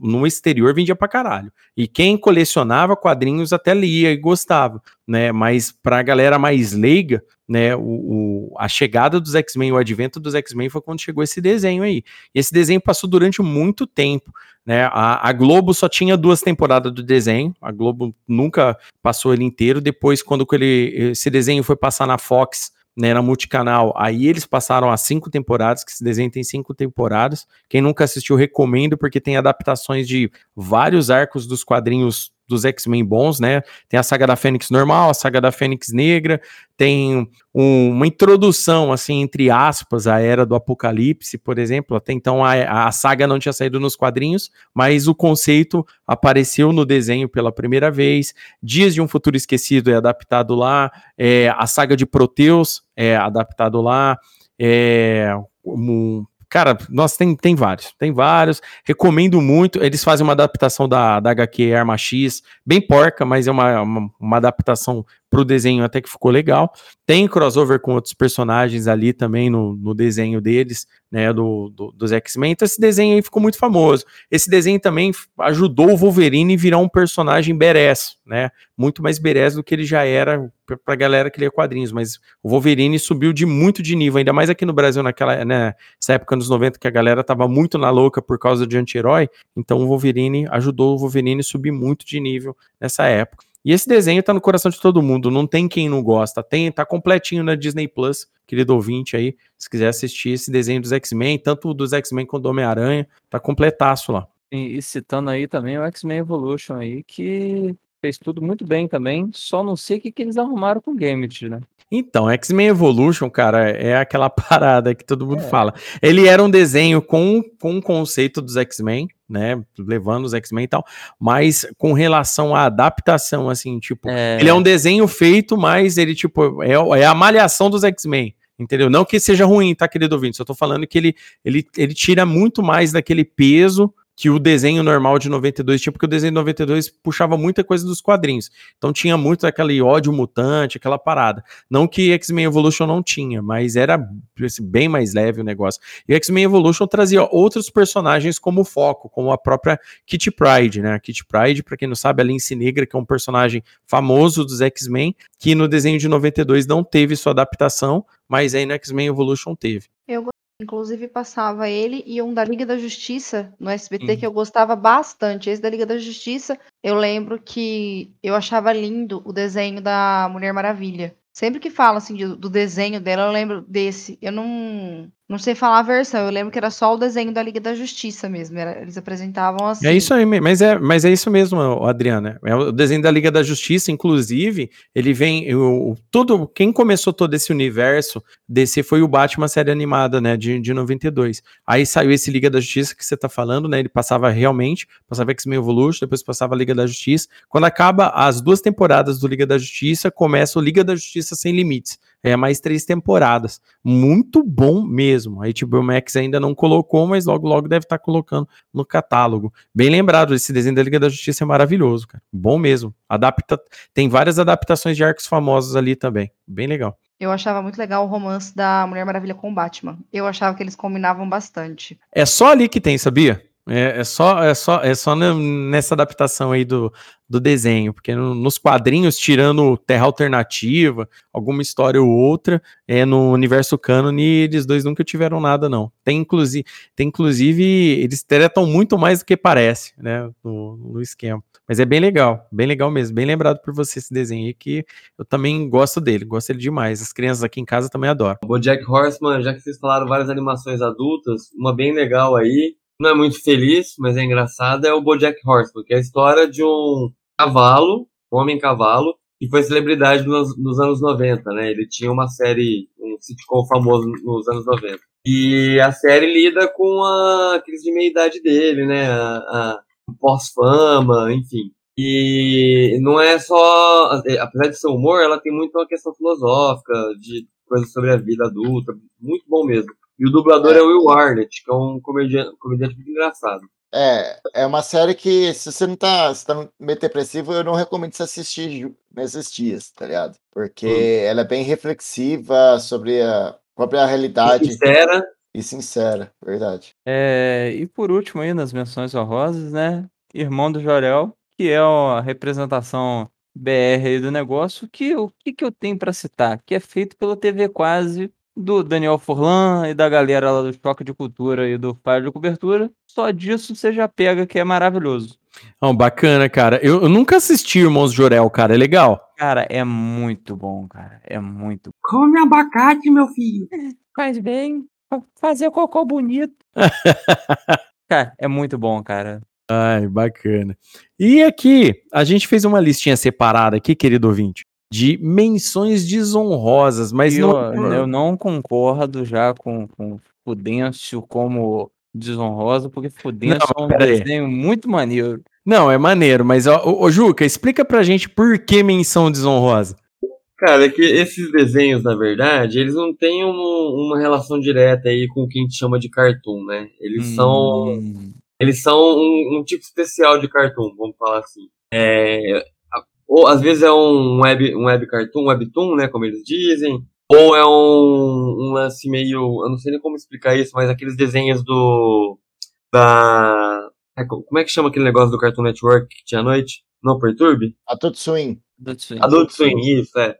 no exterior vendia pra caralho. E quem colecionava quadrinhos até lia e gostava, né? Mas pra galera mais leiga, né, o, o- a chegada dos X-Men, o advento dos X-Men foi quando chegou esse desenho aí. E esse desenho passou durante muito tempo, né? A, a Globo só tinha duas temporadas do desenho, a Globo nunca passou ele inteiro. Depois, quando ele, esse desenho foi passar na Fox, né, na multicanal, aí eles passaram as cinco temporadas, que esse desenho tem cinco temporadas. Quem nunca assistiu, recomendo, porque tem adaptações de vários arcos dos quadrinhos dos X-Men bons, né? Tem a saga da Fênix normal, a saga da Fênix Negra, tem um, uma introdução, assim, entre aspas, à era do Apocalipse, por exemplo. Até então a, a saga não tinha saído nos quadrinhos, mas o conceito apareceu no desenho pela primeira vez. Dias de um Futuro Esquecido é adaptado lá, é, a saga de Proteus é adaptado lá, é, um, Cara, nossa, tem, tem vários, tem vários. Recomendo muito. Eles fazem uma adaptação da, da HQ Arma X, bem porca, mas é uma, uma, uma adaptação pro desenho até que ficou legal. Tem crossover com outros personagens ali também no, no desenho deles, né, do, do dos X-Men. Então esse desenho aí ficou muito famoso. Esse desenho também ajudou o Wolverine a virar um personagem badass, né, muito mais badass do que ele já era pra galera que lia quadrinhos, mas o Wolverine subiu de muito de nível, ainda mais aqui no Brasil naquela, né, nessa época nos 90 que a galera tava muito na louca por causa de anti-herói, então o Wolverine ajudou o Wolverine a subir muito de nível nessa época. E esse desenho tá no coração de todo mundo, não tem quem não gosta. Tem, tá completinho na Disney Plus, querido ouvinte aí, se quiser assistir esse desenho dos X-Men, tanto dos X-Men quanto do Homem-Aranha, tá completaço lá. E, e citando aí também o X-Men Evolution aí, que fez tudo muito bem também, só não sei o que, que eles arrumaram com o Gambit, né? Então, X-Men Evolution, cara, é aquela parada que todo mundo é. fala. Ele era um desenho com, com o conceito dos X-Men, né, levando os X-Men e tal, mas com relação à adaptação, assim, tipo, é... ele é um desenho feito, mas ele, tipo, é, é a malhação dos X-Men, entendeu? Não que seja ruim, tá, querido ouvinte, só tô falando que ele, ele, ele tira muito mais daquele peso que o desenho normal de 92 tinha, porque o desenho de 92 puxava muita coisa dos quadrinhos. Então tinha muito aquele ódio mutante, aquela parada. Não que X-Men Evolution não tinha, mas era bem mais leve o negócio. E X-Men Evolution trazia outros personagens como foco, como a própria Kitty Pride, né? A Kitty Pride, para quem não sabe, a Lince Negra, que é um personagem famoso dos X-Men, que no desenho de 92 não teve sua adaptação, mas aí no X-Men Evolution teve. Eu Inclusive passava ele e um da Liga da Justiça no SBT uhum. que eu gostava bastante. Esse da Liga da Justiça, eu lembro que eu achava lindo o desenho da Mulher Maravilha. Sempre que falo assim do desenho dela, eu lembro desse. Eu não não sei falar a versão, eu lembro que era só o desenho da Liga da Justiça mesmo. Era, eles apresentavam assim. É isso aí, mas é, mas é isso mesmo, Adriana. É o desenho da Liga da Justiça, inclusive, ele vem. O, tudo, quem começou todo esse universo desse foi o Batman série animada, né? De, de 92. Aí saiu esse Liga da Justiça que você tá falando, né? Ele passava realmente, passava X-Men Evolution, depois passava Liga da Justiça. Quando acaba as duas temporadas do Liga da Justiça, começa o Liga da Justiça Sem Limites é, mais três temporadas. Muito bom mesmo. A HBO Max ainda não colocou, mas logo, logo deve estar tá colocando no catálogo. Bem lembrado, esse desenho da Liga da Justiça é maravilhoso, cara. Bom mesmo. Adapta, tem várias adaptações de arcos famosos ali também. Bem legal. Eu achava muito legal o romance da Mulher Maravilha com o Batman. Eu achava que eles combinavam bastante. É só ali que tem, sabia? É, é, só, é só, é só nessa adaptação aí do, do desenho, porque no, nos quadrinhos, tirando Terra Alternativa, alguma história ou outra, é no universo cânone, eles dois nunca tiveram nada, não. Tem inclusive, tem inclusive eles tretam muito mais do que parece, né, no, no esquema. Mas é bem legal, bem legal mesmo, bem lembrado por você esse desenho aí, que eu também gosto dele, gosto dele demais. As crianças aqui em casa também adoram. O Jack Horseman, já que vocês falaram várias animações adultas, uma bem legal aí, não é muito feliz, mas é engraçada, é o Bojack Horseman, que é a história de um cavalo, um homem cavalo, que foi celebridade nos, nos, anos 90, né? Ele tinha uma série, um sitcom famoso nos anos 90. E a série lida com a crise de meia-idade dele, né? A, a pós-fama, enfim. E não é só, apesar de ser humor, ela tem muito uma questão filosófica, de coisas sobre a vida adulta, muito bom mesmo. E o dublador é, é o Will Arnett, que é um comediante, comediante muito engraçado. É, é uma série que, se você não tá, se tá meio depressivo, eu não recomendo você assistir nesses dias, tá ligado? Porque hum. ela é bem reflexiva sobre a própria realidade. E sincera. E sincera, verdade. É, e por último aí, nas menções honrosas, né? Irmão do Jorel, que é a representação BR aí do negócio, que o que, que eu tenho para citar? Que é feito pela TV Quase do Daniel Forlan e da galera lá do Choque de Cultura e do Pai de Cobertura. Só disso você já pega que é maravilhoso. Oh, bacana, cara. Eu, eu, nunca assisti Irmãos Jorel, cara. É legal? Cara, é muito bom, cara. É muito Come abacate, meu filho. Faz bem. Fazer cocô bonito. cara, é muito bom, cara. Ai, bacana. E aqui, a gente fez uma listinha separada aqui, querido ouvinte, de menções desonrosas, mas eu, não... eu não concordo já com, com Fudêncio como desonrosa, porque Fudêncio é um pera aí. desenho muito maneiro. Não, é maneiro, mas ó, ô, ô, Juca, explica pra gente por que menção desonrosa. Cara, é que esses desenhos, na verdade, eles não têm um- uma relação direta aí com o que a gente chama de cartoon, né? Eles são. Hum, Eles são um, um tipo especial de cartoon, vamos falar assim. É, ou às vezes é um web, um web cartoon, um webtoon, né? Como eles dizem. Ou é um, um lance meio. Eu não sei nem como explicar isso, mas aqueles desenhos do. Da. é, co- Como é que chama aquele negócio do Cartoon Network que tinha à noite? Não perturbe? Adult Swim. Adult Swim. Adult Swim, isso, é.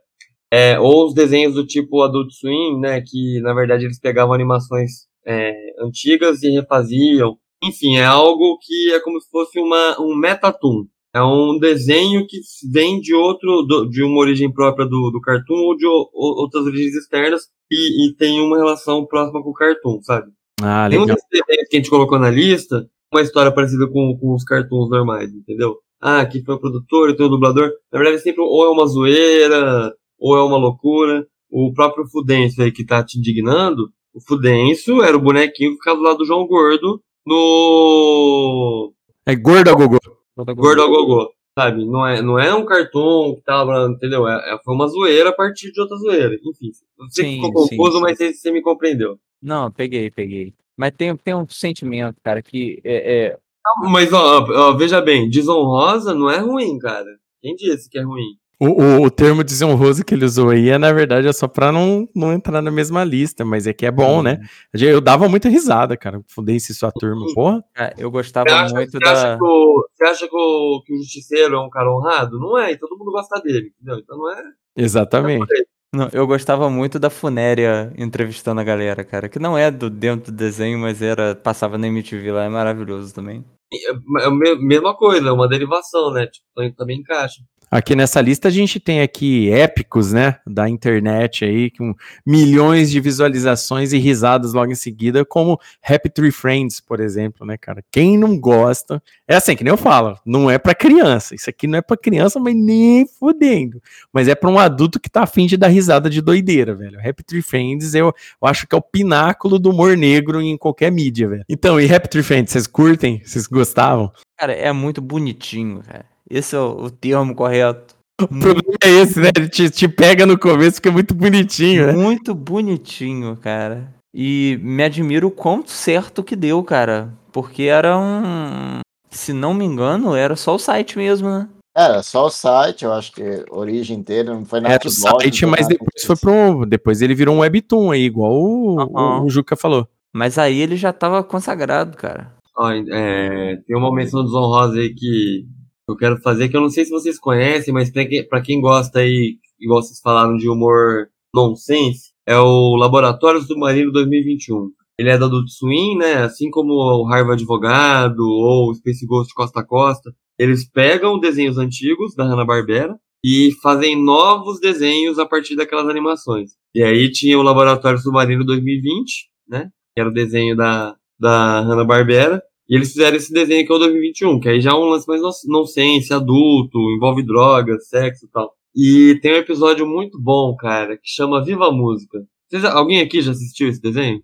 É, ou os desenhos do tipo Adult Swim, né, que na verdade eles pegavam animações é, antigas e refaziam. Enfim, é algo que é como se fosse uma, um metatoon. É um desenho que vem de outro, do- de uma origem própria do, do cartoon ou de o- outras origens externas e, e tem uma relação próxima com o cartoon, sabe? Ah, Tem um legal. desses desenhos que a gente colocou na lista, uma história parecida com, com os cartoons normais, entendeu? Ah, aqui foi o produtor, tem o dublador. Na verdade, sempre ou é uma zoeira, ou é uma loucura. O próprio Fudêncio aí que tá te indignando, o Fudêncio era o bonequinho que ficava do lado do João Gordo no É. Gordo ao Gogô, sabe? Não é, não é um cartoon que tava, entendeu? É, é- foi uma zoeira a partir de outra zoeira. Enfim, você Sim, ficou sim, confuso, sim. mas você, você me compreendeu. Não, peguei, peguei. Mas tem, tem um sentimento, cara, que é, é- Mas, ó, ó, veja bem, desonrosa não é ruim, cara. Quem disse que é ruim? O, o, o termo desonroso que ele usou aí, é, na verdade, é só pra não, não entrar na mesma lista, mas é que é bom, né? Eu dava muita risada, cara. Fudência e sua turma, porra. é, eu gostava Você acha, muito você acha da. que, o, você acha que o, que o Justiceiro é um cara honrado? Não é, e todo mundo gosta dele, entendeu? Então não é. Exatamente. Não, eu gostava muito da Funéria entrevistando a galera, cara. Que não é do dentro do desenho, mas era. Passava na MTV lá, é maravilhoso também. É a me- mesma coisa, é uma derivação, né? Tipo, também encaixa. Aqui nessa lista a gente tem aqui épicos, né, da internet aí, com milhões de visualizações e risadas logo em seguida, como Happy Tree Friends, por exemplo, né, cara? Quem não gosta, é assim, que nem eu falo, não é pra criança, isso aqui não é pra criança, mas nem fudendo, mas é pra um adulto que tá afim de dar risada de doideira, velho. Happy Tree Friends eu, eu acho que é o pináculo do humor negro em qualquer mídia, velho. Então, e Happy Tree Friends, vocês curtem? Vocês gostavam? Cara, é muito bonitinho, cara. Esse é o, o termo correto. O problema é esse, né? Ele te, te pega no começo porque é muito bonitinho, né? Muito bonitinho, cara. E me admiro o quão certo que deu, cara. Porque era um. Se não me engano, era só o site mesmo, né? Era só o site, eu acho que a origem inteira não foi nada Era o site, mas depois foi pro. Depois ele virou um webtoon aí, igual o, o- o Juca falou. Mas aí ele já tava consagrado, cara. É, tem uma menção desonrosa aí que eu quero fazer, que eu não sei se vocês conhecem, mas pra quem gosta aí, igual vocês falaram de humor nonsense, é o Laboratório Submarino 2021. Ele é da Adult Swim, né? Assim como o Harvard Advogado ou o Space Ghost Costa a Costa. Eles pegam desenhos antigos da Hanna-Barbera e fazem novos desenhos a partir daquelas animações. E aí tinha o Laboratório Submarino 2020, né? Que era o desenho da, da Hanna-Barbera. E eles fizeram esse desenho que é o 2021, que aí já é um lance mais non- nonsense, adulto, envolve drogas, sexo e tal. E tem um episódio muito bom, cara, que chama Viva a Música. Vocês alguém aqui já assistiu esse desenho?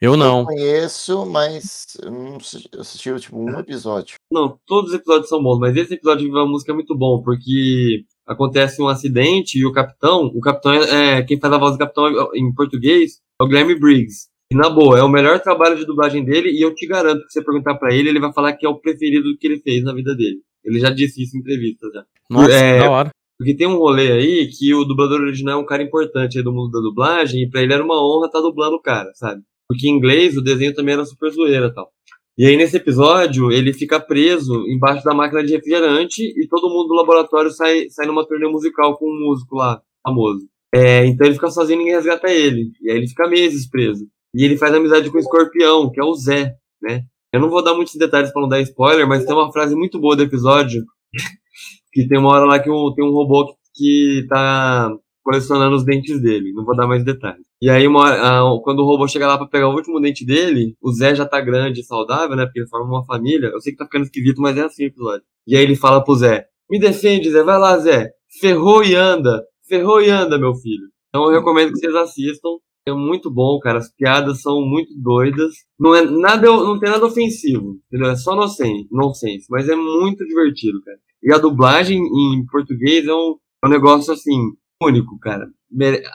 Eu não. conheço, mas eu não assisti, eu tipo um episódio. Não, todos os episódios são bons, mas esse episódio de Viva a Música é muito bom, porque acontece um acidente e o capitão, o capitão é, é- quem faz a voz do capitão em português é o Guilherme Briggs. E na boa, é o melhor trabalho de dublagem dele e eu te garanto que se você perguntar pra ele, ele vai falar que é o preferido que ele fez na vida dele. Ele já disse isso em entrevistas já. Nossa, É, da hora. Porque tem um rolê aí que o dublador original é um cara importante aí do mundo da dublagem, e pra ele era uma honra estar dublando o cara, sabe? Porque em inglês o desenho também era super zoeira e tal. E aí nesse episódio ele fica preso embaixo da máquina de refrigerante e todo mundo do laboratório sai, sai numa turnê musical com um músico lá, famoso. É, então ele fica sozinho e ninguém resgata ele. E aí ele fica meses preso. E ele faz amizade com o escorpião, que é o Zé, né? Eu não vou dar muitos detalhes pra não dar spoiler, mas tem uma frase muito boa do episódio que tem uma hora lá que um- tem um robô que, que tá colecionando os dentes dele. Não vou dar mais detalhes. E aí, uma, a, quando o robô chega lá pra pegar o último dente dele, o Zé já tá grande e saudável, né? Porque ele forma uma família. Eu sei que tá ficando esquisito, mas é assim o episódio. E aí ele fala pro Zé: Me defende, Zé, vai lá, Zé. Ferrou e anda. Ferrou e anda, meu filho. Então eu recomendo que vocês assistam. É muito bom, cara. As piadas são muito doidas. Não é nada, não tem nada ofensivo, entendeu? É só nonsense, nonsense, mas é muito divertido, cara. E a dublagem em português é um, é um negócio assim único, cara.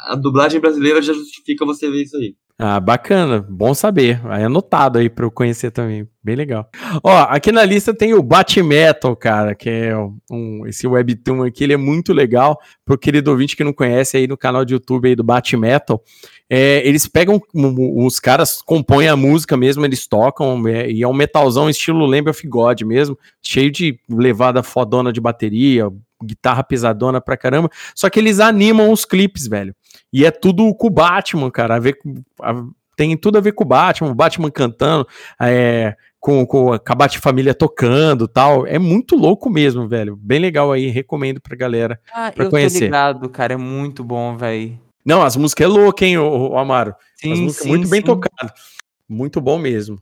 A dublagem brasileira já justifica você ver isso aí. Ah, bacana, bom saber. Aí anotado aí para eu conhecer também, bem legal. Ó, aqui na lista tem o Batmetal, cara, que é um, esse webtoon aqui, ele é muito legal. Pro querido ouvinte que não conhece aí no canal de YouTube aí do Batmetal, é, eles pegam, os caras compõem a música mesmo, eles tocam, é, e é um metalzão estilo Lamb of God mesmo, cheio de levada fodona de bateria, guitarra pesadona pra caramba. Só que eles animam os clipes, velho. E é tudo com o Batman, cara. A ver, a, tem tudo a ver com o Batman, o Batman cantando, é, com, com a Bat Família tocando tal. É muito louco mesmo, velho. Bem legal aí, recomendo pra galera ah, pra eu conhecer. Tô ligado, cara, é muito bom, velho. Não, as músicas é louca, hein, o, Amaro? Sim, as músicas sim, muito bem sim. tocadas. Muito bom mesmo.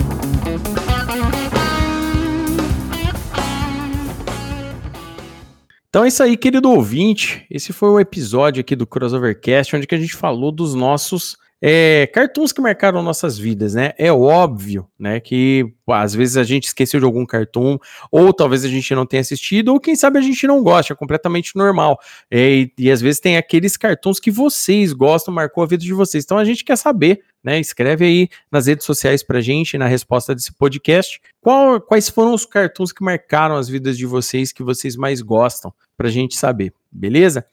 Então é isso aí, querido ouvinte. Esse foi o episódio aqui do Crossovercast, onde que a gente falou dos nossos é, cartoons que marcaram nossas vidas, né? É óbvio, né, que às vezes a gente esqueceu de algum cartoon, ou talvez a gente não tenha assistido, ou quem sabe a gente não gosta, é completamente normal. É, e, e às vezes tem aqueles cartoons que vocês gostam, marcou a vida de vocês. Então a gente quer saber, né? Escreve aí nas redes sociais pra gente, na resposta desse podcast, qual, quais foram os cartoons que marcaram as vidas de vocês, que vocês mais gostam, pra gente saber, beleza?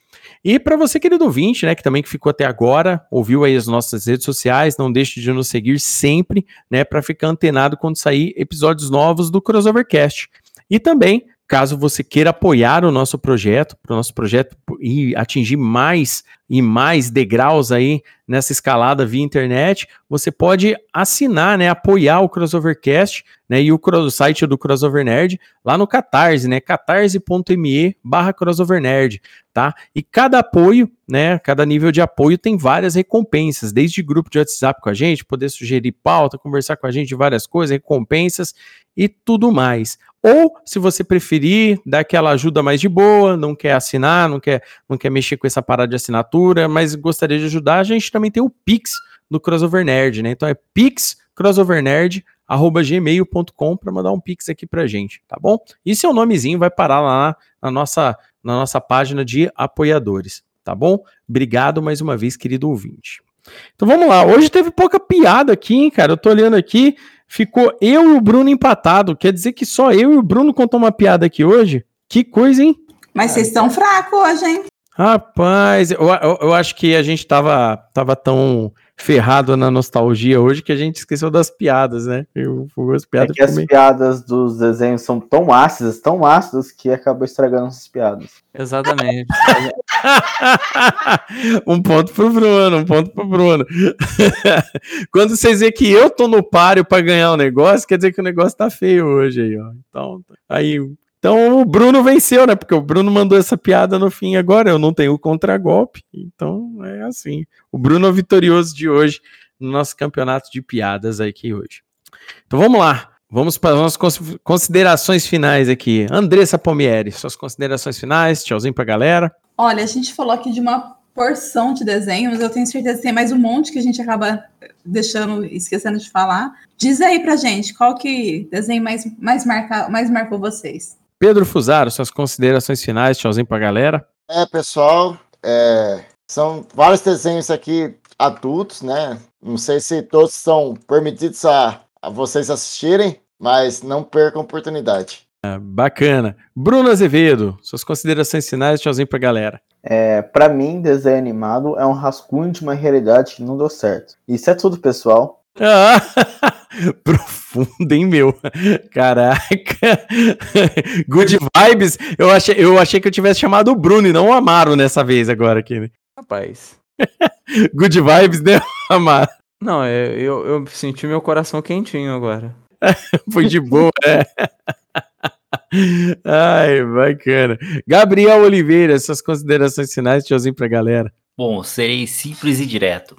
E para você, querido ouvinte, né, que também que ficou até agora, ouviu aí as nossas redes sociais, não deixe de nos seguir sempre, né, para ficar antenado quando sair episódios novos do Crossovercast. E também, caso você queira apoiar o nosso projeto, para o nosso projeto e atingir mais e mais degraus aí nessa escalada via internet, você pode assinar, né, apoiar o Crossovercast, né, e o, o site do Crossover Nerd lá no Catarse, né, catarse.me barra Crossover Nerd, tá? E cada apoio, né, cada nível de apoio tem várias recompensas, desde grupo de WhatsApp com a gente, poder sugerir pauta, conversar com a gente de várias coisas, recompensas e tudo mais. Ou, se você preferir, dar aquela ajuda mais de boa, não quer assinar, não quer, não quer mexer com essa parada de assinatura, mas gostaria de ajudar, a gente também tem o Pix do Crossover Nerd, né? Então é pixcrossovernerd@gmail.com para mandar um pix aqui pra gente, tá bom? E seu nomezinho vai parar lá na nossa na nossa página de apoiadores, tá bom? Obrigado mais uma vez, querido ouvinte. Então vamos lá, hoje teve pouca piada aqui, hein, cara? Eu tô olhando aqui, ficou eu e o Bruno empatado. Quer dizer que só eu e o Bruno contou uma piada aqui hoje? Que coisa, hein? Mas vocês estão fracos hoje, hein? Rapaz, eu, eu, eu acho que a gente tava, tava tão ferrado na nostalgia hoje que a gente esqueceu das piadas, né? Eu, as É piadas que as meio- piadas dos desenhos são tão ácidas, tão ácidas, que acabou estragando essas piadas. Exatamente. um ponto pro Bruno, um ponto pro Bruno. Quando vocês veem que eu tô no páreo pra ganhar o negócio, quer dizer que o negócio tá feio hoje aí, ó. Então, aí, então o Bruno venceu, né? Porque o Bruno mandou essa piada no fim agora, eu não tenho o contragolpe. Então é assim. O Bruno é o vitorioso de hoje no nosso campeonato de piadas aqui hoje. Então vamos lá. Vamos para as nossas cons- considerações finais aqui. Andressa Palmieri, suas considerações finais. Tchauzinho pra galera. Olha, a gente falou aqui de uma porção de desenhos, eu tenho certeza que tem mais um monte que a gente acaba deixando, esquecendo de falar. Diz aí pra gente, qual que desenho mais, mais, marca, mais marcou vocês? Pedro Fusaro, suas considerações finais. Tchauzinho pra galera. É, pessoal, é, são vários desenhos aqui adultos, né? Não sei se todos são permitidos a, a vocês assistirem, mas não percam a oportunidade. Ah, bacana. Bruno Azevedo, suas considerações finais, tchauzinho pra galera. É, para mim, desenho animado é um rascunho de uma realidade que não deu certo. Isso é tudo, pessoal. Ah, profundo, hein, meu? Caraca. Good vibes. Eu achei, eu achei que eu tivesse chamado o Bruno e não o Amaro nessa vez agora aqui. Né? Rapaz. Good vibes, né, Amaro? Não, é, eu, eu senti meu coração quentinho agora. Foi de boa, é. Ai, bacana. Gabriel Oliveira, suas considerações finais, tchauzinho pra galera. Bom, serei simples e direto.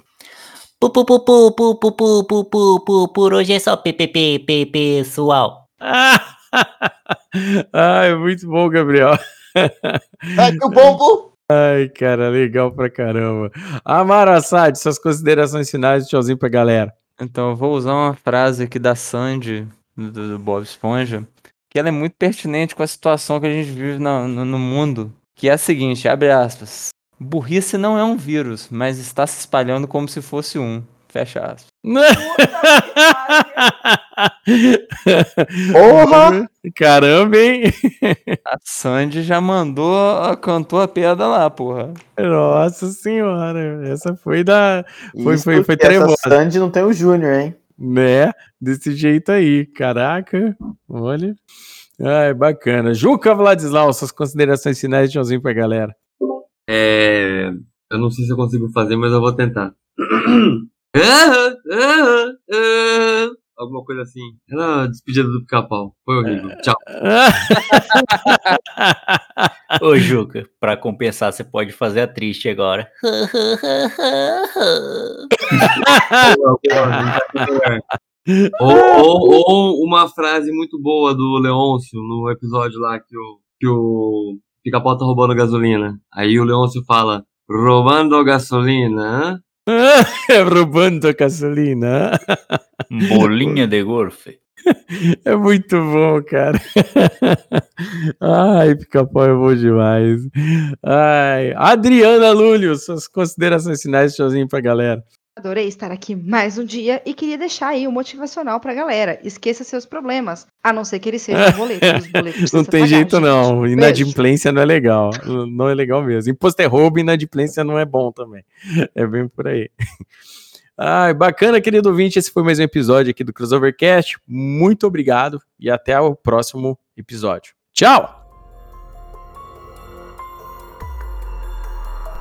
Pu, pu, pu, pu, pu, pu, pu, pu, pu, pu, por hoje é só PPP, pessoal. Ai, muito bom, Gabriel. Ai, que bom, Ai, cara, legal pra caramba. Amaro Assad, suas considerações finais, tchauzinho pra galera. Então, eu vou usar uma frase aqui da Sandy, do, do Bob Esponja, que ela é muito pertinente com a situação que a gente vive na- no, no mundo, que é a seguinte, abre aspas. Burrice não é um vírus, mas está se espalhando como se fosse um. Fecha aspas. Porra! Caramba, hein? A Sandy já mandou, a- cantou a pedra lá, porra. Nossa senhora, essa foi da. Foi, Isso foi, foi trevosa. Sandy não tem o Júnior, hein? Né? Desse jeito aí. Caraca, olha. Ai, bacana. Juca Vladislau, suas considerações finais, tchauzinho pra galera. É, eu não sei se eu consigo fazer, mas eu vou tentar. Ah, ah, ah. Alguma coisa assim. Era a despedida do pica-pau. Foi horrível. Tchau. Ô, Juca, pra compensar, você pode fazer a triste agora. ou, ou- ou uma frase muito boa do Leôncio no episódio lá que o, que o pica-pau tá roubando gasolina. Aí o Leôncio fala: roubando gasolina? Roubando gasolina. Bolinha de golfe. É muito bom, cara. Ai, pica-pau é bom demais. Ai, Adriana Lúlio, suas considerações finais, tchauzinho pra galera. Adorei estar aqui mais um dia e queria deixar aí o motivacional pra galera. Esqueça seus problemas, a não ser que eles sejam boletos. Os boletos Não tem pagar, jeito, gente. não. Beijo. Inadimplência não é legal. Não é legal mesmo. Imposto é roubo, inadimplência não é bom também. É bem por aí. Ai, bacana, querido ouvinte. Esse foi mais um episódio aqui do Crossovercast. Muito obrigado e até o próximo episódio. Tchau!